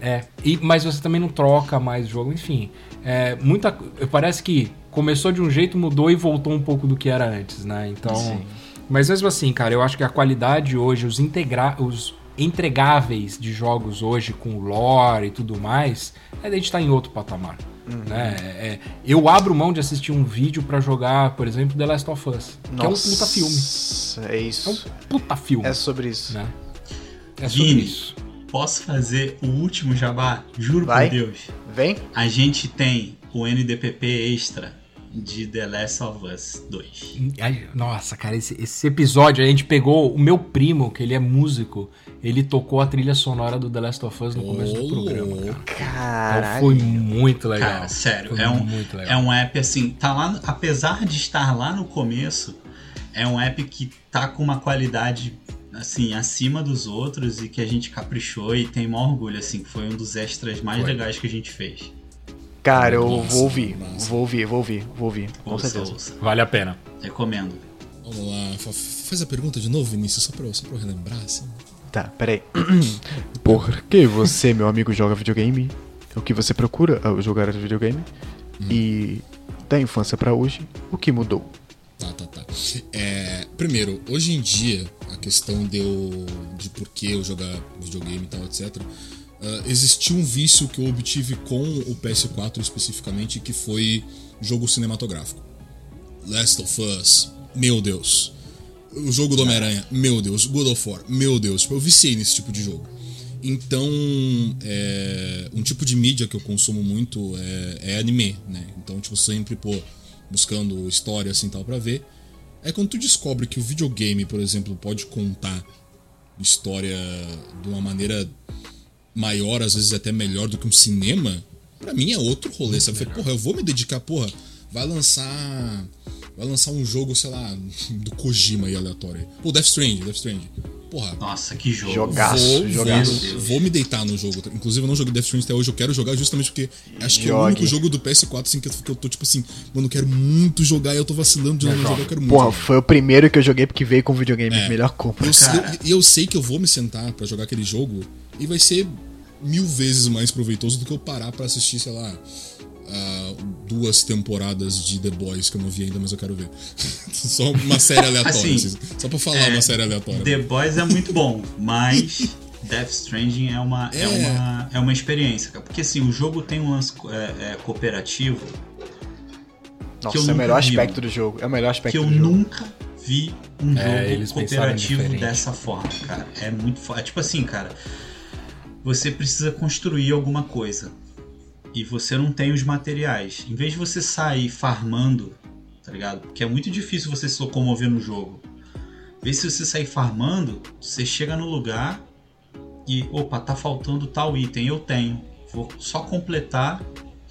É, e, mas você também não troca mais jogo, enfim. É, muita, parece que começou de um jeito, mudou e voltou um pouco do que era antes, né? Então. Sim. Mas mesmo assim, cara, eu acho que a qualidade hoje, os, integra os, entregáveis de jogos hoje com lore e tudo mais, é a gente estar tá em outro patamar. Uhum. Né? É, é, eu abro mão de assistir um vídeo para jogar, por exemplo, The Last of Us, Nossa, que é um puta filme. É isso. É um puta filme. É sobre isso. Né? É sobre Vini, isso. posso fazer o último jabá? Juro Vai. por Deus. Vem? A gente tem o NDPP extra de The Last of Us 2. Ai, Nossa, cara, esse, esse episódio a gente pegou o meu primo, que ele é músico, ele tocou a trilha sonora do The Last of Us no começo do programa, cara. Então Caralho. foi muito legal. Cara, sério, Foi é um, muito legal. é um app assim, tá lá, apesar de estar lá no começo, é um app que tá com uma qualidade assim acima dos outros e que a gente caprichou e tem maior orgulho assim, que foi um dos extras mais Foi. legais que a gente fez. Cara, eu Nossa, vou ouvir. massa. Vou ouvir, vou ouvir, vou ouvir. Com Ouça, certeza. ouça. Vale a pena. Recomendo. Vamos lá, fa- faz a pergunta de novo, Vinícius, só pra, só pra eu relembrar, assim. Tá, peraí. Por que você, meu amigo, joga videogame? O que você procura ao jogar videogame? E da infância pra hoje, o que mudou? Tá, tá, tá. É, primeiro, hoje em dia, a questão de, eu, de por que eu jogar videogame e tal, etc. ah, existiu um vício que eu obtive com o PS4 especificamente, que foi jogo cinematográfico. Last of Us, meu Deus. O jogo do Homem-Aranha, meu Deus. God of War, meu Deus. Tipo, Eu viciei nesse tipo de jogo. Então, é, um tipo de mídia que eu consumo muito é, é anime, né? Então, tipo, sempre, pô, buscando história assim tal pra ver. É quando tu descobre que o videogame, por exemplo, pode contar história de uma maneira maior, às vezes até melhor do que um cinema, pra mim é outro rolê, sabe? Porra, eu vou me dedicar, porra, vai lançar. Vai lançar um jogo, sei lá, do Kojima aí aleatório. Pô, Death Stranding, Death Stranding. Porra, Nossa, que jogo. Jogaço, vou, jogaço. vou, vou me deitar no jogo. Inclusive, eu não joguei Death Stranding até hoje. Eu quero jogar justamente porque acho que é o Jogue. único jogo do PS4 assim, que, eu, que eu tô tipo assim, mano, eu quero muito jogar e eu tô vacilando de não jogar. Eu quero muito. Porra, jogar. foi o primeiro que eu joguei porque veio com videogame. É. Melhor compra. Eu. E eu, sei que eu vou me sentar pra jogar aquele jogo e vai ser mil vezes mais proveitoso do que eu parar pra assistir, sei lá, duas temporadas de The Boys que eu não vi ainda, mas eu quero ver. Só uma série aleatória. Assim, assim, só pra falar é, uma série aleatória. The Boys é muito bom, mas Death Stranding é uma, é. É. uma, é uma experiência, cara. Porque assim, o jogo tem um lance é, é, cooperativo Nossa, eu é o melhor vi, aspecto do jogo. É o melhor aspecto que eu do jogo. nunca vi um É, eles jogo cooperativo dessa forma, cara. É muito foda. É tipo assim, cara. Você precisa construir alguma coisa. E você não tem os materiais. Em vez de você sair farmando, tá ligado? Porque é muito difícil você se locomover no jogo. Em vez de você sair farmando, você chega no lugar e, opa, tá faltando tal item, eu tenho. Vou só completar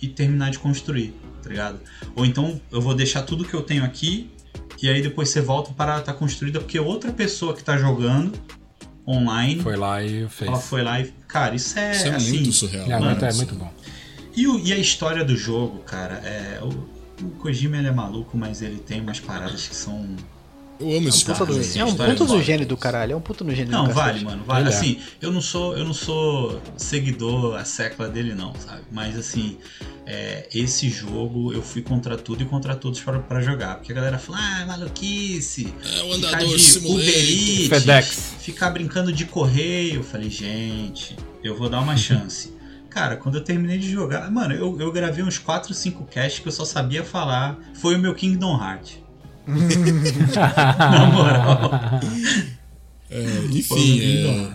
e terminar de construir, tá ligado? Ou então eu vou deixar tudo que eu tenho aqui e aí depois você volta para estar construída porque outra pessoa que tá jogando online, Foi lá e fez. ela foi lá e, cara, isso é, Isso é assim, muito surreal. É, mano. muito, é muito bom. E, o- e a história do jogo, cara, é o, o Kojima ele é maluco, mas ele tem umas paradas que são Eu amo esse Tá, tipo de sim, jogo. sim. É um puto do gênio do caralho. É um puto no gênio Não, do vale, cacete. mano, vale. É. Assim, eu não sou, eu não sou seguidor a secla dele, não, sabe? Mas assim, é, esse jogo eu fui contra tudo e contra todos para, jogar. Porque a galera fala, ah, maluquice. É o ficar andador de simulator. Uber Eats, FedEx. ficar brincando de correio. Eu falei, gente, eu vou dar uma chance. Cara, quando eu terminei de jogar, mano, eu, eu gravei uns 4, 5 casts que eu só sabia falar. Foi o meu Kingdom Hearts. Na moral. É, enfim, é,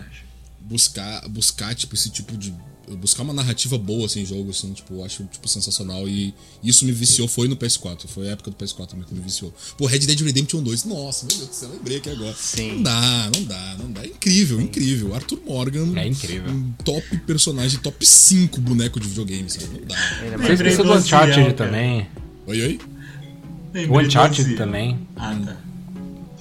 buscar, buscar, tipo, esse tipo de. Buscar uma narrativa boa, assim, em jogo, assim, tipo, eu acho, tipo, sensacional. E isso me viciou, foi no PS4. Foi a época do PS4 também que me viciou. Pô, Red Dead Redemption 2, nossa, meu Deus do céu, lembrei aqui agora. Sim. Não dá, não dá, não dá. É incrível, incrível. Arthur Morgan. É incrível. Um top personagem, top 5 boneco de videogame, sabe? Não dá. É Você mais- do Uncharted cara. também. Oi, oi? Lembrei O Uncharted também. Ah, tá.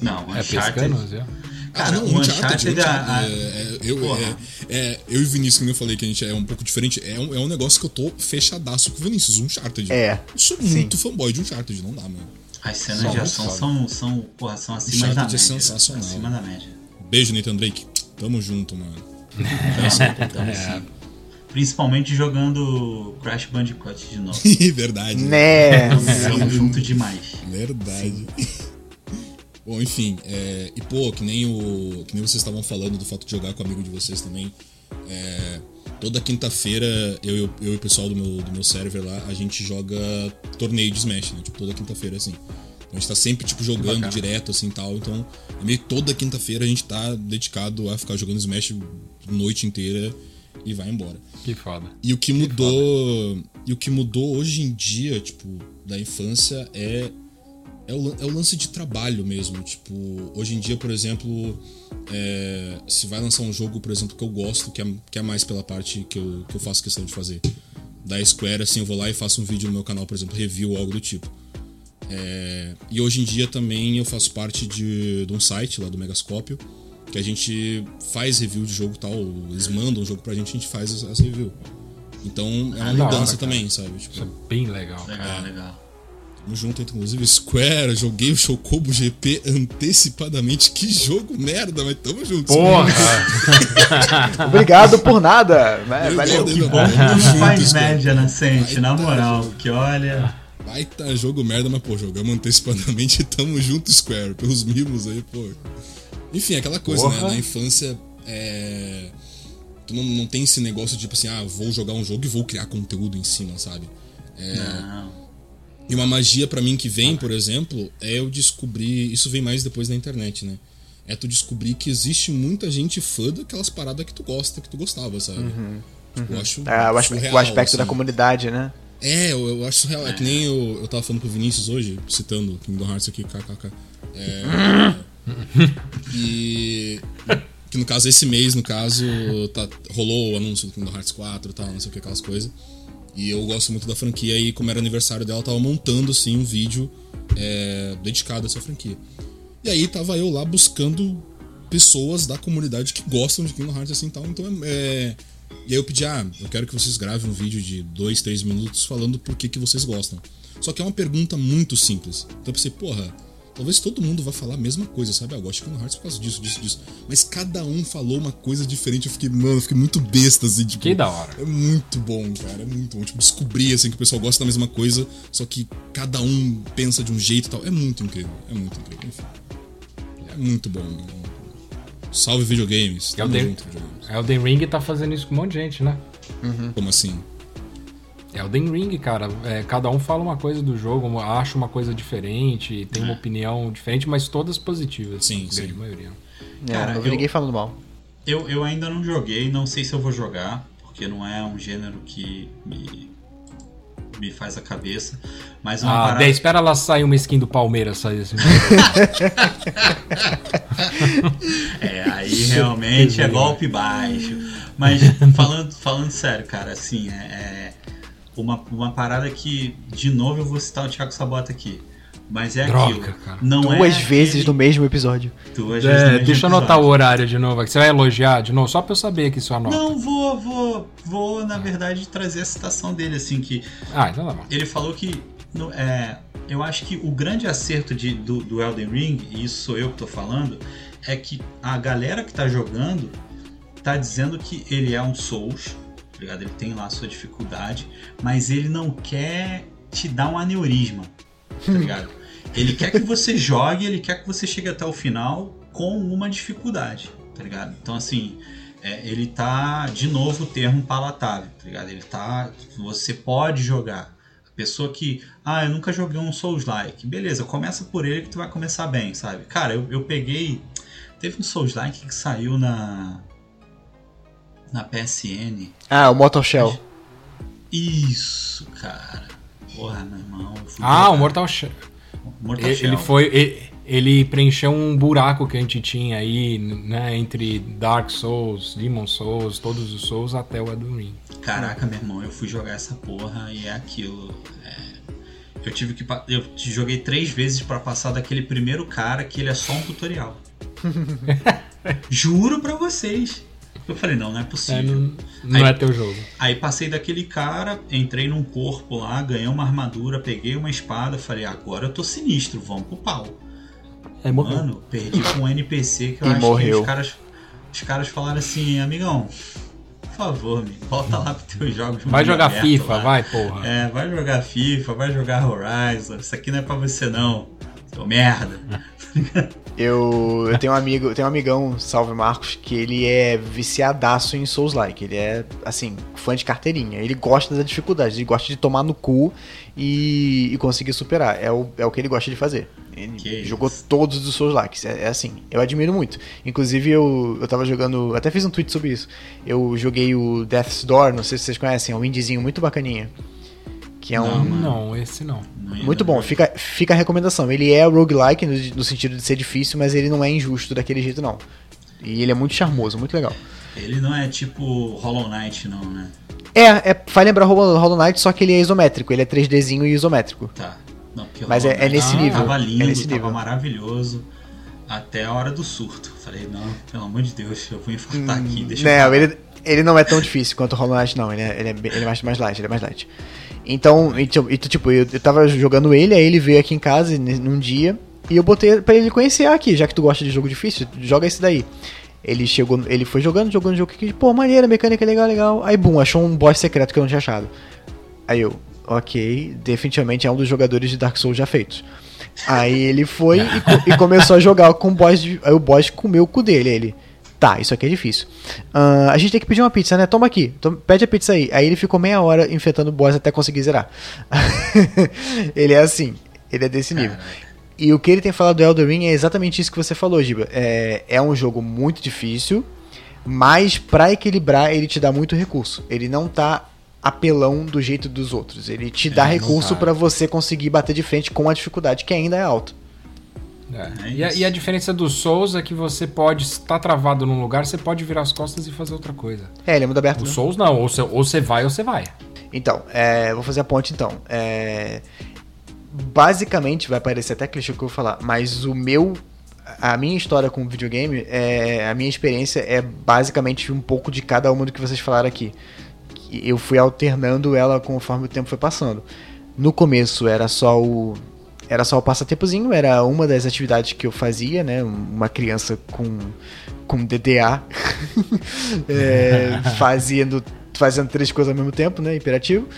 Não, o É Uncharted. pescando, Ah, Cara, não, o Uncharted, Uncharted, a- é, é, eu, é, é, eu e o Vinícius, que eu falei que a gente é um pouco diferente, é um, é um negócio que eu tô fechadaço com o Vinícius, Uncharted. É, Eu sou sim. muito fanboy de Uncharted, não dá, mano. As cenas São de ação são, são, porra, são acima Uncharted da é média. sensacional. Acima da média. Beijo, Nathan Drake. Tamo junto, mano. É assim, É. Principalmente jogando Crash Bandicoot de novo. Verdade. Né? Tamo junto demais. Verdade. Bom, enfim, é, e pô, que nem o. Que nem vocês estavam falando do fato de jogar com amigo de vocês também. é, toda quinta-feira, eu, eu, eu e o pessoal do meu, do meu server lá, a gente joga torneio de Smash, né? Tipo, toda quinta-feira assim. A gente tá sempre, tipo, jogando direto, assim, tal. Então, é meio toda quinta-feira a gente tá dedicado a ficar jogando Smash noite inteira e vai embora. Que foda. E o que, que mudou. Foda. E o que mudou hoje em dia, tipo, da infância é. É o, é o lance de trabalho mesmo. Tipo, hoje em dia, por exemplo, é, se vai lançar um jogo, por exemplo, que eu gosto, que é, que é mais pela parte que eu, que eu faço questão de fazer. Da Square, assim, eu vou lá e faço um vídeo no meu canal, por exemplo, review ou algo do tipo. É, e hoje em dia também eu faço parte de, de um site lá do Megascópio, que a gente faz review de jogo tal, eles mandam o jogo pra gente e a gente faz as, as review. Então é uma ah, mudança hora, também, sabe? Tipo, Isso é bem legal. Legal, cara. legal. Tamo junto, inclusive Square, joguei o Chocobo GP antecipadamente. Que jogo merda, mas tamo junto. Porra! Obrigado por nada. Né? Valeu. Que bom que não faz média na Sente, na moral. Que olha. Vai tá jogo merda, mas pô, jogamos antecipadamente e tamo junto, Square. Pelos mimos aí, pô. Enfim, aquela coisa, né? Porra. né? Na infância, é... tu não, não tem esse negócio de tipo assim, ah, vou jogar um jogo e vou criar conteúdo em cima, sabe? É... Não. E uma magia para mim que vem, por exemplo, é eu descobrir. Isso vem mais depois da internet, né? É tu descobrir que existe muita gente fã daquelas paradas que tu gosta, que tu gostava, sabe? Uhum. Tipo, eu acho. É, o, surreal, o aspecto assim. da comunidade, né? É, eu, eu acho surreal. É. é que nem eu, eu tava falando pro Vinícius hoje, citando Kingdom Hearts aqui, kkk. É. e. Que no caso, esse mês, no caso, tá, rolou o anúncio do Kingdom Hearts 4 e tal, não sei o que, aquelas coisas. E eu gosto muito da franquia e como era aniversário dela, eu tava montando assim um vídeo é, dedicado a essa franquia. E aí tava eu lá buscando pessoas da comunidade que gostam de Kingdom Hearts assim tal. Então é, E aí eu pedi, ah, eu quero que vocês gravem um vídeo de 2, 3 minutos falando por que, que vocês gostam. Só que é uma pergunta muito simples. Então eu pensei, porra, Talvez todo mundo vá falar a mesma coisa, sabe? Ah, eu gosto de Kingdom Hearts por causa disso, disso, disso. Mas cada um falou uma coisa diferente. Eu fiquei, mano, eu fiquei muito besta, assim. Tipo, que da hora. É muito bom, cara. É muito bom. Tipo, descobrir, assim, que o pessoal gosta da mesma coisa, só que cada um pensa de um jeito e tal. É muito incrível. É muito incrível. Enfim. É muito bom. Salve videogames. Elden, junto, videogames. Elden Ring tá fazendo isso com um monte de gente, né? Uhum. Como assim? Elden Ring, cara, é, cada um fala uma coisa do jogo, acha uma coisa diferente, tem é. uma opinião diferente, mas todas positivas. Sim, sim. A maioria. É, cara, não vi ninguém falando mal. Eu, eu ainda não joguei, não sei se eu vou jogar, porque não é um gênero que me, me faz a cabeça. Mas uma ah, parada... espera ela sair uma skin do Palmeiras sair assim. é, aí realmente é golpe baixo. Mas falando, falando sério, cara, assim, é, é uma, uma parada que, de novo, eu vou citar o Thiago Sabota aqui. Mas é Droga, aquilo. Cara. Não Duas é vezes aquele... no mesmo episódio. Duas é, vezes no mesmo Deixa eu anotar o horário de novo. Você vai elogiar de novo, só pra eu saber que isso anota. Não, vou, vou, vou, na verdade, trazer a citação dele, assim, que. Ah, então tá bom. Ele falou que. No, é, eu acho que o grande acerto de, do, do Elden Ring, e isso sou eu que tô falando, é que a galera que tá jogando tá dizendo que ele é um Souls ligado? Ele tem lá a sua dificuldade, mas ele não quer te dar um aneurisma, tá ligado? ele quer que você jogue, ele quer que você chegue até o final com uma dificuldade, tá ligado? Então, assim, é, ele tá, de novo, o termo palatável, tá ligado? Ele tá. Você pode jogar. A pessoa que. Ah, eu nunca joguei um Souls-like. Beleza, começa por ele que tu vai começar bem, sabe? Cara, eu, eu peguei. Teve um Souls-like que saiu na na PSN. Ah, o Mortal Shell. Isso, cara. Porra, meu irmão. ah, o Mortal Shell. Mortal ele, Shell. Ele foi. Ele, ele, preencheu um buraco que a gente tinha aí, né, entre Dark Souls, Demon Souls, todos os Souls até o Elden Ring. Caraca, meu irmão, eu fui jogar essa porra e é aquilo. É... Eu tive que. Eu joguei três vezes para passar daquele primeiro cara que ele é só um tutorial. Juro pra vocês. Eu falei, não, não é possível. É, não, não aí, é teu jogo. Aí passei daquele cara, entrei num corpo lá, ganhei uma armadura, peguei uma espada, falei, agora eu tô sinistro, vamos pro pau. É. Mano, perdi com um NPC que eu e acho morreu. que os caras, os caras falaram assim, amigão, por favor, me volta lá pros teus jogos. Vai jogar FIFA, lá. vai, porra. É, vai jogar FIFA, vai jogar Horizon. Isso aqui não é pra você não, seu merda. Eu, eu tenho um amigo, eu tenho um amigão, salve Marcos, que ele é viciadaço em Souls-like. Ele é, assim, fã de carteirinha. Ele gosta da dificuldade, ele gosta de tomar no cu e, e conseguir superar. É o, é o que ele gosta de fazer. Ele que jogou isso? todos os Souls likes. É, é, assim, eu admiro muito. Inclusive, eu, eu tava jogando. Até fiz um tweet sobre isso. Eu joguei o Death's Door, não sei se vocês conhecem, é um indiezinho muito bacaninha. Que é não, um. Não, esse não. Muito bom, fica, fica a recomendação. Ele é roguelike no, no sentido de ser difícil, mas ele não é injusto daquele jeito, não. E ele é muito charmoso, muito legal. Ele não é tipo Hollow Knight, não, né? É, é faz lembrar Hollow Knight, só que ele é isométrico. Ele é 3Dzinho e isométrico. Tá. Não, Mas é, é, nesse nível. Tava lindo, é nesse tava nível. maravilhoso. Até a hora do surto. Falei, não, pelo amor de Deus, eu vou infartar hum, aqui, deixa não, eu ele, ele não é tão difícil quanto o Hollow Knight, não. Ele é, ele é, ele é mais, mais light, ele é mais light. Então, e, tipo, eu, eu tava jogando ele, aí ele veio aqui em casa num dia, e eu botei pra ele conhecer aqui, já que tu gosta de jogo difícil, joga esse daí. Ele chegou, ele foi jogando, jogando, jogo que, pô, maneira, mecânica legal, legal. Aí, bum, achou um boss secreto que eu não tinha achado. Aí eu, ok, definitivamente é um dos jogadores de Dark Souls já feitos. Aí ele foi e, e, começou a jogar com o boss, aí o boss comeu o cu dele, ele... Tá, isso aqui é difícil. Uh, a gente tem que pedir uma pizza, né? Toma aqui, toma, pede a pizza aí. Aí ele ficou meia hora enfrentando o boss até conseguir zerar. ele é assim, ele é desse nível. E o que ele tem falado do Elden Ring é exatamente isso que você falou, Giba. É, é um jogo muito difícil, mas para equilibrar ele te dá muito recurso. Ele não tá apelão do jeito dos outros. Ele te dá é, recurso para você conseguir bater de frente com a dificuldade que ainda é alta. É. E, a, e, a, diferença do Souls é que você pode estar travado num lugar, você pode virar as costas e fazer outra coisa. É, ele é mundo aberto. O né? Souls não, ou você, ou você vai ou você vai. Então, é, vou fazer a ponte então. É, basicamente, vai parecer até clichê o que eu vou falar, mas o meu. A minha história com videogame, é, a minha experiência é basicamente um pouco de cada uma do que vocês falaram aqui. Eu fui alternando ela conforme o tempo foi passando. No começo era só o era só o passatempozinho, era uma das atividades que eu fazia, né? Uma criança com, com DDA é, fazendo, fazendo três coisas ao mesmo tempo, né? Imperativo.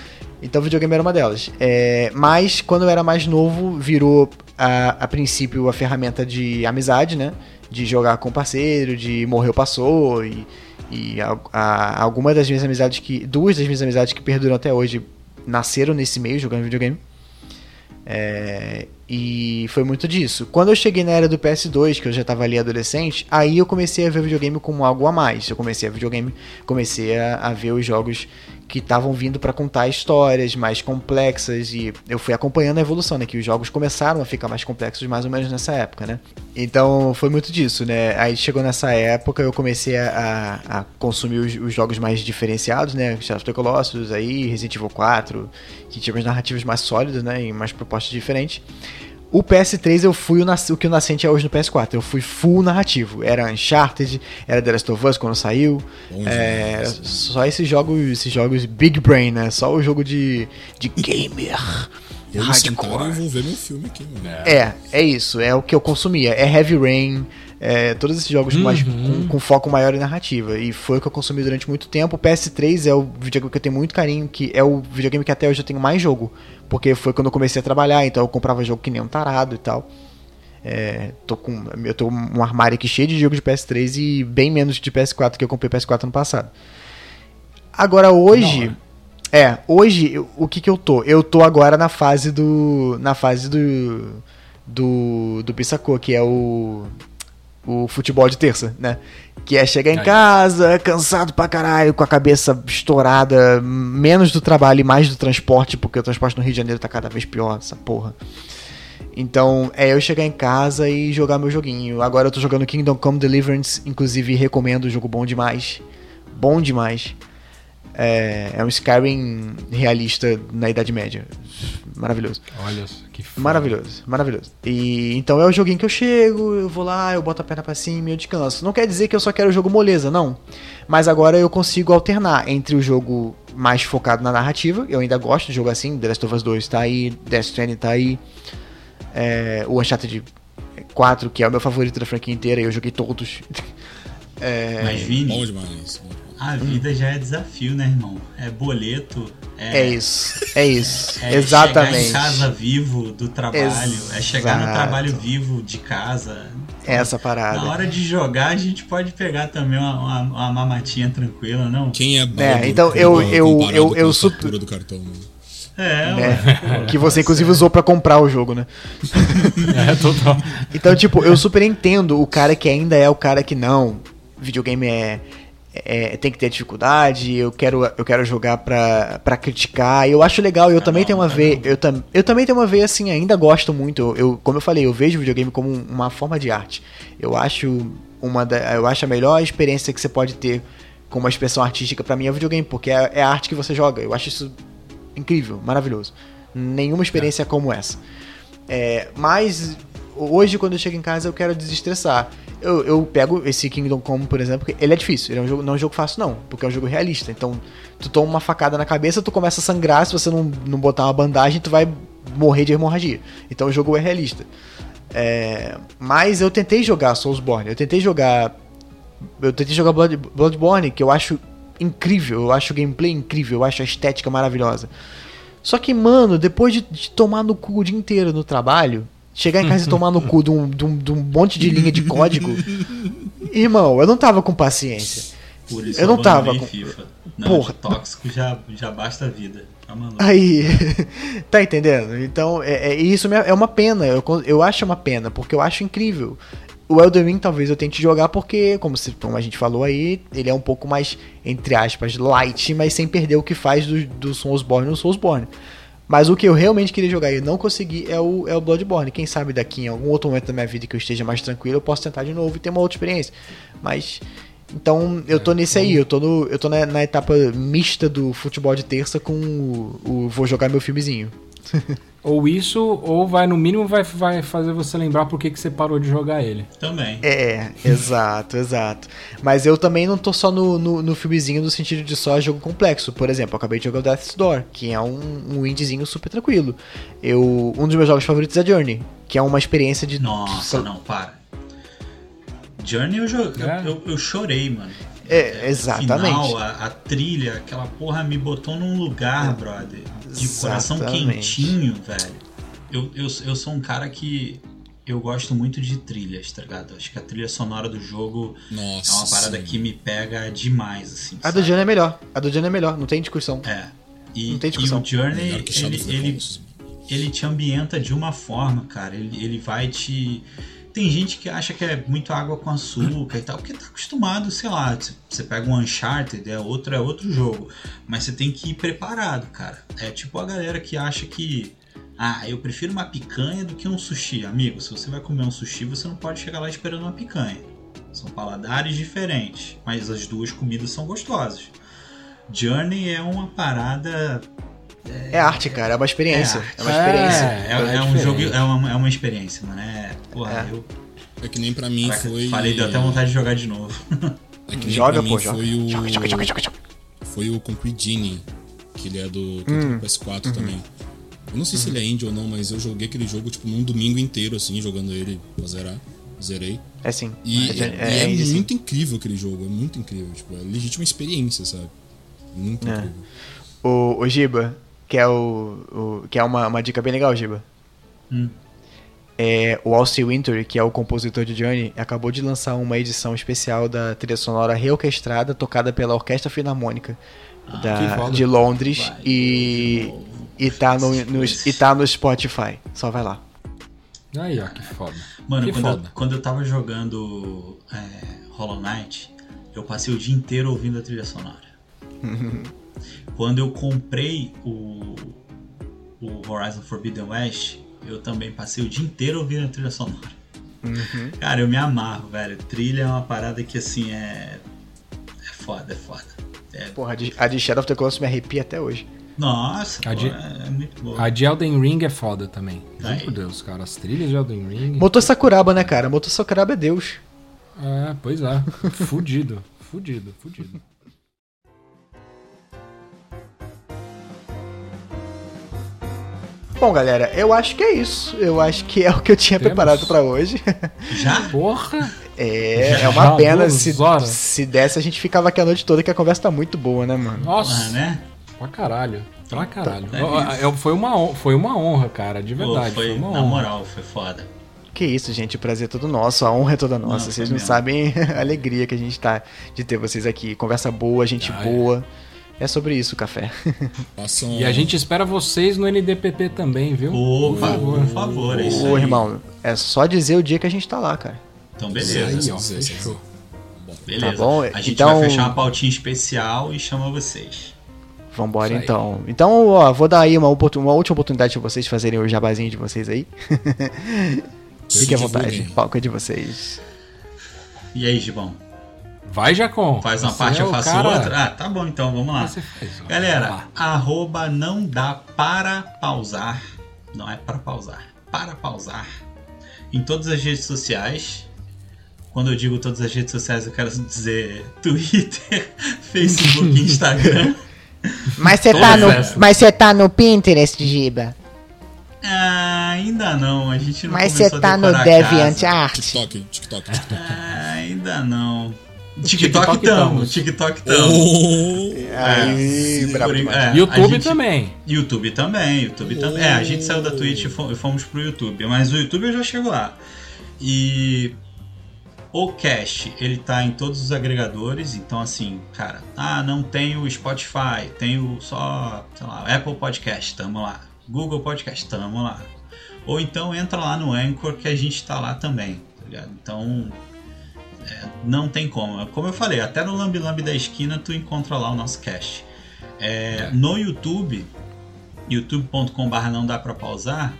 Então o videogame era uma delas. É, mas quando eu era mais novo, virou a, a princípio a ferramenta de amizade, né? De jogar com parceiro, de morreu, passou. E, e a, a, algumas das minhas amizades que. Duas das minhas amizades que perduram até hoje nasceram nesse meio, jogando videogame. É, e foi muito disso. Quando eu cheguei na era do PS2, que eu já estava ali adolescente, aí eu comecei a ver videogame como algo a mais. Eu comecei a videogame, comecei a, a ver os jogos que estavam vindo para contar histórias mais complexas e eu fui acompanhando a evolução, né? Que os jogos começaram a ficar mais complexos mais ou menos nessa época, né? Então foi muito disso, né? Aí chegou nessa época eu comecei a, a consumir os, os, jogos mais diferenciados, né? Shadow of the Colossus, aí Resident Evil 4, que tinha umas narrativas mais sólidas, né? E mais propostas diferentes. O PS3 eu fui o, o, que o Nascente é hoje no PS4. Eu fui full narrativo. Era Uncharted, era The Last of Us quando saiu. É, só esses jogos, esses jogos Big Brain, né? Só o jogo de, de gamer. Eu hardcore. vou ver meu filme aqui, mano. É, é isso. É o que eu consumia. É Heavy Rain, é, todos esses jogos uhum. mais, com, com, foco maior em narrativa. E foi o que eu consumi durante muito tempo. O PS3 é o videogame que eu tenho muito carinho, que é o videogame que até hoje eu tenho mais jogo. Porque foi quando eu comecei a trabalhar, então eu comprava jogo que nem um tarado e tal. É, tô com, eu tô um armário aqui cheio de jogos de PS3 e bem menos de PS4 que eu comprei PS4 ano passado. Agora hoje. É, hoje o que que eu tô? Eu tô agora na fase do. Na fase do. Do. Do Pissacô, que é o o futebol de terça, né? Que é chegar em casa, cansado pra caralho, com a cabeça estourada, menos do trabalho e mais do transporte, porque o transporte no Rio de Janeiro tá cada vez pior, essa porra. Então, é eu chegar em casa e jogar meu joguinho. Agora eu tô jogando Kingdom Come Deliverance, inclusive recomendo, jogo bom demais. Bom demais. É, é um Skyrim realista na Idade Média. Maravilhoso. Olha, que foda. Maravilhoso, maravilhoso. E então é o joguinho que eu chego, eu vou lá, eu boto a perna pra cima e eu descanso. Não quer dizer que eu só quero o jogo moleza, não. Mas agora eu consigo alternar entre o jogo mais focado na narrativa, eu ainda gosto de jogo assim, The Last of Us 2 tá aí, Death Stranding tá aí, é, o Uncharted 4, que é o meu favorito da franquia inteira, e eu joguei todos. É... Mas bom demais. A vida já é desafio, né, irmão? É boleto. É, é isso, é isso. É Exatamente. chegar em casa vivo do trabalho, Exato. é chegar no trabalho vivo de casa. É essa parada. Na hora de jogar, a gente pode pegar também uma, uma, uma mamatinha tranquila, não? Quem é bom? É, então eu, eu, eu, eu, super. do cartão, É, né? que você inclusive usou para comprar o jogo, né? é, total. Então, tipo, eu super entendo o cara que ainda é o cara que não, videogame é, é, tem que ter dificuldade, eu quero, eu quero jogar pra, pra criticar. Eu acho legal, eu tá também tenho uma tá vez. Eu, tam, eu também tenho uma vez assim, ainda gosto muito. Eu, como eu falei, eu vejo videogame como uma forma de arte. Eu acho uma da, eu acho a melhor experiência que você pode ter com uma expressão artística para mim é o videogame, porque é, é, a arte que você joga. Eu acho isso incrível, maravilhoso. Nenhuma experiência é. como essa. É, mas hoje, quando eu chego em casa, eu quero desestressar. Eu, eu pego esse Kingdom Come, por exemplo, ele é difícil, ele é um jogo, não é um jogo fácil, não, porque é um jogo realista. Então, tu toma uma facada na cabeça, tu começa a sangrar, se você não, não botar uma bandagem, tu vai morrer de hemorragia. Então o jogo é realista. É, mas eu tentei jogar Soulsborne, eu tentei jogar. Eu tentei jogar Blood, Bloodborne, que eu acho incrível, eu acho o gameplay incrível, eu acho a estética maravilhosa. Só que, mano, depois de, de tomar no cu o dia inteiro no trabalho, chegar em casa e tomar no cu de um, de, um, de um monte de linha de código. Irmão, eu não tava com paciência. Por isso eu não tava com. FIFA. Não, Porra. tóxico já, já basta a vida. Tá Aí, tá entendendo? Então, é, é, isso é uma pena. Eu, eu acho uma pena, porque eu acho incrível. O Elden Ring talvez eu tente jogar porque, como, se, como a gente falou aí, ele é um pouco mais, entre aspas, light, mas sem perder o que faz do, do Soulsborne no Soulsborne. Mas o que eu realmente queria jogar e não consegui é o, é o Bloodborne. Quem sabe daqui em algum outro momento da minha vida que eu esteja mais tranquilo, eu posso tentar de novo e ter uma outra experiência. Mas. Então eu tô é, nesse aí, eu tô, no, eu tô na, na etapa mista do futebol de terça com o, o vou jogar meu filmezinho. Ou isso, ou vai, no mínimo, vai, vai fazer você lembrar por que, que você parou de jogar ele. Também. É, exato, exato. Mas eu também não tô só no, no, no, filmezinho no sentido de só jogo complexo. Por exemplo, eu acabei de jogar o Death's Door, que é um, um indiezinho super tranquilo. Eu, um dos meus jogos favoritos é Journey, que é uma experiência de. Nossa, não, para. Journey eu, é. eu, eu, eu chorei, mano. É, exatamente. Final, a, a, trilha, aquela porra me botou num lugar, é. brother, de coração quentinho, velho. Eu, eu, eu sou um cara que eu gosto muito de trilhas, tá ligado? Acho que a trilha sonora do jogo Nossa, é uma parada sim. que me pega demais, assim. A sabe? do Journey é melhor. A do Journey é melhor, não tem discussão. É. E, não tem discussão. e o Journey, ele, ele, ele te ambienta de uma forma, cara. Ele, ele vai te tem gente que acha que é muito água com açúcar e tal, porque tá acostumado, sei lá, você pega um Uncharted, é outro, é outro jogo. Mas você tem que ir preparado, cara. É tipo a galera que acha que. Ah, eu prefiro uma picanha do que um sushi. Amigo, se você vai comer um sushi, você não pode chegar lá esperando uma picanha. São paladares diferentes, mas as duas comidas são gostosas. Journey é uma parada é, arte, cara, é uma experiência. É, é uma experiência. É, é, é um jogo, é uma, é uma experiência, mano. É, porra, eu. É que nem pra mim Caraca, foi. Falei, deu até vontade de jogar de novo. É que nem joga, pra mim pô, foi o. Joga, joga, joga, joga, Foi o Concrete Genie, que ele é do, hum. do PS4 uhum. também. Eu não sei uhum. se ele é indie ou não, mas eu joguei aquele jogo, tipo, num domingo inteiro, assim, jogando ele pra zerar. Zerei. É sim. E é, é, é, é muito incrível aquele jogo, é muito incrível. Tipo, é legítima experiência, sabe? Muito é. incrível. O, o Giba, que é, o, o que é uma, uma dica bem legal, Giba. Hum. É, o Alcy Winter, que é o compositor de Johnny, acabou de lançar uma edição especial da trilha sonora reorquestrada, tocada pela Orquestra Filarmônica ah, da, de Londres vai, e, e, tá no, no, e tá no Spotify. Só vai lá. Aí, ó, que foda. Mano, que quando, foda. Eu, quando eu tava jogando é, Hollow Knight, eu passei o dia inteiro ouvindo a trilha sonora. Quando eu comprei o, o Horizon Forbidden West, eu também passei o dia inteiro ouvindo a trilha sonora. Uhum. Cara, eu me amarro, velho. Trilha é uma parada que assim é. É foda, é foda. É... Porra, a de Shadow of the Colossus me arrepia até hoje. Nossa, a pô, de, é muito boa. A de Elden Ring é foda também. Juro por Deus, cara. As trilhas de Elden Ring. Motor Sakuraba, né, cara? Motor Sakuraba é Deus. É, pois é. fudido, fudido, fudido. Bom, galera, eu acho que é isso. Eu acho que é o que eu tinha Temos. preparado para hoje. Já? Porra! É, Já, é uma já pena. Se, se desse, a gente ficava aqui a noite toda, que a conversa tá muito boa, né, mano? Nossa, ah, né? Pra caralho. Pra caralho. É foi, uma, foi uma honra, cara, de verdade. Pô, foi, foi uma na honra. moral, foi foda. Que isso, gente, o prazer é todo nosso, a honra é toda nossa. Não, vocês não mesmo. sabem a alegria que a gente tá de ter vocês aqui. Conversa boa, gente ah, boa. É. É sobre isso café. Passam... E a gente espera vocês no NDPP também, viu? Por favor, por favor. É Ô, irmão, é só dizer o dia que a gente tá lá, cara. Então, beleza. Aí, ó, fechou. Beleza. Tá bom? A gente então... vai fechar uma pautinha especial e chama vocês. Vambora então. Então, ó, vou dar aí uma, uma última oportunidade pra vocês fazerem o jabazinho de vocês aí. Fique à vontade, o palco é de vocês. E aí, Gibão? Vai, Jacon. Faz uma Você parte, é eu faço cara... outra. Ah, tá bom, então, vamos lá. Galera, lá. arroba não dá para pausar. Não é para pausar. Para pausar. Em todas as redes sociais. Quando eu digo todas as redes sociais, eu quero dizer Twitter, Facebook Instagram. Mas você tá, no, mas você tá no Pinterest, Giba? Ah, ainda não. A gente não Mas você tá no DeviantArt? TikTok, TikTok, TikTok. Ah, ainda não. TikTok tamo, TikTok tamo. Oh, é, é, YouTube gente, também. YouTube também, YouTube oh. também. É, a gente saiu da Twitch e fomos pro YouTube, mas o YouTube já chegou lá. E o Cast, ele tá em todos os agregadores, então assim, cara, ah, não tem o Spotify, tenho só, sei lá, Apple Podcast, tamo lá. Google Podcast, tamo lá. Ou então entra lá no Anchor que a gente tá lá também, tá ligado? Então, é, não tem como. Como eu falei, até no Lambi Lambi da esquina tu encontra lá o nosso cast. É, no YouTube, youtube.com.br não dá pra pausar,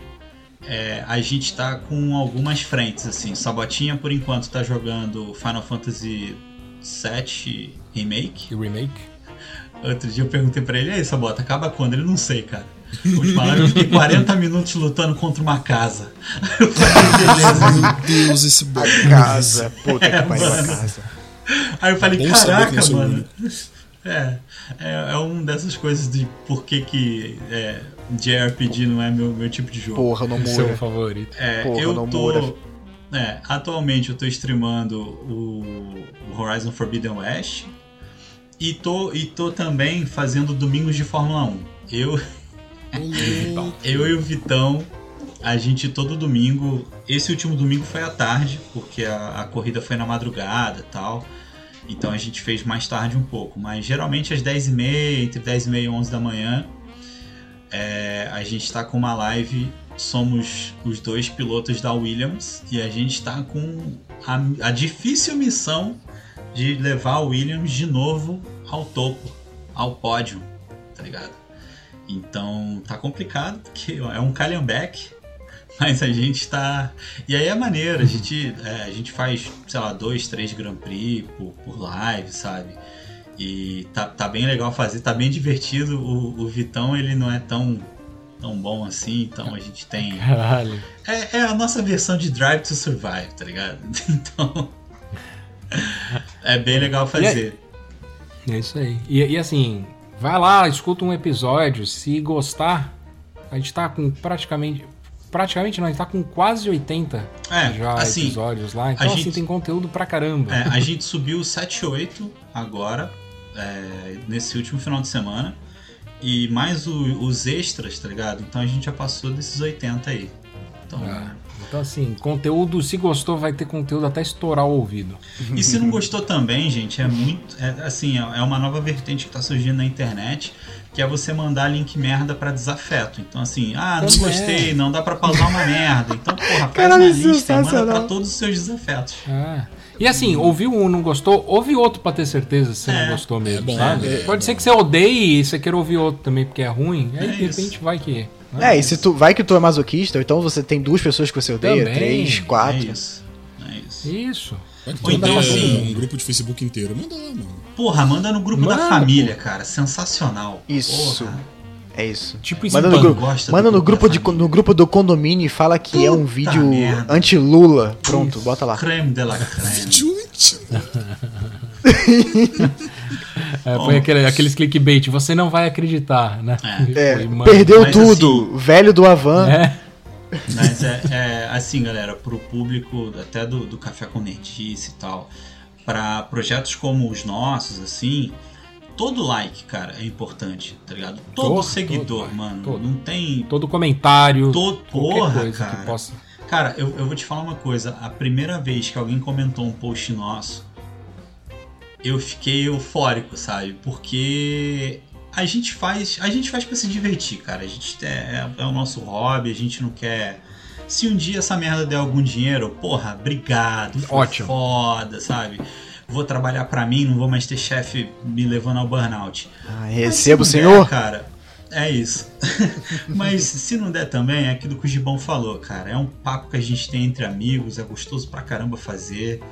é, a gente tá com algumas frentes, assim. Sabotinha, por enquanto, tá jogando Final Fantasy VII Remake. Remake? Outro dia eu perguntei pra ele, aí, Sabota, acaba quando? Ele não sei, cara. Falar, eu fiquei 40 minutos lutando contra uma casa. Eu falei, beleza. Meu Deus, esse bom. A casa, puta é, que pariu a casa. Aí eu falei, caraca, mano. É, é, é uma dessas coisas de por que que é, JRPG não é meu, meu tipo de jogo. Porra, não Seu favorito. É, Porra, eu tô... É, atualmente eu tô streamando o, o Horizon Forbidden West e tô, e tô também fazendo domingos de Fórmula 1. Eu, eu e o Vitão, a gente todo domingo. Esse último domingo foi à tarde, porque a, a corrida foi na madrugada e tal. Então a gente fez mais tarde um pouco. Mas geralmente às 10h30, entre 10h30 e 11 da manhã, é, a gente está com uma live. Somos os dois pilotos da Williams e a gente está com a, a difícil missão de levar o Williams de novo ao topo, ao pódio, tá ligado? Então tá complicado, porque é um calhambeque, mas a gente tá. E aí é maneiro, a gente, é, a gente faz, sei lá, dois, três Grand Prix por, por live, sabe? E tá, tá bem legal fazer, tá bem divertido. O, o Vitão, ele não é tão, tão bom assim, então a gente tem. Caralho. É, é a nossa versão de Drive to Survive, tá ligado? Então. é bem legal fazer. É isso aí. E, e assim, Vai lá, escuta um episódio. Se gostar, a gente tá com praticamente. Praticamente não, a gente tá com quase 80 é, já assim, episódios lá. Então, assim, gente, tem conteúdo pra caramba. É, a gente subiu 7, 8 agora, é, nesse último final de semana. E mais o, os extras, tá ligado? Então a gente já passou desses 80 aí. Então. É. Então, assim, conteúdo, se gostou, vai ter conteúdo até estourar o ouvido. E se não gostou também, gente, é muito. É, assim, é uma nova vertente que está surgindo na internet, que é você mandar link merda para desafeto. Então, assim, ah, não também. gostei, não dá para pausar uma merda. Então, porra, faz Cara, uma lista e manda pra todos os seus desafetos. Ah. E assim, ouviu um, não gostou, ouve outro pra ter certeza se você é, não gostou mesmo, é sabe? É, Pode ser que você odeie e você queira ouvir outro também porque é ruim, aí é de repente isso. vai que. É, e se tu vai que tu é masoquista, então você tem duas pessoas que você odeia, Também. três, quatro. É isso. É isso. isso. Então, assim, um grupo de Facebook inteiro. Manda lá, mano. Porra, manda no grupo manda, da família, cara. Sensacional. Isso. Porra. É isso. Tipo manda no, gru manda no grupo, de, no grupo do condomínio e fala que Puta é um vídeo anti-Lula. Pronto, bota lá. Creme de la creme. Vídeo É, põe aquele, aqueles clickbait, você não vai acreditar, né? É. Foi, Perdeu Mas, tudo, assim, velho do Avan. É. Mas é, é, assim, galera, pro público até do, do Café com Nerdice e tal, para projetos como os nossos, assim, todo like, cara, é importante, tá ligado? Todo, todo seguidor, todo, mano, todo. não tem... Todo comentário, todo, porra, cara. Possa... Cara, eu, eu vou te falar uma coisa, a primeira vez que alguém comentou um post nosso eu fiquei eufórico, sabe? Porque a gente faz, a gente faz para se divertir, cara. A gente é, é, é, o nosso hobby, a gente não quer. Se um dia essa merda der algum dinheiro, porra, obrigado, foi Ótimo. foda, sabe? Vou trabalhar para mim, não vou mais ter chefe me levando ao burnout. Ah, recebo, senhor. Der, cara, é isso. Mas se não der também, é aquilo que o Gibão falou, cara. É um papo que a gente tem entre amigos, é gostoso pra caramba fazer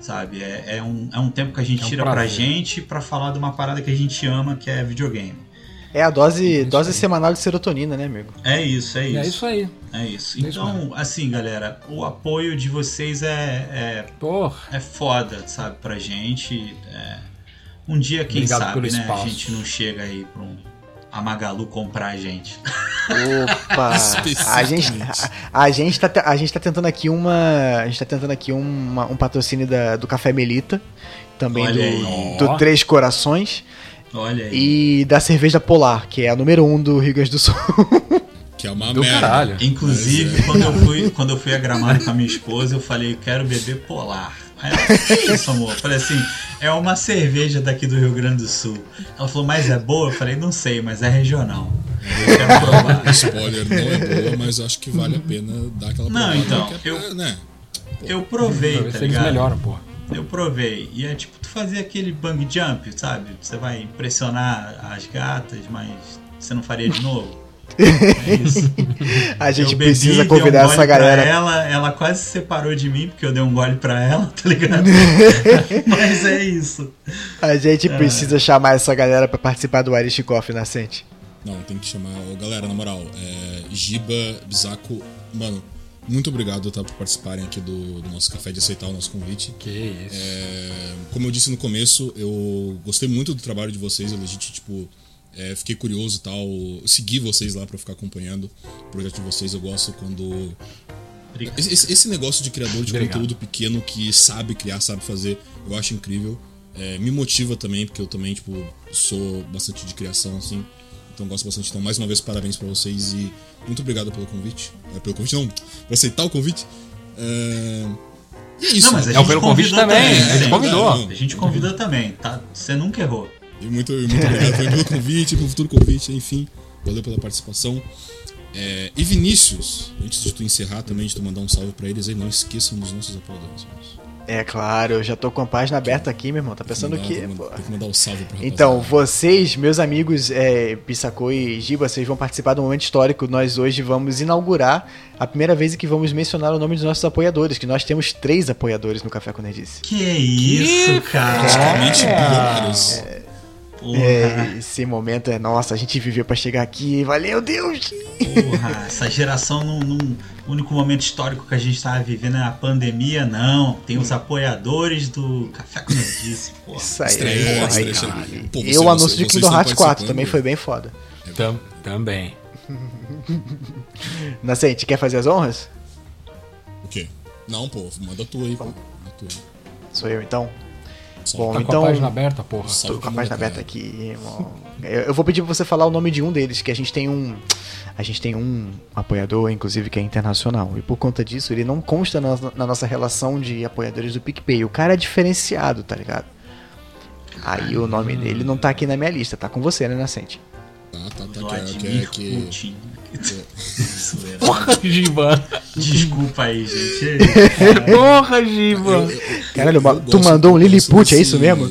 sabe? É, é, um, é um tempo que a gente é um tira prazer. pra gente pra falar de uma parada que a gente ama, que é videogame. É a dose, dose semanal de serotonina, né, amigo? É isso, é, é isso. É isso aí. É isso. Então, assim, galera, o apoio de vocês é. É, Porra. é foda, sabe, pra gente. É... Um dia, quem Obrigado sabe, né? Espaço. A gente não chega aí pra um a Magalu comprar a gente. Opa! a gente, a, a, gente tá, a gente tá tentando aqui uma. A gente tá tentando aqui uma, um patrocínio da, do Café Melita. Também do, do, Três Corações. Olha aí. E da cerveja Polar, que é a número um do Rio Grande do Sul. Que é uma do merda. Caralho. Inclusive, é. quando, eu fui, quando eu fui a Gramado com a minha esposa, eu falei, quero beber Polar. Aí ela, que isso, amor? Eu falei assim, é uma cerveja daqui do Rio Grande do Sul. Ela falou, mas é boa? Eu falei, não sei, mas é regional. Eu quero provar. Spoiler, não é boa, mas acho que vale a pena dar aquela Não, então, é, eu, né? eu provei, tá ligado? melhoram, pô. Eu provei. E é tipo, tu fazer aquele bang jump, sabe? Você vai impressionar as gatas, mas você não faria de novo? É isso. a gente bebi, precisa convidar um essa galera. Ela, ela quase se separou de mim porque eu dei um gole pra ela, tá ligado? Mas é isso. A gente é. precisa chamar essa galera para participar do Irish Coffee Nascente. Não, tem que chamar. Galera, na moral, é, Giba, Bizaco, mano, muito obrigado tá, por participarem aqui do, do, nosso café, de aceitar o nosso convite. Que isso. É, como eu disse no começo, eu gostei muito do trabalho de vocês, eu legit, tipo é, fiquei curioso e tal. Segui vocês lá para ficar acompanhando o projeto de vocês. Eu gosto quando. Esse, esse, negócio de criador de Obrigado. conteúdo pequeno que sabe criar, sabe fazer, eu acho incrível. É, me motiva também, porque eu também, tipo, sou bastante de criação, assim. Então gosto bastante. Então, mais uma vez, parabéns para vocês e muito obrigado pelo convite. É, pelo convite, não, por aceitar o convite. É... E é isso. Não, mas a é gente pelo convite também. a gente convidou. A gente convidou também, tá? Você nunca errou. E muito, muito obrigado pelo convite, pelo futuro convite, enfim. Valeu pela participação. É, e Vinícius, antes de tu encerrar também, de tu mandar um salve para eles aí, não esqueçam dos nossos apoiadores. É claro, eu já tô com a página aberta aqui, meu irmão. Tá pensando o quê? Tem que mandar um salve pra Então, vocês, meus amigos é, Pissacô e Giba, vocês vão participar do momento histórico. Nós hoje vamos inaugurar a primeira vez que vamos mencionar o nome dos nossos apoiadores, que nós temos três apoiadores no Café com Nerdice. Que isso, cara! Praticamente bilionários. É, é, esse momento é nossa, a gente viveu para chegar aqui, valeu Deus! Porra, essa geração num, num, único momento histórico que a gente tava vivendo é a pandemia, não. Tem os apoiadores do Café com Nerdice, porra. Isso aí, Estreia, porra, aí, Pô, Eu anúncio de Kingdom Hearts 4 também foi bem foda. Tam, também. Nascente, quer fazer as honras? O quê? Não, pô, manda tu aí, pô. Manda tu aí. Sou eu então? Bom, tá então. Com a página aberta, porra. Tô com a página aberta aqui, irmão. Eu vou pedir pra você falar o nome de um deles, que a gente tem um. A gente tem um apoiador, inclusive, que é internacional. E por conta disso, ele não consta na, na nossa relação de apoiadores do PicPay. O cara é diferenciado, tá ligado? Aí o nome dele não tá aqui na minha lista, tá com você, né, Nascente? Tá, tá, tá. Que, que, que, Porra, Giba. Desculpa aí, gente. Porra, Giba. Caralho, tu mandou um Lilliput, é isso mesmo?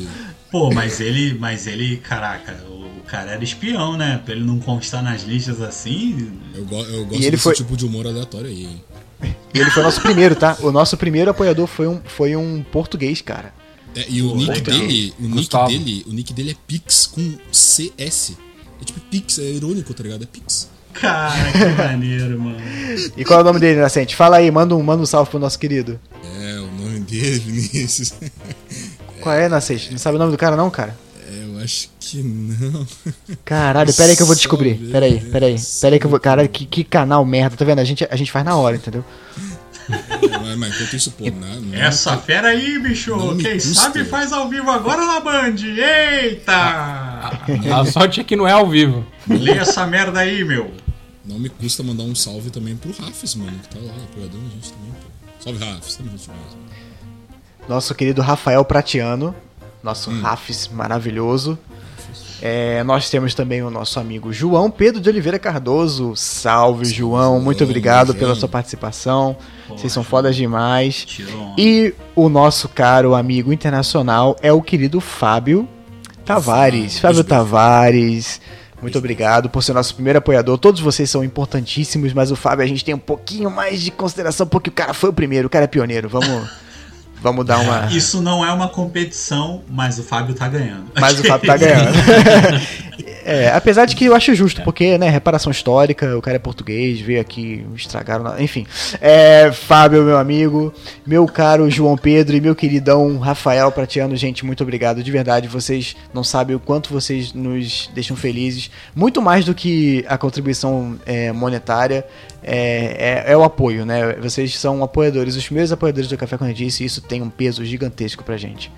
Pô, mas ele, mas ele, caraca, o cara era espião, né? Pra ele não constar nas listas assim. Eu, go eu gosto e ele desse foi... tipo de humor aleatório aí. E ele foi nosso primeiro, tá? O nosso primeiro apoiador foi um, foi um português, cara. É, e o, nick dele, o nick dele, o nick dele é Pix com CS. É tipo Pix, é irônico, tá ligado? É Pix. Cara, que maneiro, mano. E qual é o nome dele, Nascente? Fala aí, manda um, manda um salve pro nosso querido. É, o nome dele, Vinícius. Qual é, Nascente? Não sabe o nome do cara, não, cara? É, eu acho que não. Caralho, pera aí que eu vou descobrir. Pera aí, pera aí. Pera aí que eu vou. Caralho, que, que canal merda, tá vendo? A gente, a gente faz na hora, entendeu? mas, mas enquanto isso, pô, não, Essa não, fera aí, bicho! Quem custa. sabe faz ao vivo agora na Band! Eita! A, a sorte é que não é ao vivo. Lê essa merda aí, meu! Não me custa mandar um salve também pro Rafis, mano, que tá lá apoiadando a gente também, pô. Salve, Rafis, tamo junto mesmo. Nosso querido Rafael Pratiano nosso hum. Rafis maravilhoso. É, nós temos também o nosso amigo João Pedro de Oliveira Cardoso. Salve, João. Muito obrigado pela sua participação. Vocês são fodas demais. E o nosso caro amigo internacional é o querido Fábio Tavares. Fábio Tavares. Muito obrigado por ser nosso primeiro apoiador. Todos vocês são importantíssimos, mas o Fábio a gente tem um pouquinho mais de consideração porque o cara foi o primeiro, o cara é pioneiro. Vamos Vamos dar uma. Isso não é uma competição, mas o Fábio tá ganhando. Mas o Fábio tá ganhando. É, apesar de que eu acho justo, porque, né, reparação histórica, o cara é português, veio aqui, estragaram. Enfim. É, Fábio, meu amigo, meu caro João Pedro e meu queridão Rafael Pratiano, gente, muito obrigado. De verdade, vocês não sabem o quanto vocês nos deixam felizes. Muito mais do que a contribuição é, monetária é, é, é, o apoio, né? Vocês são apoiadores, os primeiros apoiadores do Café com Redice, e isso tem um peso gigantesco pra gente.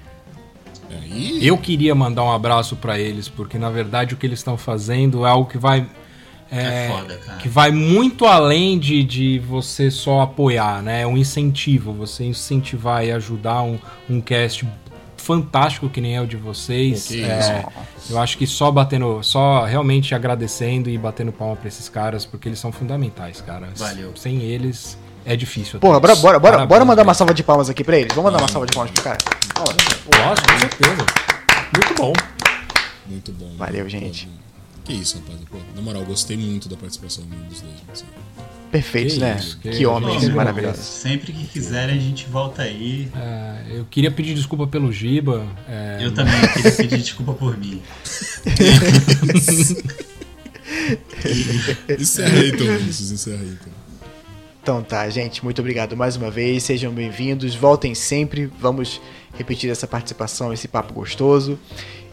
Eu queria mandar um abraço para eles, porque na verdade o que eles estão fazendo é algo que vai. É, é foda, que vai muito além de, de você só apoiar, né? É um incentivo, você incentivar e ajudar um, um cast fantástico que nem é o de vocês. É, eu acho que só batendo, só realmente agradecendo e batendo palma para esses caras, porque eles são fundamentais, cara. Valeu. Sem eles é difícil. Porra, bora, bora, bora, bora mandar uma salva de palmas aqui pra eles. Vamos mandar uma salva de palmas pro cara. Nossa, com certeza. Muito bom. Muito bom. Valeu, gente. Que isso, rapaz. Pô, na moral, gostei muito da participação dos dois. Assim. Perfeitos, que né? Isso, que, que homens maravilhosos. Sempre que quiserem a gente volta aí. É, eu queria pedir desculpa pelo Giba. É... Eu também queria pedir desculpa por mim. encerra aí, então, Vinícius. Encerra aí, então. Então tá, gente, muito obrigado mais uma vez. Sejam bem-vindos. Voltem sempre. Vamos repetir essa participação, esse papo gostoso.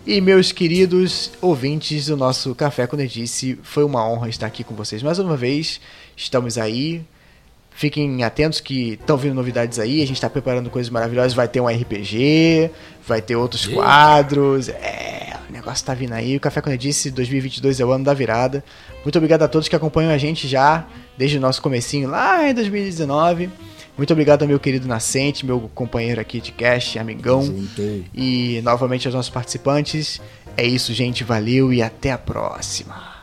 E meus queridos ouvintes do nosso Café com Nerdice, foi uma honra estar aqui com vocês mais uma vez. Estamos aí. Fiquem atentos que estão vindo novidades aí. A gente está preparando coisas maravilhosas. Vai ter um RPG, vai ter outros Eita. quadros. É, o negócio está vindo aí. O Café com Nerdice 2022 é o ano da virada. Muito obrigado a todos que acompanham a gente já desde o nosso comecinho lá em 2019. Muito obrigado ao meu querido Nascente, meu companheiro aqui de cast, amigão. Junto. E novamente aos nossos participantes. É isso, gente. Valeu e até a próxima.